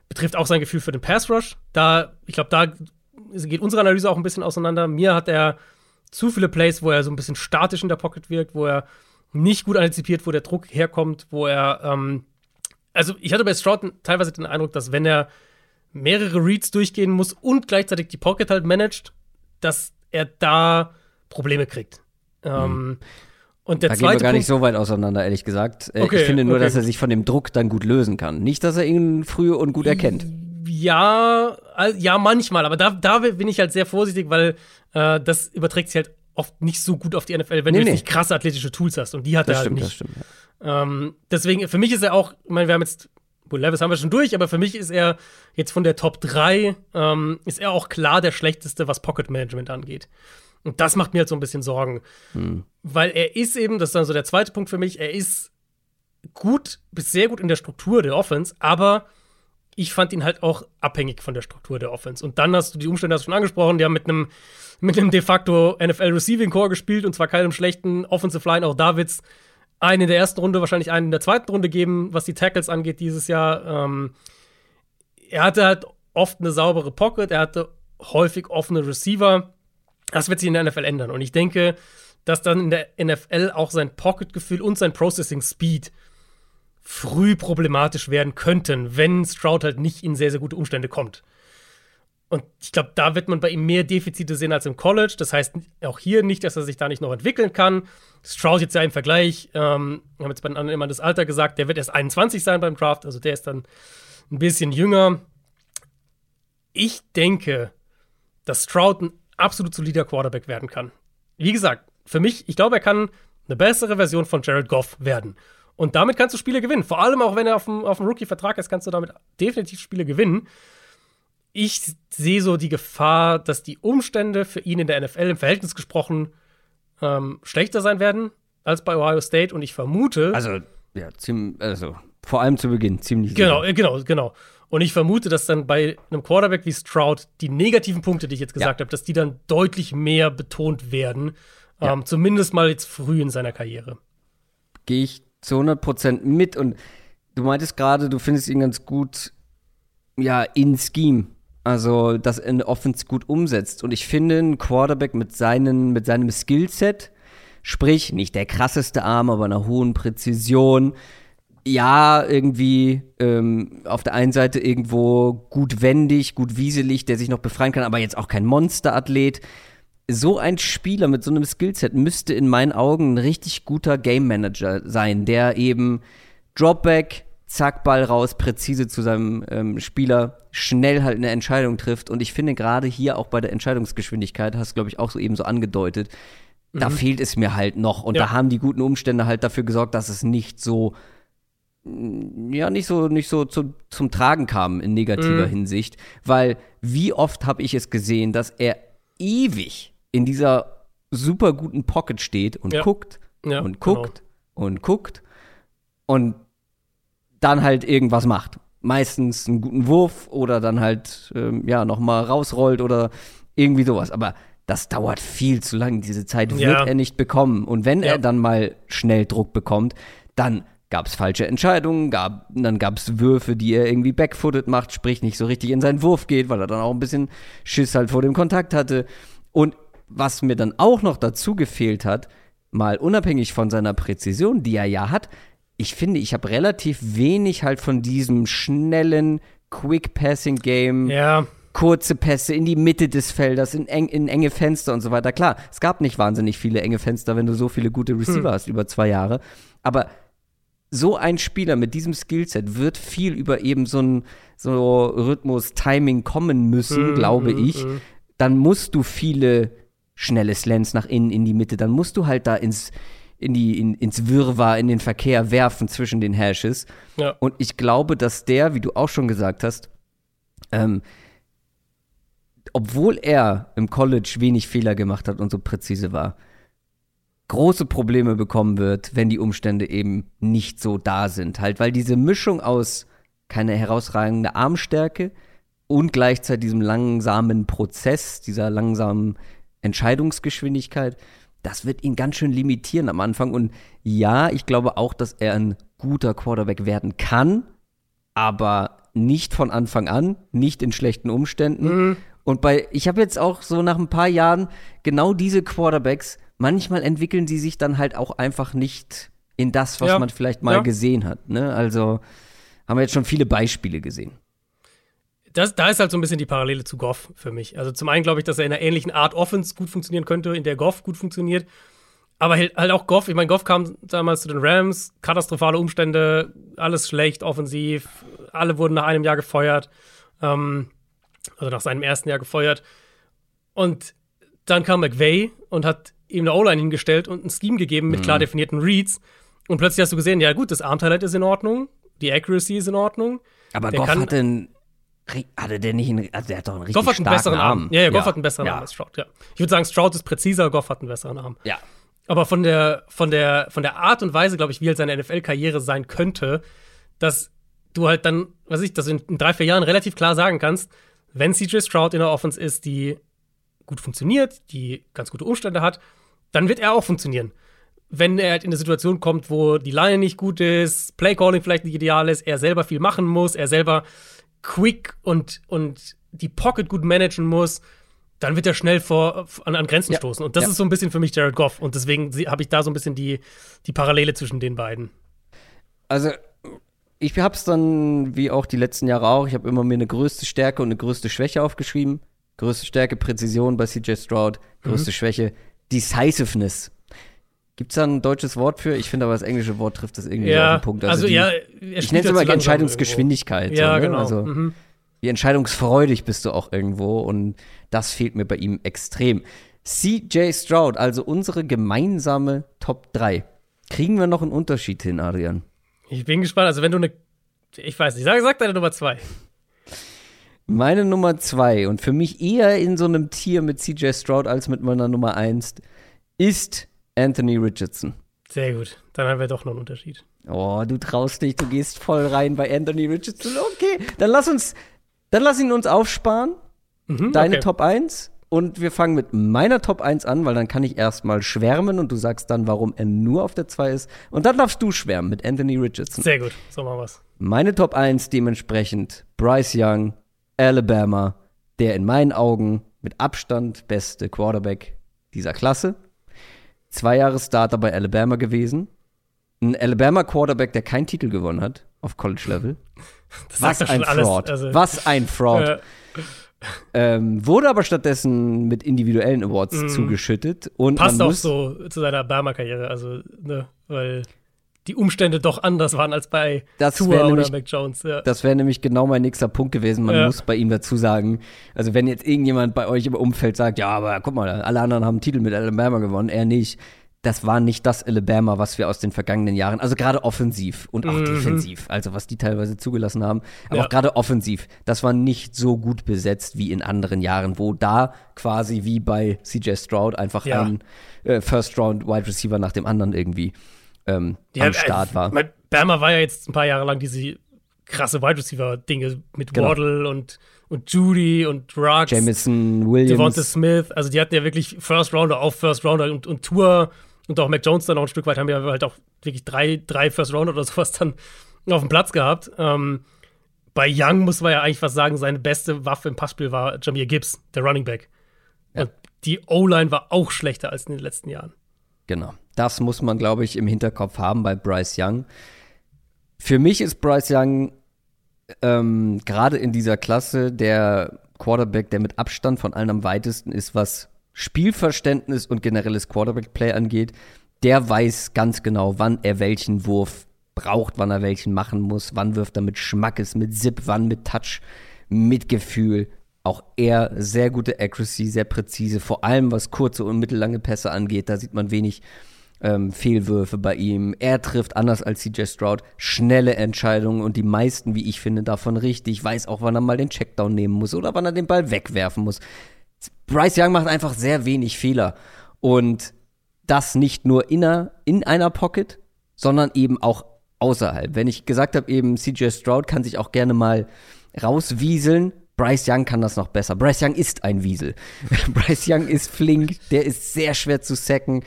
B: Betrifft auch sein Gefühl für den Pass Rush. Da, ich glaube, da geht unsere Analyse auch ein bisschen auseinander. Mir hat er zu viele Plays, wo er so ein bisschen statisch in der Pocket wirkt, wo er nicht gut antizipiert, wo der Druck herkommt, wo er ähm, also ich hatte bei Stroud teilweise den Eindruck, dass wenn er mehrere Reads durchgehen muss und gleichzeitig die Pocket halt managt, dass er da Probleme kriegt. Mhm. Ähm, und der
A: da
B: zweite
A: gehen wir gar
B: Punkt,
A: nicht so weit auseinander, ehrlich gesagt. Äh,
B: okay,
A: ich finde nur,
B: okay.
A: dass er sich von dem Druck dann gut lösen kann. Nicht, dass er ihn früh und gut erkennt.
B: Ja, ja, manchmal. Aber da, da bin ich halt sehr vorsichtig, weil äh, das überträgt sich halt oft nicht so gut auf die NFL, wenn nee, du jetzt nee. nicht krasse athletische Tools hast. Und die hat
A: das
B: er halt
A: stimmt,
B: nicht.
A: Das stimmt, ja.
B: Ähm, deswegen, für mich ist er auch, ich meine, wir haben jetzt, Will Levis haben wir schon durch, aber für mich ist er jetzt von der Top 3, ähm, ist er auch klar der schlechteste, was Pocket Management angeht. Und das macht mir halt so ein bisschen Sorgen. Hm. Weil er ist eben, das ist dann so der zweite Punkt für mich, er ist gut bis sehr gut in der Struktur der Offense, aber ich fand ihn halt auch abhängig von der Struktur der Offense. Und dann hast du die Umstände hast du schon angesprochen, die haben mit einem mit einem de facto NFL Receiving Core gespielt und zwar keinem schlechten Offensive Line, auch Davids einen in der ersten Runde, wahrscheinlich einen in der zweiten Runde geben, was die Tackles angeht dieses Jahr. Ähm, er hatte halt oft eine saubere Pocket, er hatte häufig offene Receiver. Das wird sich in der NFL ändern. Und ich denke, dass dann in der NFL auch sein Pocket-Gefühl und sein Processing-Speed früh problematisch werden könnten, wenn Stroud halt nicht in sehr, sehr gute Umstände kommt. Und ich glaube, da wird man bei ihm mehr Defizite sehen als im College. Das heißt auch hier nicht, dass er sich da nicht noch entwickeln kann. Stroud jetzt ja im Vergleich, ähm, wir haben jetzt bei den anderen immer das Alter gesagt, der wird erst 21 sein beim Draft, also der ist dann ein bisschen jünger. Ich denke, dass Stroud ein absolut solider Quarterback werden kann. Wie gesagt, für mich, ich glaube, er kann eine bessere Version von Jared Goff werden. Und damit kannst du Spiele gewinnen. Vor allem auch, wenn er auf dem, auf dem Rookie-Vertrag ist, kannst du damit definitiv Spiele gewinnen. Ich sehe so die Gefahr, dass die Umstände für ihn in der NFL im Verhältnis gesprochen ähm, schlechter sein werden als bei Ohio State. Und ich vermute.
A: Also, ja, ziemlich, also vor allem zu Beginn ziemlich.
B: Genau, sicher. genau, genau. Und ich vermute, dass dann bei einem Quarterback wie Stroud die negativen Punkte, die ich jetzt gesagt ja. habe, dass die dann deutlich mehr betont werden. Ja. Ähm, zumindest mal jetzt früh in seiner Karriere.
A: Gehe ich zu 100% mit. Und du meintest gerade, du findest ihn ganz gut, ja, in Scheme. Also, dass er eine Offense gut umsetzt. Und ich finde, ein Quarterback mit, seinen, mit seinem Skillset, sprich, nicht der krasseste Arm, aber einer hohen Präzision, ja, irgendwie ähm, auf der einen Seite irgendwo gut wendig, gut wieselig, der sich noch befreien kann, aber jetzt auch kein Monsterathlet. So ein Spieler mit so einem Skillset müsste in meinen Augen ein richtig guter Game Manager sein, der eben Dropback, zack, Ball raus, präzise zu seinem ähm, Spieler, schnell halt eine Entscheidung trifft. Und ich finde gerade hier auch bei der Entscheidungsgeschwindigkeit, hast du, glaube ich, auch so eben so angedeutet, mhm. da fehlt es mir halt noch. Und ja. da haben die guten Umstände halt dafür gesorgt, dass es nicht so ja nicht so nicht so zu, zum Tragen kam in negativer mhm. Hinsicht, weil wie oft habe ich es gesehen, dass er ewig in dieser super guten Pocket steht und ja. guckt ja, und guckt genau. und guckt und dann halt irgendwas macht. Meistens einen guten Wurf oder dann halt ähm, ja noch mal rausrollt oder irgendwie sowas. Aber das dauert viel zu lang. Diese Zeit wird ja. er nicht bekommen. Und wenn er dann mal schnell Druck bekommt, dann gab es falsche Entscheidungen, gab, dann gab es Würfe, die er irgendwie backfooted macht, sprich nicht so richtig in seinen Wurf geht, weil er dann auch ein bisschen Schiss halt vor dem Kontakt hatte. Und was mir dann auch noch dazu gefehlt hat, mal unabhängig von seiner Präzision, die er ja hat, ich finde, ich habe relativ wenig halt von diesem schnellen Quick-Passing-Game.
B: Ja.
A: Kurze Pässe in die Mitte des Feldes, in, eng, in, enge Fenster und so weiter. Klar, es gab nicht wahnsinnig viele enge Fenster, wenn du so viele gute Receiver hm. hast über zwei Jahre. Aber so ein Spieler mit diesem Skillset wird viel über eben so ein so Rhythmus, Timing kommen müssen, mm, glaube mm, ich. Mm. Dann musst du viele schnelle Slants nach innen in die Mitte, dann musst du halt da ins in die in, ins Wirrwarr, in den Verkehr werfen zwischen den Hashes. Ja. Und ich glaube, dass der, wie du auch schon gesagt hast, ähm, obwohl er im College wenig Fehler gemacht hat und so präzise war, große Probleme bekommen wird, wenn die Umstände eben nicht so da sind. Halt, weil diese Mischung aus keine herausragende Armstärke und gleichzeitig diesem langsamen Prozess, dieser langsamen Entscheidungsgeschwindigkeit, das wird ihn ganz schön limitieren am Anfang. Und ja, ich glaube auch, dass er ein guter Quarterback werden kann, aber nicht von Anfang an, nicht in schlechten Umständen. Mhm. Und bei, ich habe jetzt auch so nach ein paar Jahren genau diese Quarterbacks manchmal entwickeln sie sich dann halt auch einfach nicht in das, was ja. man vielleicht mal ja. gesehen hat. Ne? Also haben wir jetzt schon viele Beispiele gesehen.
B: Das, da ist halt so ein bisschen die Parallele zu Goff für mich. Also zum einen glaube ich, dass er in einer ähnlichen Art Offense gut funktionieren könnte, in der Goff gut funktioniert. Aber halt, auch Goff, ich meine, Goff kam damals zu den Rams, katastrophale Umstände, alles schlecht, offensiv, alle wurden nach einem Jahr gefeuert, ähm, also nach seinem ersten Jahr gefeuert. Und dann kam McVay und hat ihm eine O-Line hingestellt und ein Scheme gegeben mit mhm. klar definierten Reads. Und plötzlich hast du gesehen, ja gut, das Armtalent ist in Ordnung, die Accuracy ist in Ordnung.
A: Aber der Goff kann, hatte einen hatte der nicht einen, also der hat doch einen richtig
B: Goff hat einen besseren Arm.
A: Arm.
B: Ja, ja, Goff ja. hat einen besseren ja. Arm als Stroud, ja. Ich würde sagen, Stroud ist präziser, Goff hat einen besseren Arm.
A: Ja.
B: Aber von der, von der, von der Art und Weise, glaube ich, wie halt seine NFL-Karriere sein könnte, dass du halt dann, was ich, dass du in, drei, vier Jahren relativ klar sagen kannst, wenn CJ Stroud in der Offense ist, die gut funktioniert, die ganz gute Umstände hat, dann wird er auch funktionieren. Wenn er halt in eine Situation kommt, wo die Line nicht gut ist, Playcalling vielleicht nicht ideal ist, er selber viel machen muss, er selber quick und, und die Pocket gut managen muss, dann wird er schnell vor, an, an Grenzen ja. stoßen. Und das ja. ist so ein bisschen für mich Jared Goff. Und deswegen habe ich da so ein bisschen die, die Parallele zwischen den beiden.
A: Also, ich habe es dann, wie auch die letzten Jahre auch, ich habe immer mir eine größte Stärke und eine größte Schwäche aufgeschrieben. Größte Stärke, Präzision bei CJ Stroud. Größte mhm. Schwäche, Decisiveness. Gibt es da ein deutsches Wort für? Ich finde aber das englische Wort trifft das irgendwie
B: ja,
A: so auf den Punkt.
B: Also, also die, ja,
A: ich nenne es immer Entscheidungsgeschwindigkeit.
B: Ja,
A: so, ne?
B: genau.
A: Also, mhm. Wie entscheidungsfreudig bist du auch irgendwo und das fehlt mir bei ihm extrem. CJ Stroud, also unsere gemeinsame Top 3. Kriegen wir noch einen Unterschied hin, Adrian?
B: Ich bin gespannt. Also, wenn du eine. Ich weiß nicht, sag, sag deine Nummer zwei.
A: Meine Nummer zwei und für mich eher in so einem Tier mit CJ Stroud als mit meiner Nummer eins ist Anthony Richardson.
B: Sehr gut. Dann haben wir doch noch einen Unterschied.
A: Oh, du traust dich, du gehst voll rein bei Anthony Richardson. Okay, dann lass uns, dann lass ihn uns aufsparen.
B: Mhm,
A: Deine
B: okay.
A: Top 1 und wir fangen mit meiner Top 1 an, weil dann kann ich erstmal schwärmen und du sagst dann, warum er nur auf der 2 ist. Und dann darfst du schwärmen mit Anthony Richardson.
B: Sehr gut. So machen wir's.
A: Meine Top 1 dementsprechend Bryce Young, Alabama, der in meinen Augen mit Abstand beste Quarterback dieser Klasse. Zwei Jahre Starter bei Alabama gewesen. Ein Alabama Quarterback, der keinen Titel gewonnen hat auf College Level.
B: Das
A: Was ein. Fraud.
B: Also,
A: Was ein Fraud.
B: äh,
A: Ähm, wurde aber stattdessen mit individuellen Awards
B: Mhm.
A: zugeschüttet. Und
B: passt auch so zu seiner Barmer-Karriere. Also, ne, weil die Umstände doch anders waren als bei
A: Das
B: Tua
A: wär
B: oder
A: nämlich-
B: Mac Jones. Ja.
A: Das wäre nämlich genau mein nächster Punkt gewesen. Man
B: Ja.
A: muss bei ihm dazu sagen, also wenn jetzt irgendjemand bei euch im Umfeld sagt, ja, aber guck mal, alle anderen haben Titel mit Alabama gewonnen, er nicht. Das war nicht das Alabama, was wir aus den vergangenen Jahren, also gerade offensiv und auch
B: Mhm.
A: defensiv, also was die teilweise zugelassen haben, aber
B: Ja.
A: auch gerade offensiv, das war nicht so gut besetzt wie in anderen Jahren, wo da quasi wie bei CJ Stroud einfach ein äh, First-Round-Wide Receiver nach dem anderen irgendwie ähm, am Start
B: äh,
A: war.
B: Mein Bama war ja jetzt ein paar Jahre lang diese krasse Wide Receiver-Dinge mit
A: Genau.
B: Waddle und, und Judy und Ruggs.
A: Jamison Williams.
B: Devonta Smith, also die hatten ja wirklich First Rounder auf First Rounder und, und Tour und auch Mac Jones dann noch ein Stück weit haben ja halt auch wirklich drei, drei First Rounder oder sowas dann auf dem Platz gehabt. Ähm, bei Young muss man ja eigentlich was sagen, seine beste Waffe im Passspiel war Jameer Gibbs, der Running Back.
A: Ja.
B: Und die O-Line war auch schlechter als in den letzten Jahren.
A: Genau. Das muss man, glaube ich, im Hinterkopf haben bei Bryce Young. Für mich ist Bryce Young ähm, gerade in dieser Klasse der Quarterback, der mit Abstand von allen am weitesten ist, was Spielverständnis und generelles Quarterback-Play angeht. Der weiß ganz genau, wann er welchen Wurf braucht, wann er welchen machen muss, wann wirft er mit Schmackes, mit Zip, wann mit Touch, mit Gefühl. Auch er sehr gute Accuracy, sehr präzise, vor allem was kurze und mittellange Pässe angeht. Da sieht man wenig ähm, Fehlwürfe bei ihm. Er trifft anders als CJ Stroud schnelle Entscheidungen und die meisten, wie ich finde, davon richtig. Weiß auch, wann er mal den Checkdown nehmen muss oder wann er den Ball wegwerfen muss. Bryce Young macht einfach sehr wenig Fehler und das nicht nur in einer, in einer Pocket, sondern eben auch außerhalb. Wenn ich gesagt habe, eben CJ Stroud kann sich auch gerne mal rauswieseln. Bryce Young kann das noch besser. Bryce Young ist ein Wiesel. Bryce Young ist flink, der ist sehr schwer zu sacken.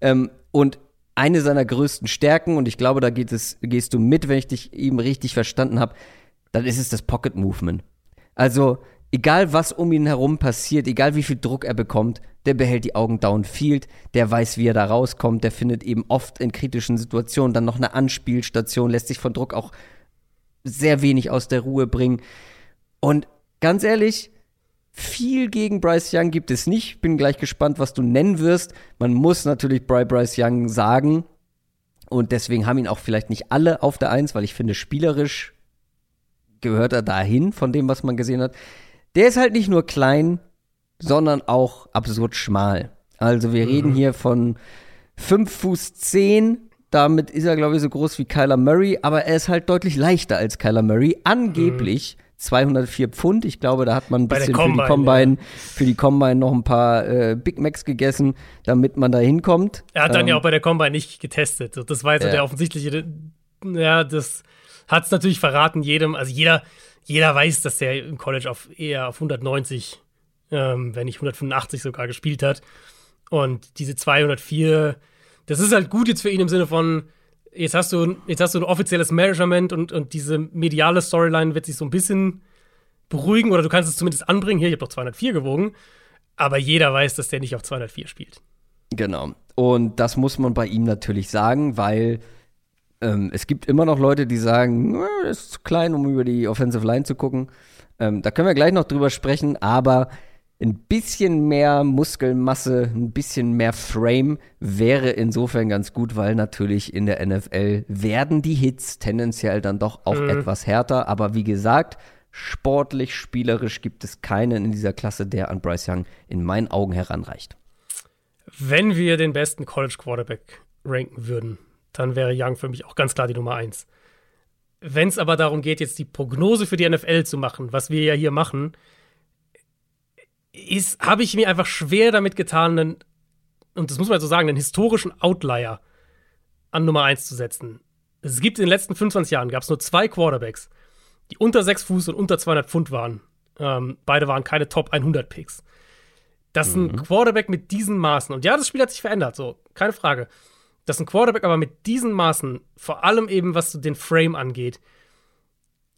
A: Ähm, und eine seiner größten Stärken, und ich glaube, da geht es, gehst du mit, wenn ich dich eben richtig verstanden habe, dann ist es das Pocket Movement. Also, egal was um ihn herum passiert, egal wie viel Druck er bekommt, der behält die Augen downfield, der weiß, wie er da rauskommt, der findet eben oft in kritischen Situationen dann noch eine Anspielstation, lässt sich von Druck auch sehr wenig aus der Ruhe bringen. Und ganz ehrlich, viel gegen Bryce Young gibt es nicht. Bin gleich gespannt, was du nennen wirst. Man muss natürlich Bryce Young sagen. Und deswegen haben ihn auch vielleicht nicht alle auf der Eins, weil ich finde, spielerisch gehört er dahin von dem, was man gesehen hat. Der ist halt nicht nur klein, sondern auch absurd schmal. Also wir reden hier von 5 Fuß 10. Damit ist er, glaube ich, so groß wie Kyler Murray, aber er ist halt deutlich leichter als Kyler Murray. Angeblich 204 Pfund. Ich glaube, da hat man ein bisschen für die
B: Combine,
A: Combine, für die Combine noch ein paar äh, Big Macs gegessen, damit man da hinkommt.
B: Er hat dann
A: Ähm,
B: ja auch bei der Combine nicht getestet. Das war jetzt
A: Ja.
B: der offensichtliche. Ja, das hat es natürlich verraten jedem. Also jeder, jeder weiß, dass der im College auf eher auf 190, ähm, wenn nicht 185 sogar gespielt hat. Und diese 204, das ist halt gut jetzt für ihn im Sinne von, jetzt hast du, jetzt hast du ein offizielles Measurement und, und diese mediale Storyline wird sich so ein bisschen beruhigen oder du kannst es zumindest anbringen. Hier, ich habe doch 204 gewogen. Aber jeder weiß, dass der nicht auf 204 spielt.
A: Genau. Und das muss man bei ihm natürlich sagen, weil ähm, es gibt immer noch Leute, die sagen, "Na, das ist zu klein, um über die Offensive Line zu gucken. Ähm, da können wir gleich noch drüber sprechen, aber ein bisschen mehr Muskelmasse, ein bisschen mehr Frame wäre insofern ganz gut, weil natürlich in der NFL werden die Hits tendenziell dann doch auch etwas härter. Aber wie gesagt, sportlich, spielerisch gibt es keinen in dieser Klasse, der an Bryce Young in meinen Augen heranreicht.
B: Wenn wir den besten College Quarterback ranken würden, dann wäre Young für mich auch ganz klar die Nummer eins. Wenn es aber darum geht, jetzt die Prognose für die NFL zu machen, was wir ja hier machen, habe ich mir einfach schwer damit getan, einen, und das muss man so sagen, einen historischen Outlier an Nummer eins zu setzen. Es gibt in den letzten 25 Jahren gab es nur zwei Quarterbacks, die unter 6 Fuß und unter 200 Pfund waren. Ähm, beide waren keine Top 100 Picks. Dass mhm. ein Quarterback mit diesen Maßen, und ja, das Spiel hat sich verändert, so, keine Frage. Dass ein Quarterback aber mit diesen Maßen, vor allem eben was den Frame angeht,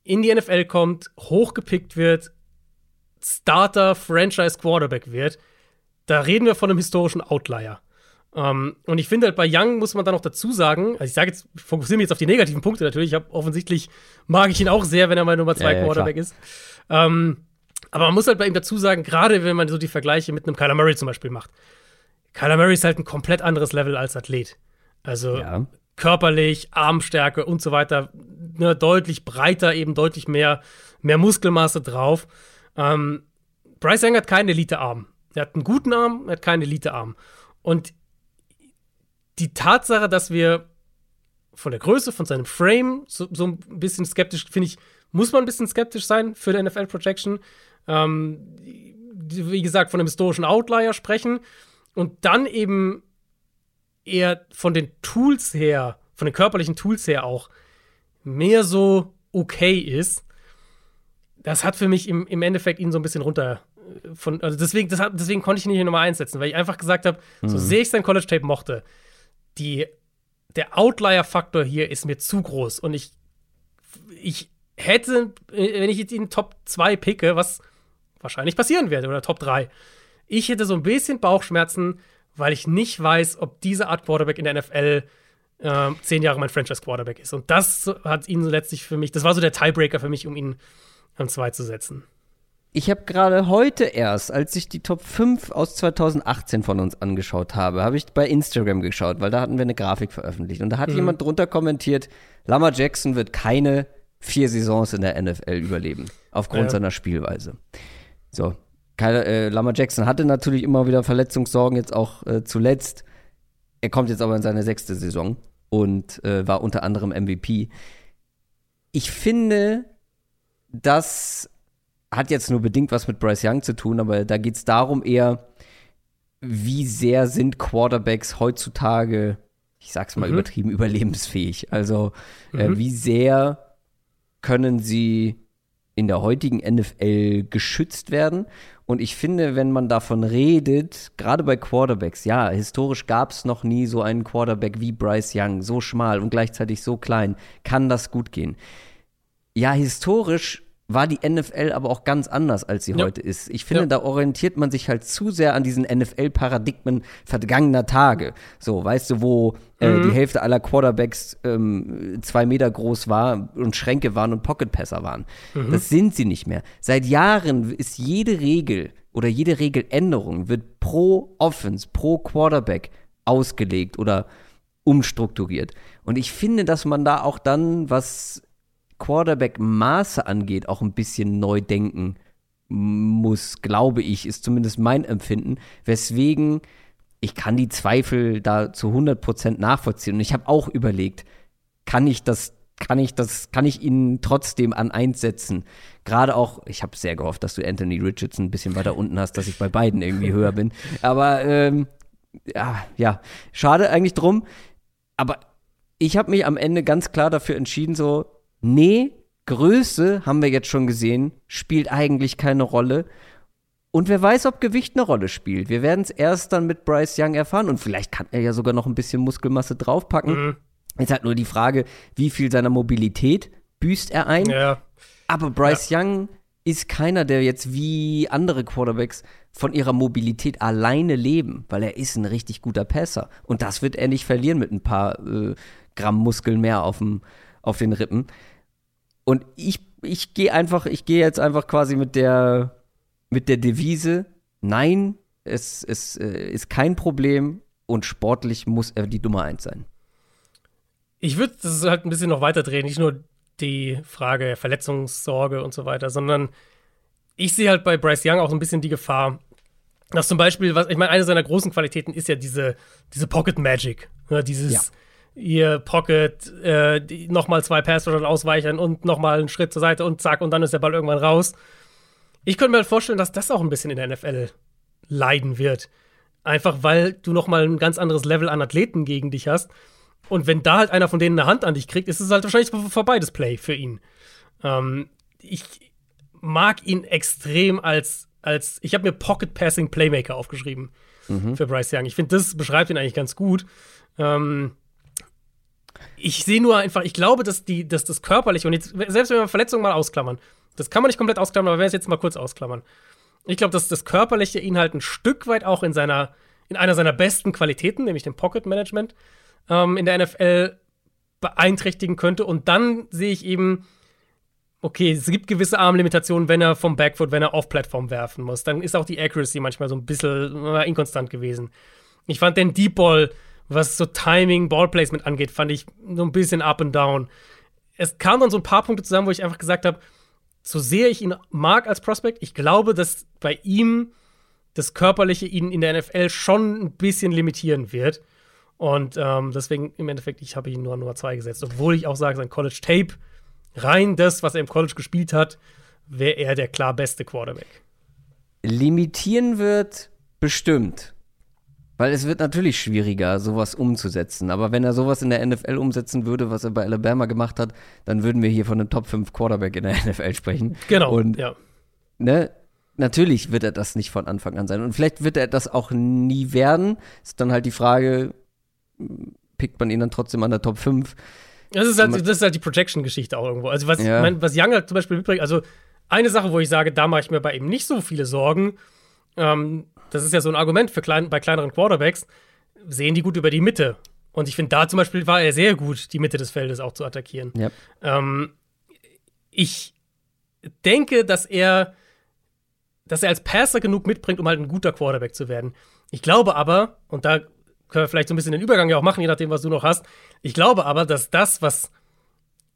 B: in die NFL kommt, hochgepickt wird, Starter Franchise Quarterback wird, da reden wir von einem historischen Outlier. Um, ähm, und ich finde halt bei Young muss man da noch dazu sagen, also ich sage jetzt, ich fokussiere mich jetzt auf die negativen Punkte natürlich. Ich habe offensichtlich mag ich ihn auch sehr, wenn er mein Nummer zwei ja, Quarterback ja, ist. Um, ähm, aber man muss halt bei ihm dazu sagen, gerade wenn man so die Vergleiche mit einem Kyler Murray zum Beispiel macht. Kyler Murray ist halt ein komplett anderes Level als Athlet. Also ja. körperlich, Armstärke und so weiter, ne, deutlich breiter, eben deutlich mehr, mehr Muskelmasse drauf. Ähm, Bryce Young hat keinen Elite-Arm. Er hat einen guten Arm, er hat keinen Elite-Arm. Und die Tatsache, dass wir von der Größe, von seinem Frame so, so ein bisschen skeptisch, finde ich, muss man ein bisschen skeptisch sein für die NFL-Projection. Ähm, wie gesagt, von einem historischen Outlier sprechen und dann eben eher von den Tools her, von den körperlichen Tools her auch mehr so okay ist. Das hat für mich im, im Endeffekt ihn so ein bisschen runter äh, von, also deswegen, das, deswegen konnte ich ihn nicht in Nummer 1 setzen, weil ich einfach gesagt habe, mhm. so sehr ich sein College-Tape mochte, die, der Outlier-Faktor hier ist mir zu groß und ich, ich hätte, äh, wenn ich jetzt ihn Top 2 picke, was wahrscheinlich passieren wird, oder Top 3, ich hätte so ein bisschen Bauchschmerzen, weil ich nicht weiß, ob diese Art Quarterback in der NFL äh, zehn Jahre mein Franchise-Quarterback ist. Und das hat ihn letztlich für mich, das war so der Tiebreaker für mich, um ihn an 2 zu setzen.
A: Ich habe gerade heute erst, als ich die Top 5 aus 2018 von uns angeschaut habe, habe ich bei Instagram geschaut, weil da hatten wir eine Grafik veröffentlicht. Und da hat mhm. jemand drunter kommentiert, Lama Jackson wird keine vier Saisons in der NFL überleben, aufgrund ja. seiner Spielweise. So, Kyle, äh, Lama Jackson hatte natürlich immer wieder Verletzungssorgen, jetzt auch äh, zuletzt. Er kommt jetzt aber in seine sechste Saison und äh, war unter anderem MVP. Ich finde, das hat jetzt nur bedingt was mit Bryce Young zu tun, aber da geht es darum eher, wie sehr sind Quarterbacks heutzutage, ich sag's mal mhm. übertrieben, überlebensfähig. Also äh, mhm. wie sehr können sie in der heutigen NFL geschützt werden. Und ich finde, wenn man davon redet, gerade bei Quarterbacks, ja, historisch gab es noch nie so einen Quarterback wie Bryce Young, so schmal und gleichzeitig so klein, kann das gut gehen. Ja, historisch war die NFL aber auch ganz anders, als sie ja. heute ist. Ich finde, ja. da orientiert man sich halt zu sehr an diesen NFL-Paradigmen vergangener Tage. So, weißt du, wo äh, mhm. die Hälfte aller Quarterbacks ähm, zwei Meter groß war und Schränke waren und Pocketpässer waren. Mhm. Das sind sie nicht mehr. Seit Jahren ist jede Regel oder jede Regeländerung wird pro Offense, pro Quarterback ausgelegt oder umstrukturiert. Und ich finde, dass man da auch dann, was Quarterback-Maße angeht, auch ein bisschen neu denken muss, glaube ich, ist zumindest mein Empfinden, weswegen ich kann die Zweifel da zu 100% nachvollziehen. Und ich habe auch überlegt, kann ich das, kann ich das, kann ich ihn trotzdem an eins setzen? Gerade auch, ich habe sehr gehofft, dass du Anthony Richardson ein bisschen weiter unten hast, dass ich bei beiden irgendwie höher bin. Aber ähm, ja, ja, schade eigentlich drum. Aber ich habe mich am Ende ganz klar dafür entschieden, so, nee, Größe, haben wir jetzt schon gesehen, spielt eigentlich keine Rolle. Und wer weiß, ob Gewicht eine Rolle spielt. Wir werden es erst dann mit Bryce Young erfahren und vielleicht kann er ja sogar noch ein bisschen Muskelmasse draufpacken. Mhm. Jetzt halt nur die Frage, wie viel seiner Mobilität büßt er ein. Ja. Aber Bryce ja. Young ist keiner, der jetzt wie andere Quarterbacks von ihrer Mobilität alleine leben, weil er ist ein richtig guter Passer. Und das wird er nicht verlieren mit ein paar äh, Gramm Muskeln mehr auf, dem, auf den Rippen. Und ich, ich gehe einfach, ich gehe jetzt einfach quasi mit der, mit der Devise, nein, es, es äh, ist kein Problem und sportlich muss er die Nummer eins sein.
B: Ich würde das halt ein bisschen noch weiter drehen, nicht nur die Frage Verletzungssorge und so weiter, sondern ich sehe halt bei Bryce Young auch ein bisschen die Gefahr, dass zum Beispiel, was ich meine, eine seiner großen Qualitäten ist ja diese, diese Pocket Magic, ne, dieses ja ihr Pocket, äh, nochmal zwei Passwörter ausweichen und nochmal einen Schritt zur Seite und zack, und dann ist der Ball irgendwann raus. Ich könnte mir halt vorstellen, dass das auch ein bisschen in der NFL leiden wird. Einfach weil du nochmal ein ganz anderes Level an Athleten gegen dich hast. Und wenn da halt einer von denen eine Hand an dich kriegt, ist es halt wahrscheinlich vorbei, das Play für ihn. Ähm, ich mag ihn extrem als, als ich habe mir Pocket Passing Playmaker aufgeschrieben mhm. für Bryce Young. Ich finde, das beschreibt ihn eigentlich ganz gut. Ähm, ich sehe nur einfach, ich glaube, dass, die, dass das körperliche, und jetzt, selbst wenn wir Verletzungen mal ausklammern, das kann man nicht komplett ausklammern, aber wir werden es jetzt mal kurz ausklammern. Ich glaube, dass das körperliche ihn halt ein Stück weit auch in seiner, in einer seiner besten Qualitäten, nämlich dem Pocket Management, ähm, in der NFL beeinträchtigen könnte. Und dann sehe ich eben, okay, es gibt gewisse Armlimitationen, wenn er vom Backfoot, wenn er off-Plattform werfen muss. Dann ist auch die Accuracy manchmal so ein bisschen äh, inkonstant gewesen. Ich fand den Deep Ball was so Timing, Ballplacement angeht, fand ich so ein bisschen up and down. Es kamen dann so ein paar Punkte zusammen, wo ich einfach gesagt habe, so sehr ich ihn mag als Prospect, ich glaube, dass bei ihm das Körperliche ihn in der NFL schon ein bisschen limitieren wird. Und ähm, deswegen im Endeffekt, ich habe ihn nur an Nummer 2 gesetzt. Obwohl ich auch sage, sein College Tape, rein das, was er im College gespielt hat, wäre er der klar beste Quarterback.
A: Limitieren wird bestimmt. Weil es wird natürlich schwieriger, sowas umzusetzen. Aber wenn er sowas in der NFL umsetzen würde, was er bei Alabama gemacht hat, dann würden wir hier von einem Top 5 Quarterback in der NFL sprechen.
B: Genau.
A: Und,
B: ja.
A: ne, natürlich wird er das nicht von Anfang an sein. Und vielleicht wird er das auch nie werden. Ist dann halt die Frage, pickt man ihn dann trotzdem an der Top 5?
B: Das ist halt, das ist halt die Projection-Geschichte auch irgendwo. Also, was, ja. mein, was Young halt zum Beispiel mitbringt, also eine Sache, wo ich sage, da mache ich mir bei ihm nicht so viele Sorgen. Ähm, das ist ja so ein Argument für klein, bei kleineren Quarterbacks, sehen die gut über die Mitte. Und ich finde, da zum Beispiel war er sehr gut, die Mitte des Feldes auch zu attackieren.
A: Ja.
B: Ähm, ich denke, dass er, dass er als Passer genug mitbringt, um halt ein guter Quarterback zu werden. Ich glaube aber, und da können wir vielleicht so ein bisschen den Übergang ja auch machen, je nachdem, was du noch hast. Ich glaube aber, dass das, was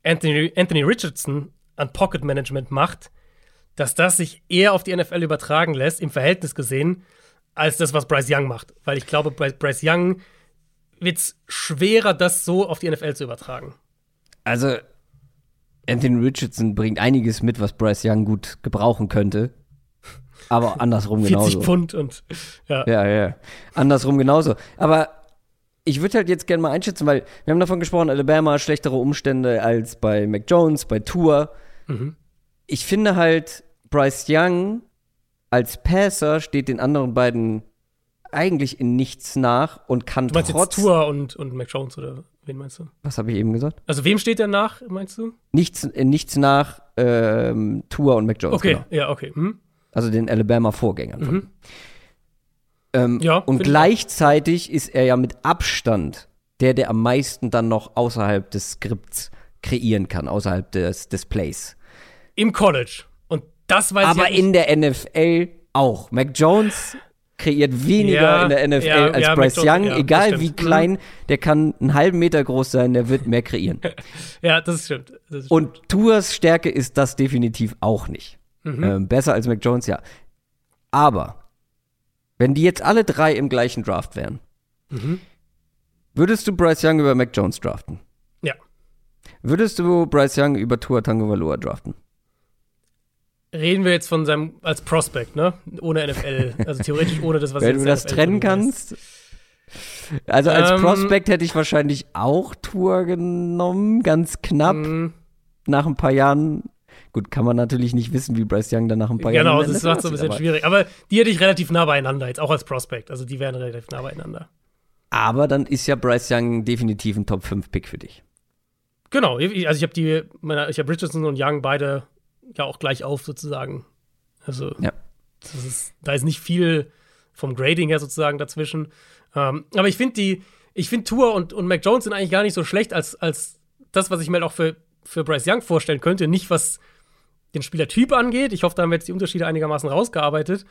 B: Anthony, Anthony Richardson an Pocket Management macht, dass das sich eher auf die NFL übertragen lässt, im Verhältnis gesehen, als das, was Bryce Young macht. Weil ich glaube, bei Bryce Young wird es schwerer, das so auf die NFL zu übertragen.
A: Also, Anthony Richardson bringt einiges mit, was Bryce Young gut gebrauchen könnte. Aber andersrum
B: 40
A: genauso.
B: 40 Pfund und ja.
A: Ja, ja. Andersrum genauso. Aber ich würde halt jetzt gerne mal einschätzen, weil wir haben davon gesprochen, Alabama, schlechtere Umstände als bei Mac Jones, bei Tour. Mhm. Ich finde halt, Bryce Young als Passer steht den anderen beiden eigentlich in nichts nach und kann
B: du meinst
A: trotz
B: jetzt Tour und, und Mac Jones oder wen meinst du?
A: Was habe ich eben gesagt?
B: Also wem steht der nach, meinst du?
A: Nichts, in nichts nach ähm, Tour und Mac Jones.
B: Okay,
A: genau.
B: ja, okay. Hm?
A: Also den Alabama-Vorgängern.
B: Mhm.
A: Ähm,
B: Ja,
A: und
B: find ich
A: gleichzeitig ist er ja mit Abstand der, der am meisten dann noch außerhalb des Skripts kreieren kann, außerhalb des Displays.
B: Im College. Das weiß
A: Aber
B: ich
A: in der NFL auch. Mac Jones kreiert weniger
B: Ja,
A: in der NFL
B: ja,
A: als
B: ja,
A: Bryce Young. Egal wie.
B: Mhm.
A: klein, der kann einen halben Meter groß sein, der wird mehr kreieren.
B: Ja, das stimmt. Das stimmt.
A: Und Tours Stärke ist das definitiv auch nicht.
B: Mhm.
A: Ähm, besser als Mac Jones, ja. Aber, wenn die jetzt alle drei im gleichen Draft wären,
B: Mhm.
A: würdest du Bryce Young über Mac Jones draften?
B: Ja.
A: Würdest du Bryce Young über Tua Tagovailoa draften?
B: Reden wir jetzt von seinem als Prospect, ne? Ohne NFL. Also theoretisch ohne das, was
A: Wenn du das
B: NFL
A: trennen kannst. Also als
B: Ähm,
A: Prospect hätte ich wahrscheinlich auch Tour genommen, ganz knapp.
B: Mhm.
A: Nach ein paar Jahren. Gut, kann man natürlich nicht wissen, wie Bryce Young dann nach ein paar
B: Genau,
A: Jahren. der
B: das macht so ein bisschen
A: aussieht,
B: schwierig. Aber die hätte ich relativ nah beieinander, jetzt auch als Prospect. Also die wären relativ nah beieinander.
A: Aber, aber dann ist ja Bryce Young definitiv ein Top-5-Pick für dich.
B: Genau, also ich habe die, meine, ich habe Richardson und Young beide ja auch gleich auf sozusagen. Also
A: Ja.
B: ist, da ist nicht viel vom Grading her sozusagen dazwischen. Ähm, aber ich finde die, ich finde Tour und, und Mac Jones sind eigentlich gar nicht so schlecht als, als das, was ich mir halt auch für, für Bryce Young vorstellen könnte. Nicht was den Spielertyp angeht. Ich hoffe, da haben wir jetzt die Unterschiede einigermaßen rausgearbeitet.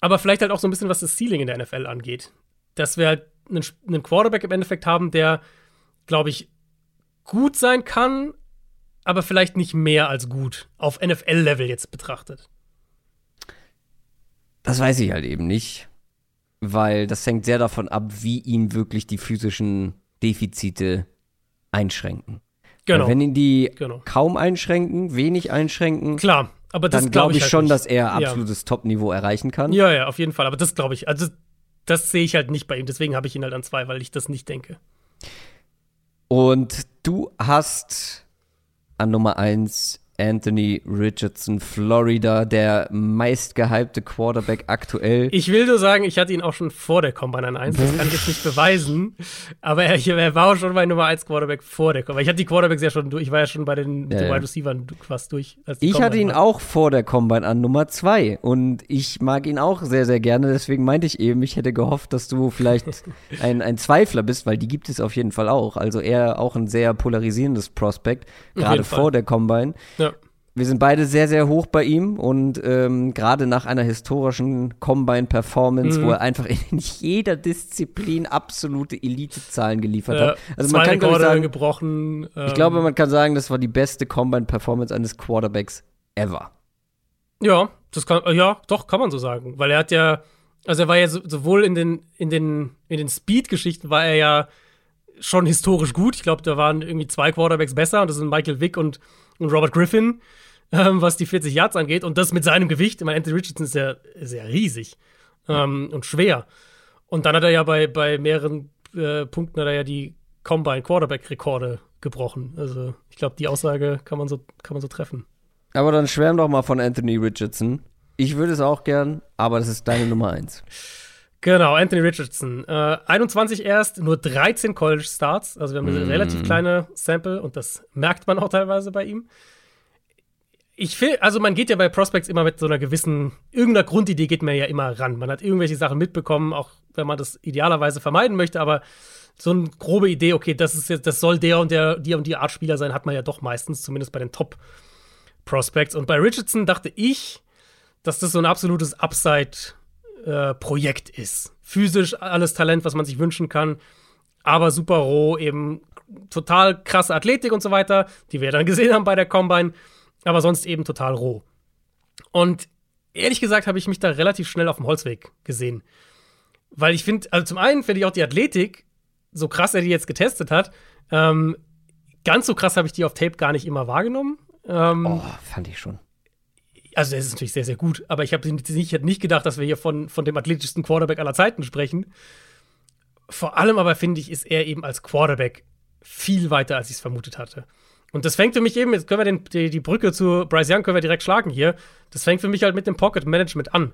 B: Aber vielleicht halt auch so ein bisschen, was das Ceiling in der NFL angeht. Dass wir halt einen, einen Quarterback im Endeffekt haben, der, glaube ich, gut sein kann, aber vielleicht nicht mehr als gut auf NFL-Level jetzt betrachtet.
A: Das weiß ich halt eben nicht. Weil das hängt sehr davon ab, wie ihm wirklich die physischen Defizite einschränken.
B: Genau.
A: Weil wenn ihn die
B: Genau.
A: kaum einschränken, wenig einschränken,
B: Klar, aber das
A: dann
B: glaube
A: glaube ich
B: halt
A: schon,
B: nicht.
A: dass er
B: Ja.
A: absolutes Top-Niveau erreichen kann.
B: Ja, ja, auf jeden Fall. Aber das glaube ich. Also, das sehe ich halt nicht bei ihm. Deswegen habe ich ihn halt an zwei, weil ich das nicht denke.
A: Und du hast an Nummer 1 Anthony Richardson, Florida, der meistgehypte Quarterback aktuell.
B: Ich will nur sagen, ich hatte ihn auch schon vor der Combine an 1. Das kann ich jetzt nicht beweisen. Aber er, er war auch schon mein Nummer 1 Quarterback vor der Combine. Ich hatte die Quarterbacks ja schon durch. Ich war ja schon bei den,
A: Ja,
B: den. Wide Receivers fast durch.
A: Ich hatte ihn
B: war.
A: auch vor der Combine an Nummer 2 und ich mag ihn auch sehr, sehr gerne. Deswegen meinte ich eben, ich hätte gehofft, dass du vielleicht ein, ein Zweifler bist, weil die gibt es auf jeden Fall auch. Also er auch ein sehr polarisierendes Prospekt, gerade vor der Combine.
B: Ja.
A: Wir sind beide sehr, sehr hoch bei ihm und ähm, gerade nach einer historischen Combine-Performance,
B: Mhm.
A: wo er einfach in jeder Disziplin absolute Elite-Zahlen geliefert
B: Ja,
A: hat. Also man kann,
B: Rekorde
A: sagen,
B: gebrochen. Ähm,
A: ich glaube, man kann sagen, das war die beste Combine-Performance eines Quarterbacks ever.
B: Ja, das kann, ja, doch, kann man so sagen. Weil er hat ja, also er war ja so, sowohl in den, in den, in den Speed-Geschichten war er ja schon historisch gut. Ich glaube, da waren irgendwie zwei Quarterbacks besser und das sind Michael Vick und, und Robert Griffin, ähm, was die 40 Yards angeht. Und das mit seinem Gewicht. Ich meine, Anthony Richardson ist ja, ist ja riesig ähm, und schwer. Und dann hat er ja bei, bei mehreren äh, Punkten hat er ja die Combine-Quarterback-Rekorde gebrochen. Also ich glaube, die Aussage kann man so, kann man so treffen.
A: Aber dann schwärm doch mal von Anthony Richardson. Ich würde es auch gern, aber das ist deine Nummer 1.
B: Genau, Anthony Richardson. Äh, 21 erst, nur 13 College Starts. Also wir haben eine
A: Mm.
B: relativ kleine Sample und das merkt man auch teilweise bei ihm. Ich finde, also man geht ja bei Prospects immer mit so einer gewissen, irgendeiner Grundidee geht man ja immer ran. Man hat irgendwelche Sachen mitbekommen, auch wenn man das idealerweise vermeiden möchte, aber so eine grobe Idee, okay, das ist jetzt, das soll der und der, die und die Art Spieler sein, hat man ja doch meistens, zumindest bei den Top Prospects. Und bei Richardson dachte ich, dass das so ein absolutes Upside-Projekt ist. Physisch alles Talent, was man sich wünschen kann, aber super roh, eben total krasse Athletik und so weiter, die wir dann gesehen haben bei der Combine, aber sonst eben total roh. Und ehrlich gesagt habe ich mich da relativ schnell auf dem Holzweg gesehen. Weil ich finde, also zum einen finde ich auch die Athletik, so krass er die jetzt getestet hat, ähm, ganz so krass habe ich die auf Tape gar nicht immer wahrgenommen. Ähm,
A: Oh, fand ich schon.
B: Also es ist natürlich sehr, sehr gut, aber ich habe nicht, ich nicht gedacht, dass wir hier von, von dem athletischsten Quarterback aller Zeiten sprechen. Vor allem aber finde ich, ist er eben als Quarterback viel weiter, als ich es vermutet hatte. Und das fängt für mich eben, jetzt können wir den, die, die Brücke zu Bryce Young können wir direkt schlagen hier. Das fängt für mich halt mit dem Pocket Management an.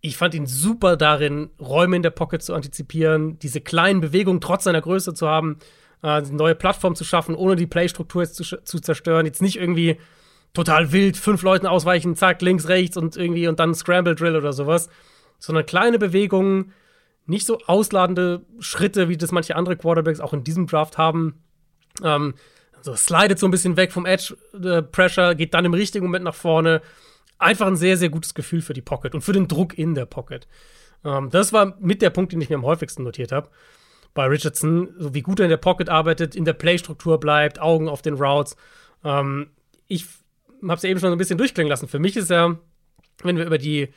B: Ich fand ihn super darin, Räume in der Pocket zu antizipieren, diese kleinen Bewegungen trotz seiner Größe zu haben, äh, eine neue Plattform zu schaffen, ohne die Playstruktur jetzt zu, zu zerstören. Jetzt nicht irgendwie total wild, fünf Leuten ausweichen, zack, links, rechts und irgendwie und dann Scramble Drill oder sowas, sondern kleine Bewegungen, nicht so ausladende Schritte, wie das manche andere Quarterbacks auch in diesem Draft haben. Ähm, so slidet so ein bisschen weg vom Edge äh, Pressure, geht dann im richtigen Moment nach vorne. Einfach ein sehr, sehr gutes Gefühl für die Pocket und für den Druck in der Pocket. Ähm, das war mit der Punkt, den ich mir am häufigsten notiert habe. Bei Richardson, so wie gut er in der Pocket arbeitet, in der Playstruktur bleibt, Augen auf den Routes. Ähm, ich habe es ja eben schon so ein bisschen durchklingen lassen. Für mich ist er, wenn wir über die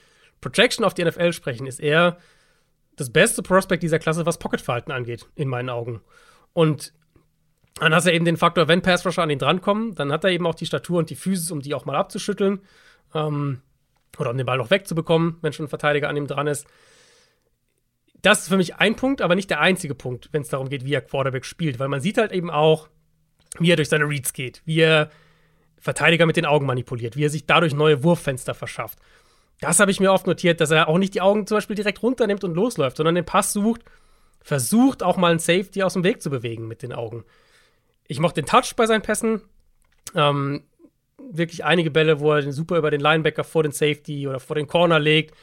B: Projection auf die NFL sprechen, ist er das beste Prospect dieser Klasse, was Pocketverhalten angeht, in meinen Augen. Und dann hast du eben den Faktor, wenn Pass Rusher an ihn drankommen, dann hat er eben auch die Statur und die Physis, um die auch mal abzuschütteln. Ähm, oder um den Ball noch wegzubekommen, wenn schon ein Verteidiger an ihm dran ist. Das ist für mich ein Punkt, aber nicht der einzige Punkt, wenn es darum geht, wie er Quarterback spielt. Weil man sieht halt eben auch, wie er durch seine Reads geht, wie er Verteidiger mit den Augen manipuliert, wie er sich dadurch neue Wurffenster verschafft. Das habe ich mir oft notiert, dass er auch nicht die Augen zum Beispiel direkt runternimmt und losläuft, sondern den Pass sucht, versucht auch mal einen Safety aus dem Weg zu bewegen mit den Augen. Ich mochte den Touch bei seinen Pässen. Ähm, wirklich einige Bälle, wo er den super über den Linebacker vor den Safety oder vor den Corner legt.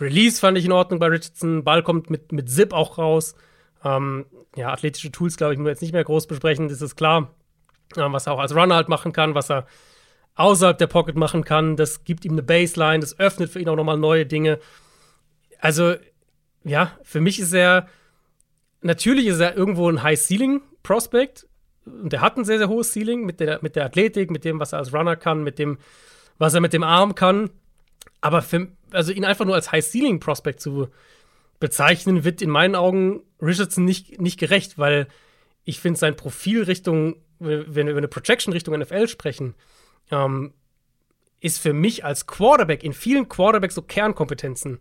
B: Release fand ich in Ordnung bei Richardson. Ball kommt mit, mit Zip auch raus. Ähm, ja, athletische Tools, glaube ich, müssen wir jetzt nicht mehr groß besprechen, das ist klar. Was er auch als Runner halt machen kann, was er außerhalb der Pocket machen kann. Das gibt ihm eine Baseline, das öffnet für ihn auch nochmal neue Dinge. Also, ja, für mich ist er, natürlich ist er irgendwo ein High-Ceiling-Prospect. Und er hat ein sehr, sehr hohes Ceiling mit der, mit der Athletik, mit dem, was er als Runner kann, mit dem, was er mit dem Arm kann. Aber für, also ihn einfach nur als High-Ceiling-Prospect zu bezeichnen, wird in meinen Augen Richardson nicht, nicht gerecht, weil ich finde sein Profil Richtung, wenn wir über eine Projection Richtung NFL sprechen, ähm, ist für mich als Quarterback in vielen Quarterbacks so Kernkompetenzen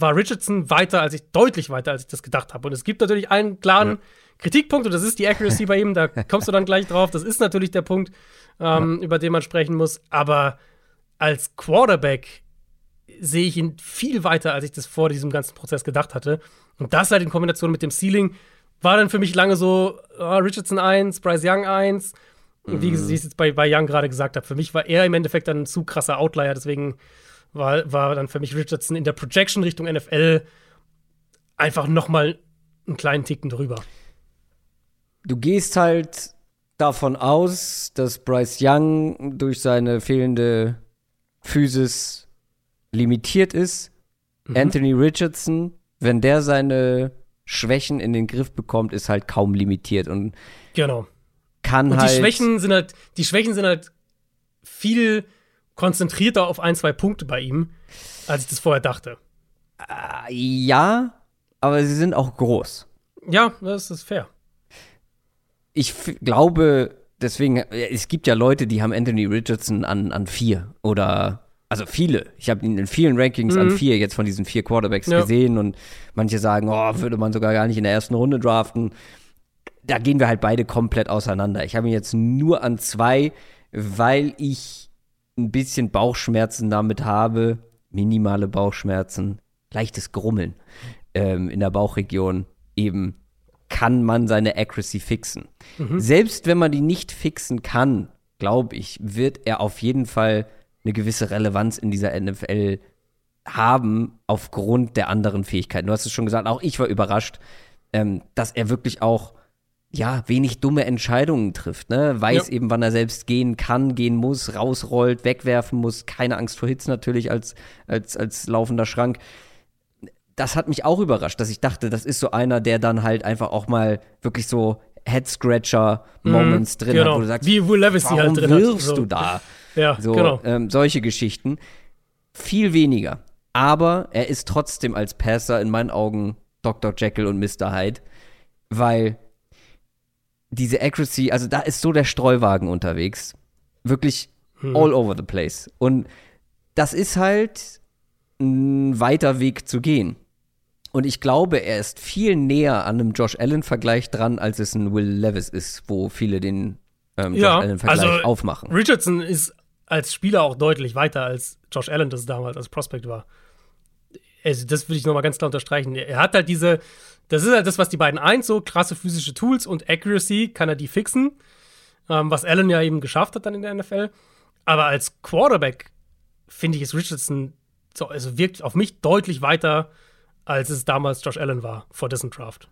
B: war Richardson weiter als ich, deutlich weiter, als ich das gedacht habe. Und es gibt natürlich einen klaren ja. Kritikpunkt, und das ist die Accuracy bei ihm, da kommst du dann gleich drauf. Das ist natürlich der Punkt, ähm, ja. über den man sprechen muss. Aber als Quarterback sehe ich ihn viel weiter, als ich das vor diesem ganzen Prozess gedacht hatte. Und das halt in Kombination mit dem Ceiling war dann für mich lange so oh, Richardson 1, Bryce Young 1. Und wie, mhm. wie ich es jetzt bei, bei Young gerade gesagt habe, für mich war er im Endeffekt dann ein zu krasser Outlier. Deswegen war, war dann für mich Richardson in der Projection Richtung NFL einfach noch mal einen kleinen Ticken drüber.
A: Du gehst halt davon aus, dass Bryce Young durch seine fehlende Physis limitiert ist. Mhm. Anthony Richardson, wenn der seine Schwächen in den Griff bekommt, ist halt kaum limitiert und
B: genau.
A: kann
B: und
A: halt.
B: Die Schwächen sind halt, die Schwächen sind halt viel konzentrierter auf ein, zwei Punkte bei ihm, als ich das vorher dachte.
A: Äh, ja, aber sie sind auch groß.
B: Ja, das ist fair.
A: Ich glaube, deswegen, äh, es gibt ja Leute, die haben Anthony Richardson an, an vier oder also viele. Ich habe ihn in vielen Rankings mhm. an vier jetzt von diesen vier Quarterbacks ja. gesehen und manche sagen, oh, würde man sogar gar nicht in der ersten Runde draften. Da gehen wir halt beide komplett auseinander. Ich habe ihn jetzt nur an zwei, weil ich ein bisschen Bauchschmerzen damit habe, minimale Bauchschmerzen, leichtes Grummeln ähm, in der Bauchregion, eben kann man seine Accuracy fixen. Mhm. Selbst wenn man die nicht fixen kann, glaube ich, wird er auf jeden Fall eine gewisse Relevanz in dieser NFL haben aufgrund der anderen Fähigkeiten. Du hast es schon gesagt, auch ich war überrascht, ähm, dass er wirklich auch ja, wenig dumme Entscheidungen trifft, ne? Weiß ja. eben, wann er selbst gehen kann, gehen muss, rausrollt, wegwerfen muss, keine Angst vor Hits natürlich als, als, als laufender Schrank. Das hat mich auch überrascht, dass ich dachte, das ist so einer, der dann halt einfach auch mal wirklich so Head-Scratcher-Moments mhm, drin genau. hat, wo du sagst,
B: Wie Will Levis
A: warum
B: halt drin
A: wirfst
B: hat.
A: du da?
B: Ja,
A: so,
B: genau.
A: Ähm, solche Geschichten. Viel weniger. Aber er ist trotzdem als Passer in meinen Augen Dr. Jekyll und Mr. Hyde, weil diese Accuracy, also da ist so der Streuwagen unterwegs. Wirklich hm. all over the place. Und das ist halt ein weiter Weg zu gehen. Und ich glaube, er ist viel näher an einem Josh Allen-Vergleich dran, als es ein Will Levis ist, wo viele den ähm, Josh ja, Allen-Vergleich also aufmachen.
B: Richardson ist als Spieler auch deutlich weiter als Josh Allen das damals als Prospect war. Also, das würde ich nochmal ganz klar unterstreichen. Er hat halt diese, das ist halt das, was die beiden eint, so krasse physische Tools und Accuracy kann er die fixen, ähm, was Allen ja eben geschafft hat dann in der NFL. Aber als Quarterback finde ich es Richardson so, also wirkt auf mich deutlich weiter, als es damals Josh Allen war vor dessen Draft.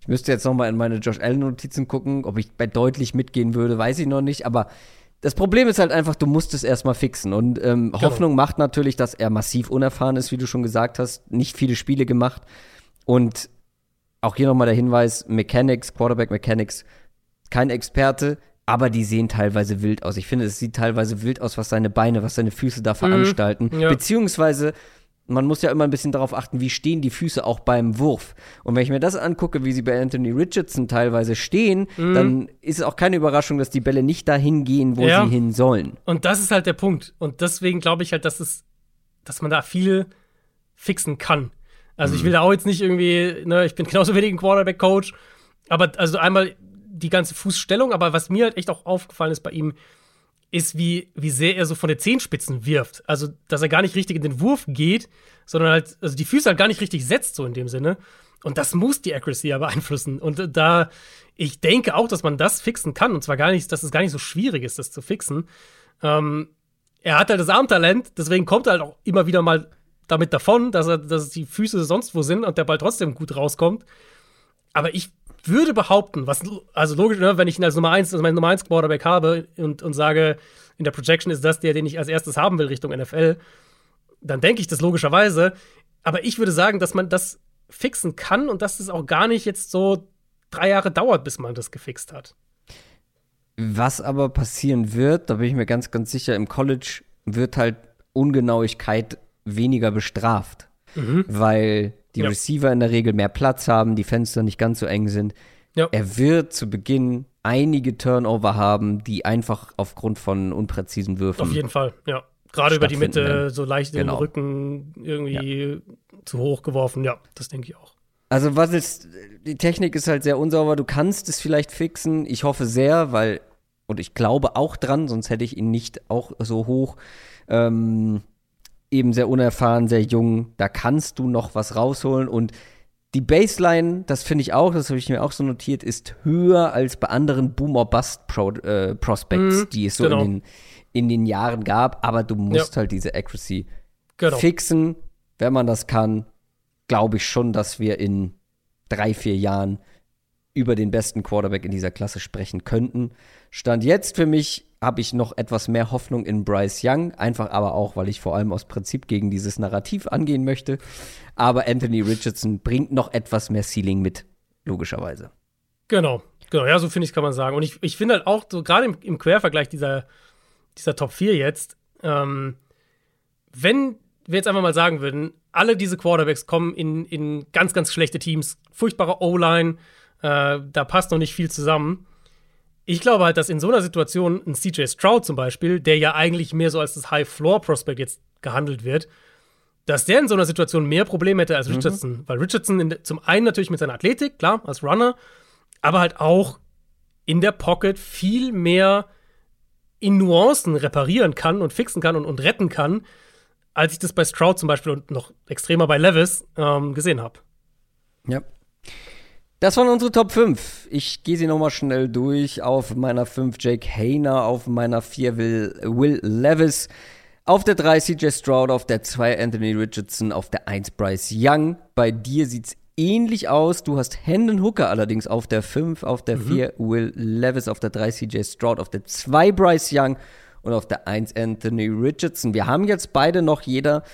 A: Ich müsste jetzt noch mal in meine Josh Allen Notizen gucken, ob ich bei deutlich mitgehen würde, weiß ich noch nicht, aber das Problem ist halt einfach, du musst es erstmal fixen. Und ähm, genau. Hoffnung macht natürlich, dass er massiv unerfahren ist, wie du schon gesagt hast, nicht viele Spiele gemacht. Und auch hier nochmal der Hinweis: Mechanics, Quarterback Mechanics, kein Experte, aber die sehen teilweise wild aus. Ich finde, es sieht teilweise wild aus, was seine Beine, was seine Füße da mhm. veranstalten. Mhm, ja. Beziehungsweise man muss ja immer ein bisschen darauf achten, wie stehen die Füße auch beim Wurf. Und wenn ich mir das angucke, wie sie bei Anthony Richardson teilweise stehen, mhm. dann ist es auch keine Überraschung, dass die Bälle nicht dahin gehen, wo ja. sie hin sollen.
B: Und das ist halt der Punkt. Und deswegen glaube ich halt, dass es, dass man da viel fixen kann. Also mhm. ich will da auch jetzt nicht irgendwie, ne, ich bin genauso wenig ein Quarterback-Coach, aber also einmal die ganze Fußstellung, aber was mir halt echt auch aufgefallen ist bei ihm, ist, wie, wie sehr er so von den Zehenspitzen wirft. Also, dass er gar nicht richtig in den Wurf geht, sondern halt, also die Füße halt gar nicht richtig setzt, so in dem Sinne. Und das muss die Accuracy ja beeinflussen. Und da, ich denke auch, dass man das fixen kann. Und zwar gar nicht, dass es gar nicht so schwierig ist, das zu fixen. Ähm, er hat halt das Armtalent, deswegen kommt er halt auch immer wieder mal damit davon, dass er, dass die Füße sonst wo sind und der Ball trotzdem gut rauskommt. Aber ich würde behaupten, was, also logisch, ne, wenn ich ihn als Nummer 1, als mein Nummer 1 Quarterback habe und, und sage, in der Projection ist das der, den ich als erstes haben will Richtung NFL, dann denke ich das logischerweise. Aber ich würde sagen, dass man das fixen kann und dass es auch gar nicht jetzt so drei Jahre dauert, bis man das gefixt hat.
A: Was aber passieren wird, da bin ich mir ganz, ganz sicher, im College wird halt Ungenauigkeit weniger bestraft. mhm. weil die ja. Receiver in der Regel mehr Platz haben, die Fenster nicht ganz so eng sind. Ja. Er wird zu Beginn einige Turnover haben, die einfach aufgrund von unpräzisen Würfen.
B: Auf jeden Fall, ja. Gerade über die Mitte, so leicht genau. den Rücken irgendwie ja. zu hoch geworfen. Ja, das denke ich auch.
A: Also, was ist, die Technik ist halt sehr unsauber. Du kannst es vielleicht fixen. Ich hoffe sehr, weil, und ich glaube auch dran, sonst hätte ich ihn nicht auch so hoch. Ähm, eben sehr unerfahren, sehr jung. Da kannst du noch was rausholen und die Baseline, das finde ich auch, das habe ich mir auch so notiert, ist höher als bei anderen Boomer-Bust-Prospects, mhm, die es so genau. in, den, in den Jahren gab. Aber du musst ja. halt diese Accuracy genau. fixen. Wenn man das kann, glaube ich schon, dass wir in drei, vier Jahren über den besten Quarterback in dieser Klasse sprechen könnten. Stand jetzt für mich habe ich noch etwas mehr Hoffnung in Bryce Young, einfach aber auch, weil ich vor allem aus Prinzip gegen dieses Narrativ angehen möchte. Aber Anthony Richardson bringt noch etwas mehr Ceiling mit, logischerweise.
B: Genau, genau, ja, so finde ich, kann man sagen. Und ich, ich finde halt auch, so gerade im, im Quervergleich dieser, dieser Top 4 jetzt, ähm, wenn wir jetzt einfach mal sagen würden, alle diese Quarterbacks kommen in, in ganz, ganz schlechte Teams, furchtbare O-Line, äh, da passt noch nicht viel zusammen ich glaube halt, dass in so einer Situation ein CJ Stroud zum Beispiel, der ja eigentlich mehr so als das High-Floor-Prospect jetzt gehandelt wird, dass der in so einer Situation mehr Probleme hätte als mhm. Richardson. Weil Richardson in, zum einen natürlich mit seiner Athletik, klar, als Runner, aber halt auch in der Pocket viel mehr in Nuancen reparieren kann und fixen kann und, und retten kann, als ich das bei Stroud zum Beispiel und noch extremer bei Levis ähm, gesehen habe.
A: Ja. Das waren unsere Top 5. Ich gehe sie nochmal schnell durch. Auf meiner 5 Jake Hayner, auf meiner 4 Will, Will Levis, auf der 3 CJ Stroud, auf der 2 Anthony Richardson, auf der 1 Bryce Young. Bei dir sieht's ähnlich aus. Du hast Hendon Hooker allerdings auf der 5, auf der 4 mhm. Will Levis, auf der 3 CJ Stroud, auf der 2 Bryce Young und auf der 1 Anthony Richardson. Wir haben jetzt beide noch jeder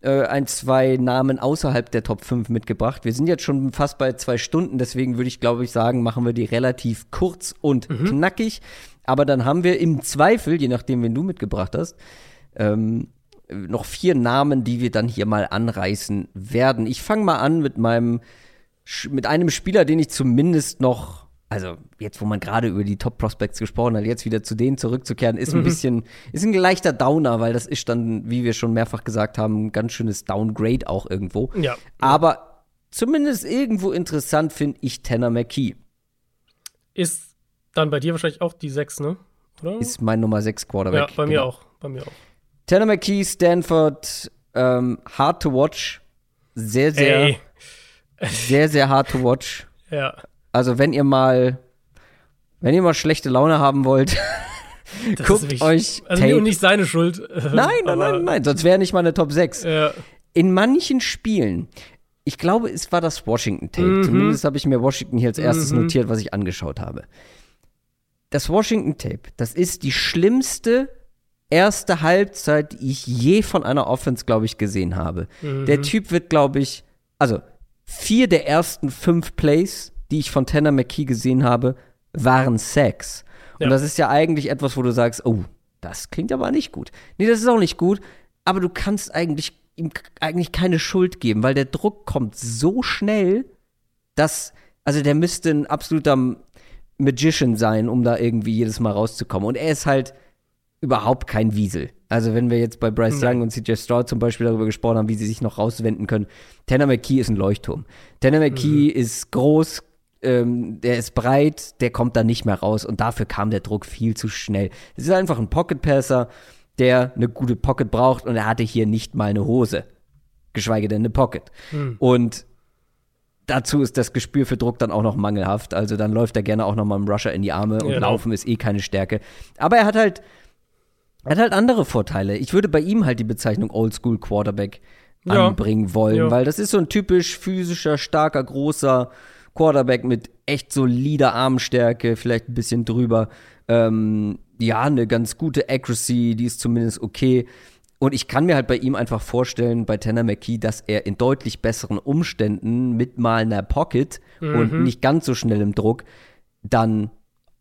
A: äh, ein, zwei Namen außerhalb der Top 5 mitgebracht. Wir sind jetzt schon fast bei zwei Stunden, deswegen würde ich, glaube ich, sagen, machen wir die relativ kurz und mhm. knackig. Aber dann haben wir im Zweifel, je nachdem, wen du mitgebracht hast, ähm, noch vier Namen, die wir dann hier mal anreißen werden. Ich fange mal an mit meinem, mit einem Spieler, den ich zumindest noch also jetzt, wo man gerade über die Top Prospects gesprochen hat, jetzt wieder zu denen zurückzukehren, ist ein mhm. bisschen, ist ein leichter Downer, weil das ist dann, wie wir schon mehrfach gesagt haben, ein ganz schönes Downgrade auch irgendwo. Ja. Aber zumindest irgendwo interessant finde ich Tanner McKee.
B: Ist dann bei dir wahrscheinlich auch die 6, ne?
A: Oder? Ist mein Nummer 6 Quarterback.
B: Ja, bei mir genau. auch. Bei mir auch.
A: Tanner McKee, Stanford, ähm, hard to watch. Sehr, sehr, Ey. sehr, sehr hard to watch.
B: Ja.
A: Also wenn ihr mal, wenn ihr mal schlechte Laune haben wollt, guckt wirklich, euch.
B: Also Tape. nicht seine Schuld.
A: Nein, nein, nein, nein, sonst wäre nicht mal eine Top 6. Ja. In manchen Spielen, ich glaube, es war das Washington Tape. Mhm. Zumindest habe ich mir Washington hier als erstes mhm. notiert, was ich angeschaut habe. Das Washington Tape, das ist die schlimmste erste Halbzeit, die ich je von einer Offense, glaube ich, gesehen habe. Mhm. Der Typ wird, glaube ich, also vier der ersten fünf Plays die ich von Tanner McKee gesehen habe, waren Sex. Und ja. das ist ja eigentlich etwas, wo du sagst, oh, das klingt aber nicht gut. Nee, das ist auch nicht gut, aber du kannst eigentlich ihm eigentlich keine Schuld geben, weil der Druck kommt so schnell, dass, also der müsste ein absoluter Magician sein, um da irgendwie jedes Mal rauszukommen. Und er ist halt überhaupt kein Wiesel. Also wenn wir jetzt bei Bryce Young und CJ Stroud zum Beispiel darüber gesprochen haben, wie sie sich noch rauswenden können. Tanner McKee ist ein Leuchtturm. Tanner McKee mhm. ist groß, ähm, der ist breit, der kommt da nicht mehr raus und dafür kam der Druck viel zu schnell. Es ist einfach ein Pocket Passer, der eine gute Pocket braucht und er hatte hier nicht mal eine Hose, geschweige denn eine Pocket. Hm. Und dazu ist das Gespür für Druck dann auch noch mangelhaft. Also dann läuft er gerne auch noch mal im Rusher in die Arme und genau. Laufen ist eh keine Stärke. Aber er hat halt, er hat halt andere Vorteile. Ich würde bei ihm halt die Bezeichnung Oldschool Quarterback ja. anbringen wollen, ja. weil das ist so ein typisch physischer, starker, großer Quarterback mit echt solider Armstärke, vielleicht ein bisschen drüber. Ähm, ja, eine ganz gute Accuracy, die ist zumindest okay. Und ich kann mir halt bei ihm einfach vorstellen, bei Tanner McKee, dass er in deutlich besseren Umständen mit mal einer Pocket mhm. und nicht ganz so schnell im Druck dann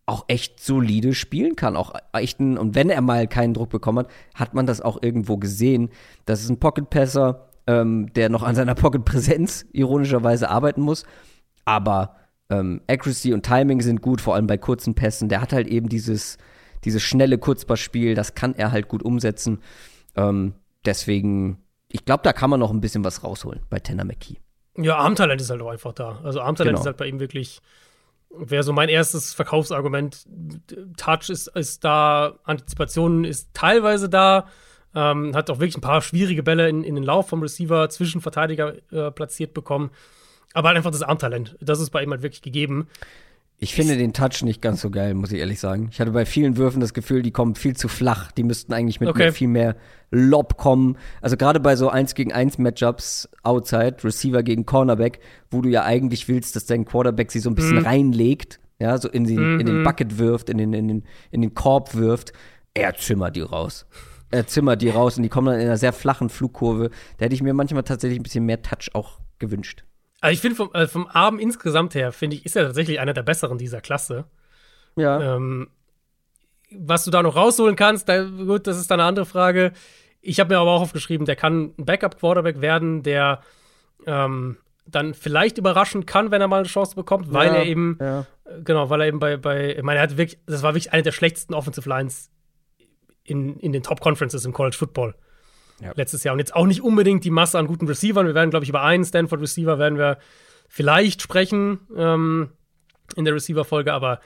A: auch echt solide spielen kann. Auch echten, und wenn er mal keinen Druck bekommen hat, hat man das auch irgendwo gesehen. Das ist ein Pocket-Passer, ähm, der noch an seiner Pocket-Präsenz ironischerweise arbeiten muss. Aber ähm, Accuracy und Timing sind gut, vor allem bei kurzen Pässen. Der hat halt eben dieses, dieses schnelle Kurzpassspiel, das kann er halt gut umsetzen. Ähm, deswegen, ich glaube, da kann man noch ein bisschen was rausholen bei Tanner McKee.
B: Ja, Armtalent ist halt auch einfach da. Also Armtalent genau. ist halt bei ihm wirklich, wäre so mein erstes Verkaufsargument. Touch ist, ist da, Antizipation ist teilweise da. Ähm, hat auch wirklich ein paar schwierige Bälle in, in den Lauf vom Receiver zwischen Verteidiger äh, platziert bekommen. Aber halt einfach das Armtalent, das ist bei ihm halt wirklich gegeben.
A: Ich finde den Touch nicht ganz so geil, muss ich ehrlich sagen. Ich hatte bei vielen Würfen das Gefühl, die kommen viel zu flach. Die müssten eigentlich mit, okay. viel mehr Lob kommen. Also gerade bei so 1 gegen 1 Matchups outside, Receiver gegen Cornerback, wo du ja eigentlich willst, dass dein Quarterback sie so ein bisschen mhm. reinlegt, ja, so in den, mhm. in den. Bucket wirft, in den, in, den, in den Korb wirft. Er zimmert die raus. Er zimmert die raus und die kommen dann in einer sehr flachen Flugkurve. Da hätte ich mir manchmal tatsächlich ein bisschen mehr Touch auch gewünscht.
B: Also ich finde vom, äh, vom Arm insgesamt her, finde ich, ist er tatsächlich einer der besseren dieser Klasse.
A: Ja.
B: Ähm, was du da noch rausholen kannst, da, gut, das ist dann eine andere Frage. Ich habe mir aber auch aufgeschrieben, der kann ein Backup-Quarterback werden, der ähm, dann vielleicht überraschen kann, wenn er mal eine Chance bekommt, weil ja, er eben, ja. genau, weil er eben bei, bei, ich meine, er hat wirklich, das war wirklich eine der schlechtesten Offensive Lines in, in den Top-Conferences im College Football ja. letztes Jahr. Und jetzt auch nicht unbedingt die Masse an guten Receivern. Wir werden, glaube ich, über einen Stanford-Receiver werden wir vielleicht sprechen ähm, in der Receiver-Folge, aber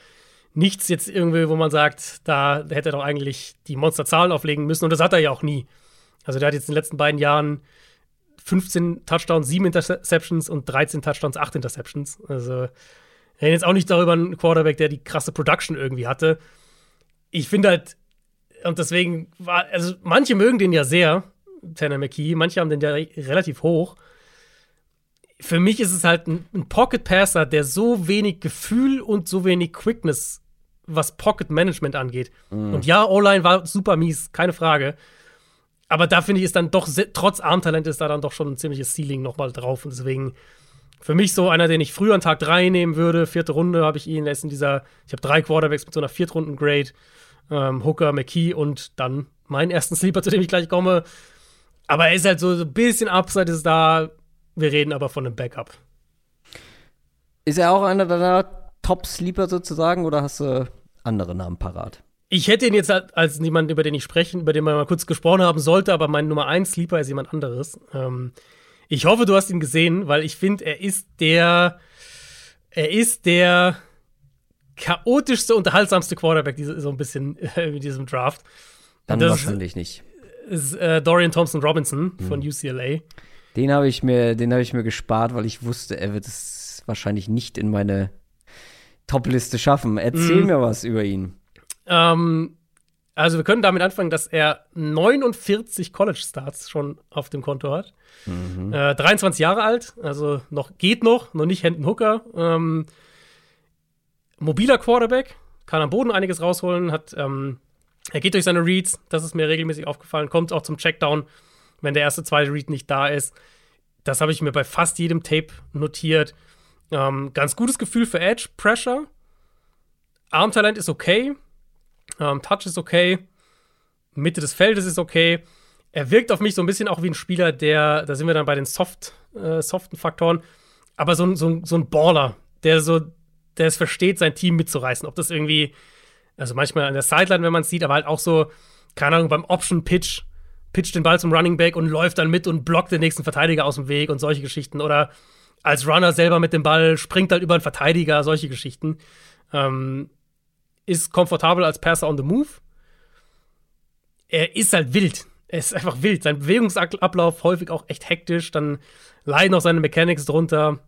B: nichts jetzt irgendwie, wo man sagt, da hätte er doch eigentlich die Monsterzahlen auflegen müssen. Und das hat er ja auch nie. Also der hat jetzt in den letzten beiden Jahren 15 Touchdowns, 7 Interceptions und 13 Touchdowns, 8 Interceptions. Also wir reden jetzt auch nicht darüber einen Quarterback, der die krasse Production irgendwie hatte. Ich finde halt, und deswegen war, also manche mögen den ja sehr, Tanner McKee. Manche haben den ja relativ hoch. Für mich ist es halt ein, ein Pocket Passer, der so wenig Gefühl und so wenig Quickness, was Pocket Management angeht. Mhm. Und ja, O-Line war super mies, keine Frage. Aber da finde ich, ist dann doch, trotz Armtalent, ist da dann doch schon ein ziemliches Ceiling nochmal drauf. Und deswegen für mich so einer, den ich früher an Tag 3 nehmen würde. Vierte Runde habe ich ihn. Er ist in dieser, ich habe drei Quarterbacks mit so einer Viertrunden-Grade. Ähm, Hooker, McKee und dann meinen ersten Sleeper, zu dem ich gleich komme, aber er ist halt so, so ein bisschen Upside ist da. Wir reden aber von einem Backup.
A: Ist er auch einer deiner Top-Sleeper sozusagen oder hast du andere Namen parat?
B: Ich hätte ihn jetzt als jemand, über den ich sprechen, über den man mal kurz gesprochen haben sollte, aber mein Nummer 1 Sleeper ist jemand anderes. Ähm, ich hoffe, du hast ihn gesehen, weil ich finde, er ist der, er ist der chaotischste, unterhaltsamste Quarterback, so ein bisschen äh, in diesem Draft.
A: Dann wahrscheinlich nicht
B: ist äh, Dorian Thompson Robinson von mhm. UCLA.
A: Den habe ich mir, den habe ich mir gespart, weil ich wusste, er wird es wahrscheinlich nicht in meine Top-Liste schaffen. Erzähl mhm. mir was über ihn.
B: Ähm, also wir können damit anfangen, dass er 49 College-Starts schon auf dem Konto hat. Mhm. Äh, 23 Jahre alt, also noch geht noch, noch nicht Hendon Hooker. Ähm, mobiler Quarterback, kann am Boden einiges rausholen, hat ähm, er geht durch seine Reads, das ist mir regelmäßig aufgefallen, kommt auch zum Checkdown, wenn der erste, zweite Read nicht da ist. Das habe ich mir bei fast jedem Tape notiert. Ähm, ganz gutes Gefühl für Edge, Pressure. Armtalent ist okay. Ähm, Touch ist okay. Mitte des Feldes ist okay. Er wirkt auf mich so ein bisschen auch wie ein Spieler, der, da sind wir dann bei den soft, äh, soften Faktoren, aber so, so, so ein Baller, der so, der es versteht, sein Team mitzureißen. Ob das irgendwie also manchmal an der Sideline, wenn man es sieht, aber halt auch so, keine Ahnung, beim Option-Pitch, pitcht den Ball zum Running Back und läuft dann mit und blockt den nächsten Verteidiger aus dem Weg und solche Geschichten. Oder als Runner selber mit dem Ball springt halt über einen Verteidiger, solche Geschichten. Ähm, ist komfortabel als Passer on the Move. Er ist halt wild. Er ist einfach wild. Sein Bewegungsablauf häufig auch echt hektisch. Dann leiden auch seine Mechanics drunter.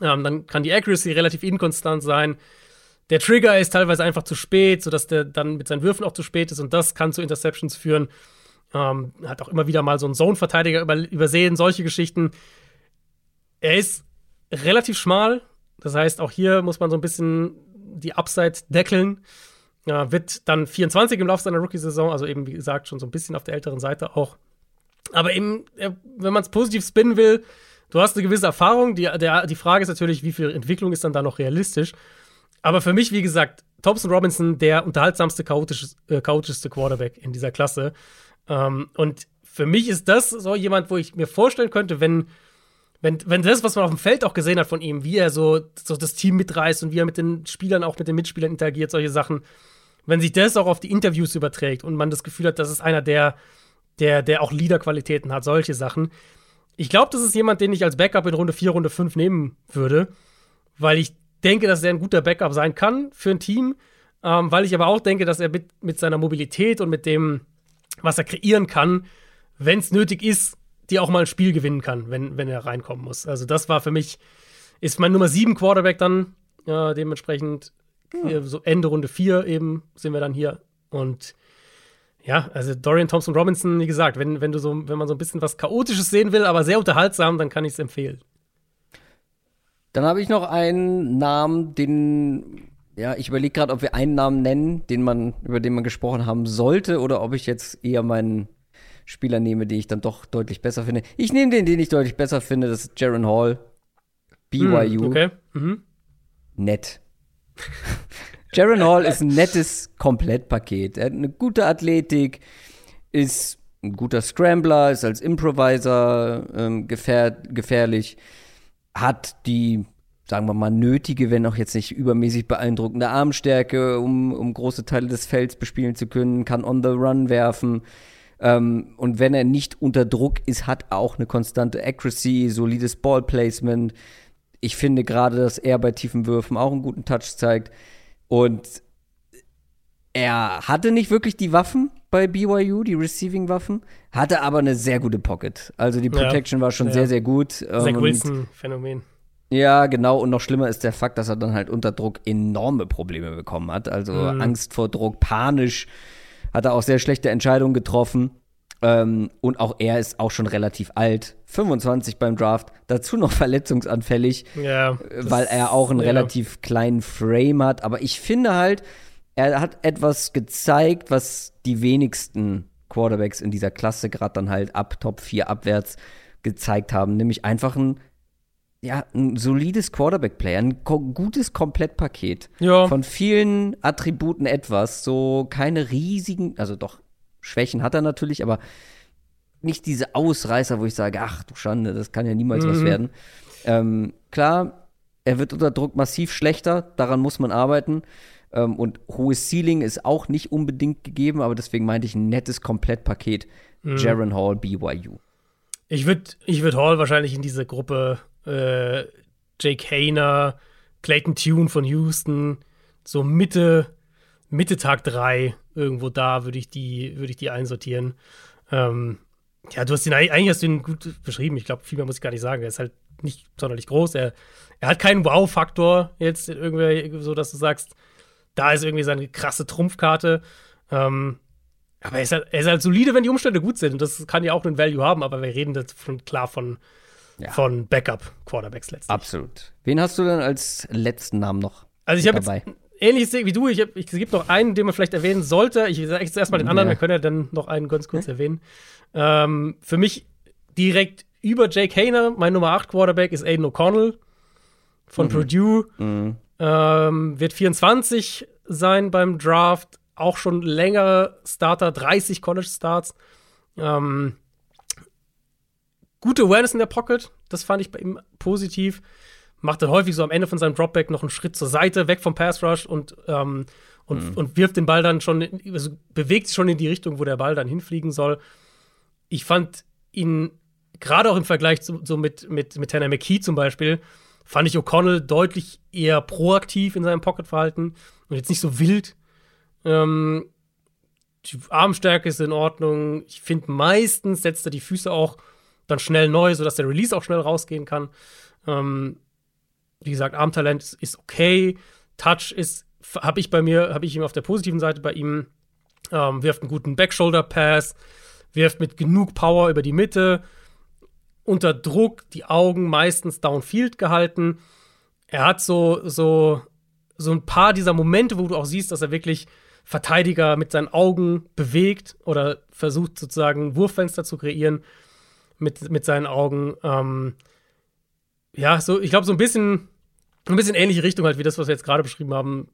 B: Ähm, dann kann die Accuracy relativ inkonstant sein der Trigger ist teilweise einfach zu spät, sodass der dann mit seinen Würfen auch zu spät ist und das kann zu Interceptions führen. Ähm, hat auch immer wieder mal so einen Zone-Verteidiger über, übersehen, solche Geschichten. Er ist relativ schmal, das heißt, auch hier muss man so ein bisschen die Upside deckeln. Äh, wird dann 24 im Laufe seiner Rookie-Saison, also eben, wie gesagt, schon so ein bisschen auf der älteren Seite auch. Aber eben, wenn man es positiv spinnen will, du hast eine gewisse Erfahrung. Die, der, die Frage ist natürlich, wie viel Entwicklung ist dann da noch realistisch? Aber für mich, wie gesagt, Thompson Robinson der unterhaltsamste, chaotisch, äh, chaotischste Quarterback in dieser Klasse. Ähm, und für mich ist das so jemand, wo ich mir vorstellen könnte, wenn, wenn, wenn das, was man auf dem Feld auch gesehen hat von ihm, wie er so, so das Team mitreißt und wie er mit den Spielern, auch mit den Mitspielern interagiert, solche Sachen, wenn sich das auch auf die Interviews überträgt und man das Gefühl hat, das ist einer, der, der, der auch Leaderqualitäten hat, solche Sachen. Ich glaube, das ist jemand, den ich als Backup in Runde 4, Runde 5 nehmen würde, weil ich denke, dass er ein guter Backup sein kann für ein Team, ähm, weil ich aber auch denke, dass er mit, mit seiner Mobilität und mit dem, was er kreieren kann, wenn es nötig ist, die auch mal ein Spiel gewinnen kann, wenn, wenn er reinkommen muss. Also das war für mich, ist mein Nummer 7 Quarterback dann, äh, dementsprechend ja. so Ende Runde 4 eben sind wir dann hier und ja, also Dorian Thompson Robinson, wie gesagt, wenn, wenn du so, wenn man so ein bisschen was Chaotisches sehen will, aber sehr unterhaltsam, dann kann ich es empfehlen.
A: Dann habe ich noch einen Namen, den, ja, ich überlege gerade, ob wir einen Namen nennen, den man, über den man gesprochen haben sollte, oder ob ich jetzt eher meinen Spieler nehme, den ich dann doch deutlich besser finde. Ich nehme den, den ich deutlich besser finde, das ist Jaron Hall. BYU. Mm, okay. Mhm. Nett. Jaron Hall ist ein nettes Komplettpaket. Er hat eine gute Athletik, ist ein guter Scrambler, ist als Improviser ähm, gefähr gefährlich, hat die, sagen wir mal, nötige, wenn auch jetzt nicht übermäßig beeindruckende Armstärke, um, um große Teile des Felds bespielen zu können, kann on the run werfen. Ähm, und wenn er nicht unter Druck ist, hat er auch eine konstante Accuracy, solides Ballplacement. Ich finde gerade, dass er bei tiefen Würfen auch einen guten Touch zeigt. Und er hatte nicht wirklich die Waffen bei BYU, die Receiving-Waffen, hatte aber eine sehr gute Pocket. Also die Protection ja, war schon ja. sehr, sehr gut.
B: Zach Wilson-Phänomen.
A: Ja, genau. Und noch schlimmer ist der Fakt, dass er dann halt unter Druck enorme Probleme bekommen hat. Also mhm. Angst vor Druck, panisch, hat er auch sehr schlechte Entscheidungen getroffen. Ähm, und auch er ist auch schon relativ alt, 25 beim Draft, dazu noch verletzungsanfällig, ja, weil er auch einen ja. relativ kleinen Frame hat. Aber ich finde halt, er hat etwas gezeigt, was die wenigsten Quarterbacks in dieser Klasse gerade dann halt ab Top 4 abwärts gezeigt haben, nämlich einfach ein ja, ein solides Quarterback-Play, ein ko gutes Komplettpaket. Ja. Von vielen Attributen etwas, so keine riesigen, also doch Schwächen hat er natürlich, aber nicht diese Ausreißer, wo ich sage, ach du Schande, das kann ja niemals mhm. was werden. Ähm, klar, er wird unter Druck massiv schlechter, daran muss man arbeiten. Ähm, und hohes Ceiling ist auch nicht unbedingt gegeben, aber deswegen meinte ich ein nettes Komplettpaket. Mhm. Jaron Hall, BYU.
B: Ich würde ich würd Hall wahrscheinlich in diese Gruppe äh, Jake Hayner, Clayton Tune von Houston, so Mitte, Mitte Tag 3 irgendwo da würde ich die, würde ich die einsortieren. Ähm, ja, du hast ihn eigentlich hast du ihn gut beschrieben. Ich glaube, viel mehr muss ich gar nicht sagen. Er ist halt nicht sonderlich groß. Er, er hat keinen Wow-Faktor jetzt irgendwie, so dass du sagst, da ist irgendwie seine krasse Trumpfkarte. Ähm, aber er ist, halt, er ist halt solide, wenn die Umstände gut sind. Und das kann ja auch einen Value haben, aber wir reden jetzt von, klar von, ja. von Backup-Quarterbacks letztlich.
A: Absolut. Wen hast du denn als letzten Namen noch?
B: Also ich habe jetzt ähnliches wie du. Ich, ich, es gibt noch einen, den man vielleicht erwähnen sollte. Ich sage jetzt erstmal den anderen, ja. wir können ja dann noch einen ganz kurz ja. erwähnen. Ähm, für mich direkt über Jake Hayner, mein Nummer 8 Quarterback, ist Aiden O'Connell von mhm. Purdue. Mhm. Ähm, wird 24 sein beim Draft. Auch schon längere Starter, 30 College-Starts. Ähm, gute Awareness in der Pocket, das fand ich bei ihm positiv macht dann häufig so am Ende von seinem Dropback noch einen Schritt zur Seite, weg vom Pass Rush und, ähm, und, mhm. und wirft den Ball dann schon, also bewegt sich schon in die Richtung, wo der Ball dann hinfliegen soll. Ich fand ihn, gerade auch im Vergleich zu, so mit, mit, mit Tanner McKee zum Beispiel, fand ich O'Connell deutlich eher proaktiv in seinem Pocket-Verhalten und jetzt nicht so wild. Ähm, die Armstärke ist in Ordnung. Ich finde, meistens setzt er die Füße auch dann schnell neu, sodass der Release auch schnell rausgehen kann. Ähm, wie gesagt, Armtalent ist okay. Touch ist, habe ich bei mir, habe ich ihm auf der positiven Seite bei ihm, ähm, wirft einen guten Backshoulder-Pass, wirft mit genug Power über die Mitte, unter Druck, die Augen meistens downfield gehalten. Er hat so, so, so ein paar dieser Momente, wo du auch siehst, dass er wirklich Verteidiger mit seinen Augen bewegt oder versucht sozusagen Wurffenster zu kreieren mit, mit seinen Augen. Ähm, ja, so, ich glaube, so ein bisschen, ein bisschen ähnliche Richtung halt wie das, was wir jetzt gerade beschrieben haben.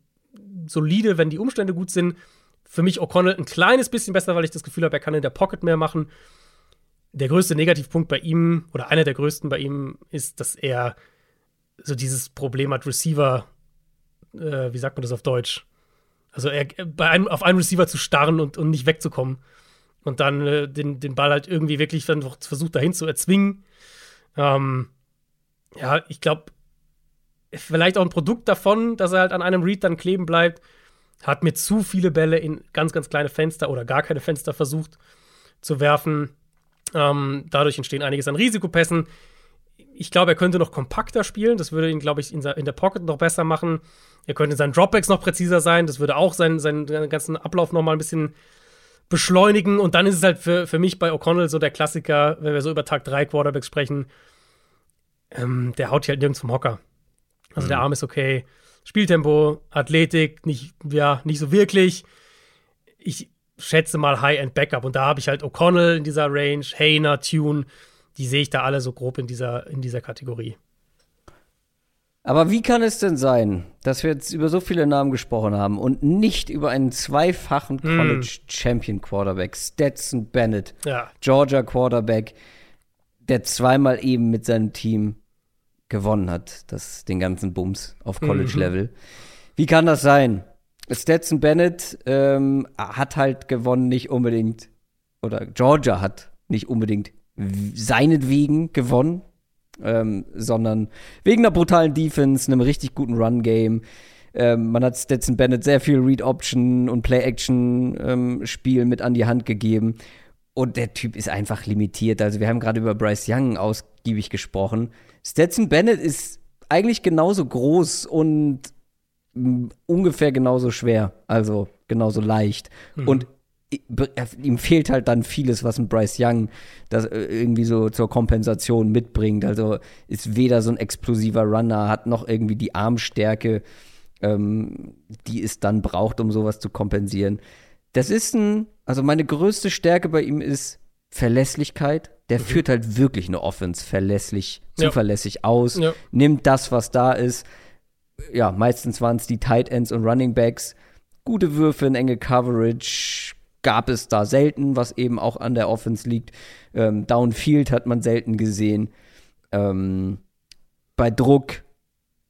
B: Solide, wenn die Umstände gut sind. Für mich O'Connell ein kleines bisschen besser, weil ich das Gefühl habe, er kann in der Pocket mehr machen. Der größte Negativpunkt bei ihm oder einer der größten bei ihm ist, dass er so dieses Problem hat, Receiver, äh, wie sagt man das auf Deutsch? Also er, bei einem, auf einen Receiver zu starren und, und nicht wegzukommen. Und dann äh, den, den Ball halt irgendwie wirklich versucht, dahin zu erzwingen. Ähm, ja, ich glaube, vielleicht auch ein Produkt davon, dass er halt an einem Read dann kleben bleibt. Hat mir zu viele Bälle in ganz, ganz kleine Fenster oder gar keine Fenster versucht zu werfen. Ähm, dadurch entstehen einiges an Risikopässen. Ich glaube, er könnte noch kompakter spielen. Das würde ihn, glaube ich, in, der Pocket noch besser machen. Er könnte in seinen Dropbacks noch präziser sein. Das würde auch seinen, seinen, seinen ganzen Ablauf noch mal ein bisschen beschleunigen. Und dann ist es halt für, für mich bei O'Connell so der Klassiker, wenn wir so über Tag 3 Quarterbacks sprechen. Ähm, der haut hier halt nirgends vom Hocker. Also mhm. der Arm ist okay. Spieltempo, Athletik, nicht, ja, nicht so wirklich. Ich schätze mal High-End-Backup. Und da habe ich halt O'Connell in dieser Range, Hayner, Tune. Die sehe ich da alle so grob in dieser, in dieser Kategorie.
A: Aber wie kann es denn sein, dass wir jetzt über so viele Namen gesprochen haben und nicht über einen zweifachen hm. College Champion Quarterback, Stetson Bennett,
B: ja.
A: Georgia Quarterback, der zweimal eben mit seinem Team gewonnen hat, das, den ganzen Bums auf College-Level. Mhm. Wie kann das sein? Stetson Bennett ähm, hat halt gewonnen, nicht unbedingt, oder Georgia hat nicht unbedingt seinetwegen gewonnen, ähm, sondern wegen einer brutalen Defense, einem richtig guten Run-Game. Ähm, man hat Stetson Bennett sehr viel Read-Option und Play-Action-Spiel ähm, mit an die Hand gegeben. Und der Typ ist einfach limitiert. Also, wir haben gerade über Bryce Young ausgiebig gesprochen. Stetson Bennett ist eigentlich genauso groß und ungefähr genauso schwer, also genauso leicht. Mhm. Und ihm fehlt halt dann vieles, was ein Bryce Young das äh, irgendwie so zur Kompensation mitbringt. Also ist weder so ein explosiver Runner, hat noch irgendwie die Armstärke, ähm, die es dann braucht, um sowas zu kompensieren. Das ist ein, also meine größte Stärke bei ihm ist Verlässlichkeit. Der mhm. führt halt wirklich eine Offense verlässlich, zuverlässig ja. aus, ja. nimmt das, was da ist. Ja, meistens waren es die Tight Ends und Running Backs. Gute Würfe in enge Coverage gab es da selten, was eben auch an der Offense liegt. Ähm, Downfield hat man selten gesehen. Ähm, bei Druck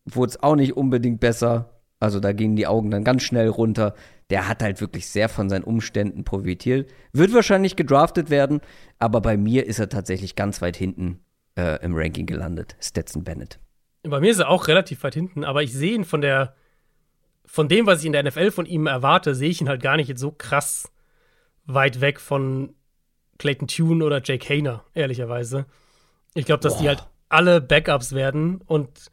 A: wurde es auch nicht unbedingt besser. Also da gingen die Augen dann ganz schnell runter der hat halt wirklich sehr von seinen Umständen profitiert. Wird wahrscheinlich gedraftet werden, aber bei mir ist er tatsächlich ganz weit hinten äh, im Ranking gelandet, Stetson Bennett.
B: Bei mir ist er auch relativ weit hinten, aber ich sehe ihn von der, von dem, was ich in der NFL von ihm erwarte, sehe ich ihn halt gar nicht jetzt so krass weit weg von Clayton Tune oder Jake Hayner, ehrlicherweise. Ich glaube, dass Boah. die halt alle Backups werden und,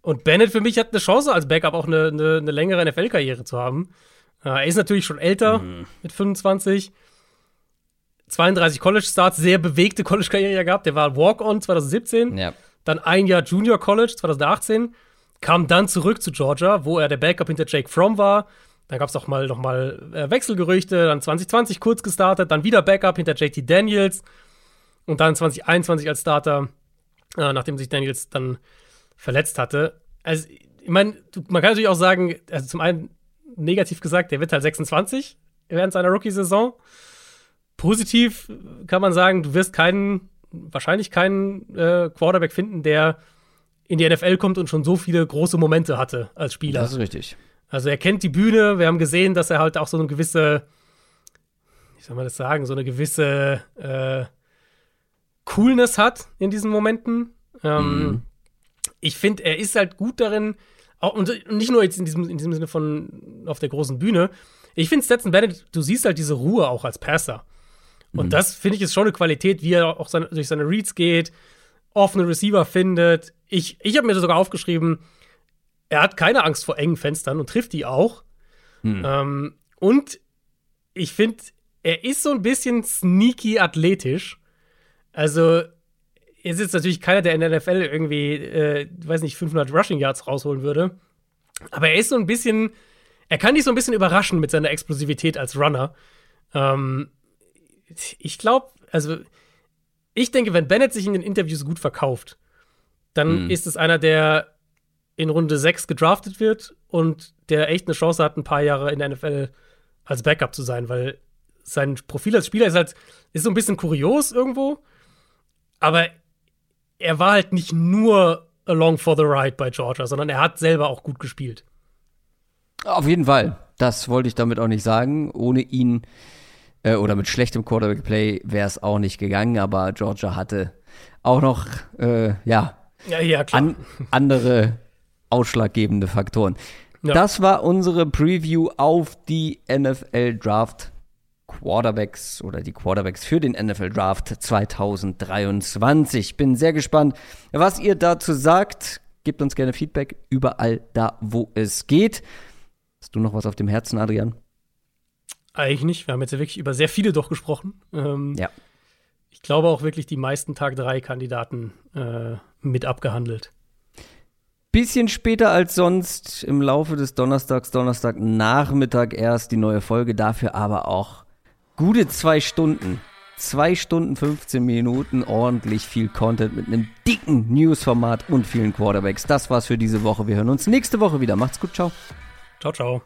B: und Bennett für mich hat eine Chance als Backup auch eine, eine, eine längere NFL-Karriere zu haben. Er ist natürlich schon älter mhm. mit 25. 32 College-Starts, sehr bewegte College-Karriere gehabt. Der war Walk-On 2017.
A: Ja.
B: Dann ein Jahr Junior College 2018. Kam dann zurück zu Georgia, wo er der Backup hinter Jake Fromm war. Dann gab es auch mal noch mal äh, Wechselgerüchte. Dann 2020 kurz gestartet. Dann wieder Backup hinter JT Daniels. Und dann 2021 als Starter, äh, nachdem sich Daniels dann verletzt hatte. Also, ich meine, man kann natürlich auch sagen, also zum einen negativ gesagt, der wird halt 26 während seiner Rookie-Saison. Positiv kann man sagen, du wirst keinen, wahrscheinlich keinen äh, Quarterback finden, der in die NFL kommt und schon so viele große Momente hatte als Spieler.
A: Das ist richtig.
B: Also er kennt die Bühne. Wir haben gesehen, dass er halt auch so eine gewisse, wie soll man das sagen, so eine gewisse äh, Coolness hat in diesen Momenten. Ähm, mhm. Ich finde, er ist halt gut darin, auch, und nicht nur jetzt in diesem, in diesem Sinne von auf der großen Bühne. Ich finde Stetson Bennett, du siehst halt diese Ruhe auch als Passer. Und mhm. das finde ich ist schon eine Qualität, wie er auch seine, durch seine Reads geht, offene Receiver findet. Ich, ich habe mir sogar aufgeschrieben, er hat keine Angst vor engen Fenstern und trifft die auch. Mhm. Ähm, und ich finde, er ist so ein bisschen sneaky athletisch. Also, ist jetzt natürlich keiner, der in der NFL irgendwie, äh, weiß nicht, 500 Rushing Yards rausholen würde. Aber er ist so ein bisschen, er kann dich so ein bisschen überraschen mit seiner Explosivität als Runner. Ähm, ich glaube, also, ich denke, wenn Bennett sich in den Interviews gut verkauft, dann mhm. ist es einer, der in Runde 6 gedraftet wird und der echt eine Chance hat, ein paar Jahre in der NFL als Backup zu sein, weil sein Profil als Spieler ist halt, ist so ein bisschen kurios irgendwo. Aber er war halt nicht nur along for the ride bei Georgia, sondern er hat selber auch gut gespielt.
A: Auf jeden Fall. Das wollte ich damit auch nicht sagen. Ohne ihn äh, oder mit schlechtem Quarterback-Play wäre es auch nicht gegangen, aber Georgia hatte auch noch, äh, ja,
B: ja, ja
A: an, andere ausschlaggebende Faktoren. Ja. Das war unsere Preview auf die NFL Draft Quarterbacks oder die Quarterbacks für den NFL Draft 2023. Bin sehr gespannt, was ihr dazu sagt. Gebt uns gerne Feedback überall da, wo es geht. Hast du noch was auf dem Herzen, Adrian?
B: Eigentlich nicht. Wir haben jetzt ja wirklich über sehr viele doch gesprochen. Ähm,
A: ja.
B: Ich glaube auch wirklich die meisten Tag 3 Kandidaten äh, mit abgehandelt.
A: Bisschen später als sonst im Laufe des Donnerstags, Donnerstagnachmittag erst die neue Folge, dafür aber auch gute zwei Stunden. Zwei Stunden, 15 Minuten, ordentlich viel Content mit einem dicken Newsformat und vielen Quarterbacks. Das war's für diese Woche. Wir hören uns nächste Woche wieder. Macht's gut, ciao.
B: Ciao, ciao.